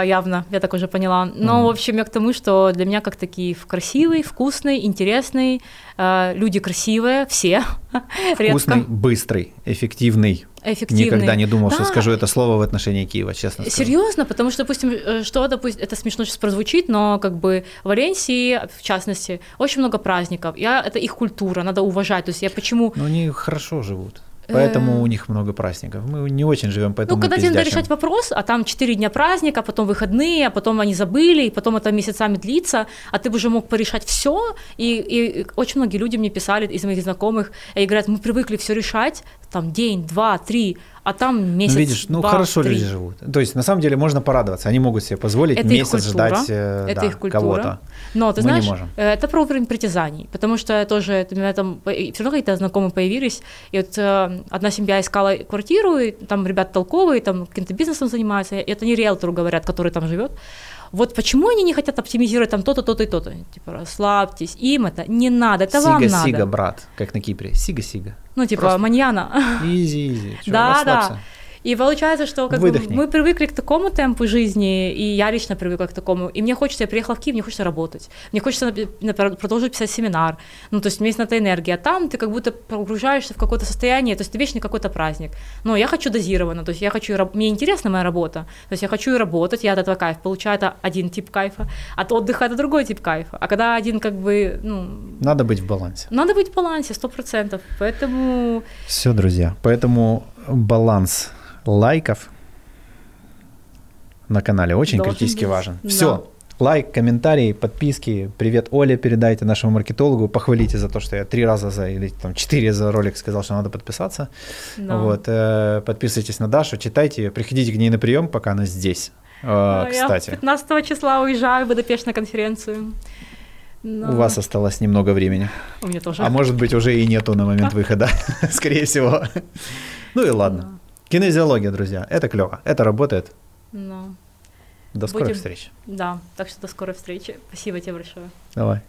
явно, я так уже поняла. Но, Мгм. в общем, я к тому, что для меня как такие красивый, вкусный, интересный, э, люди красивые, все, Вкусный, редко, быстрый, эффективный. эффективный. Никогда не думал, что Да. скажу это слово в отношении Киева, честно скажу. Серьезно, потому что, допустим, э, что, допустим, это смешно сейчас прозвучит, но как бы в Валенсии, в частности, очень много праздников. Я, это их культура, надо уважать. То есть я почему... Но они хорошо живут. Поэтому Э. у них много праздников. Мы не очень живем, поэтому Ну, когда тебе надо решать вопрос, а там 4 дня праздника, потом выходные, а потом они забыли, и потом это месяцами длится, а ты бы уже мог порешать все. И, и очень многие люди мне писали из моих знакомых, и говорят, мы привыкли все решать, там день, два, три, а там Ну, месяц, видишь, ну два, хорошо три. люди живут. То есть, на самом деле, можно порадоваться. Они могут себе позволить Это месяц культура, ждать э, это да, их культура. кого-то. Но ты Мы не знаешь, можем. э, это про уровень притязаний, потому что я тоже, это у меня там все равно какие-то знакомые появились, и вот э, одна семья искала квартиру, и там ребята толковые, там каким-то бизнесом занимаются, и это не риэлтору говорят, который там живет. Вот почему они не хотят оптимизировать там то-то, то-то и то-то? Типа, расслабьтесь, им это не надо, это вам надо. Σιγά-σιγά, брат, как на Кипре. Σιγά-σιγά. Ну, типа, Просто. mañana. Easy-easy. Да, расслабься. да. И получается, что как бы, мы привыкли к такому темпу жизни, и я лично привыкла к такому. И мне хочется, я приехала в Киев, мне хочется работать. Мне хочется продолжить писать семинар. Ну, то есть у меня есть на это энергия. А там ты как будто погружаешься в какое-то состояние, то есть ты вечно какой-то праздник. Но я хочу дозированно, то есть я хочу, мне интересна моя работа. То есть я хочу и работать, я от этого кайф получаю, это один тип кайфа, от отдыха это другой тип кайфа. А когда один как бы, ну, Надо быть в балансе. надо быть в балансе, сто процентов. Поэтому Все, друзья. Поэтому баланс лайков на канале очень Должен критически быть. важен. Да. Все. Лайк, комментарий, подписки. Привет Оле передайте нашему маркетологу. Похвалите за то, что я три раза за или там четыре за ролик сказал, что надо подписаться. да. Вот, э, подписывайтесь на Дашу, читайте ее, приходите к ней на прием, пока она здесь. Э, А, Я кстати, 15 числа уезжаю в Будапешт на конференцию. Но у вас осталось немного времени. У меня тоже. А может быть, уже и нету на момент выхода, скорее всего. Ну и ладно. Кинезиология, друзья, это клево, это работает. Ну, До скорых Будем- встреч. да, так что до скорой встречи. Спасибо тебе большое. Давай.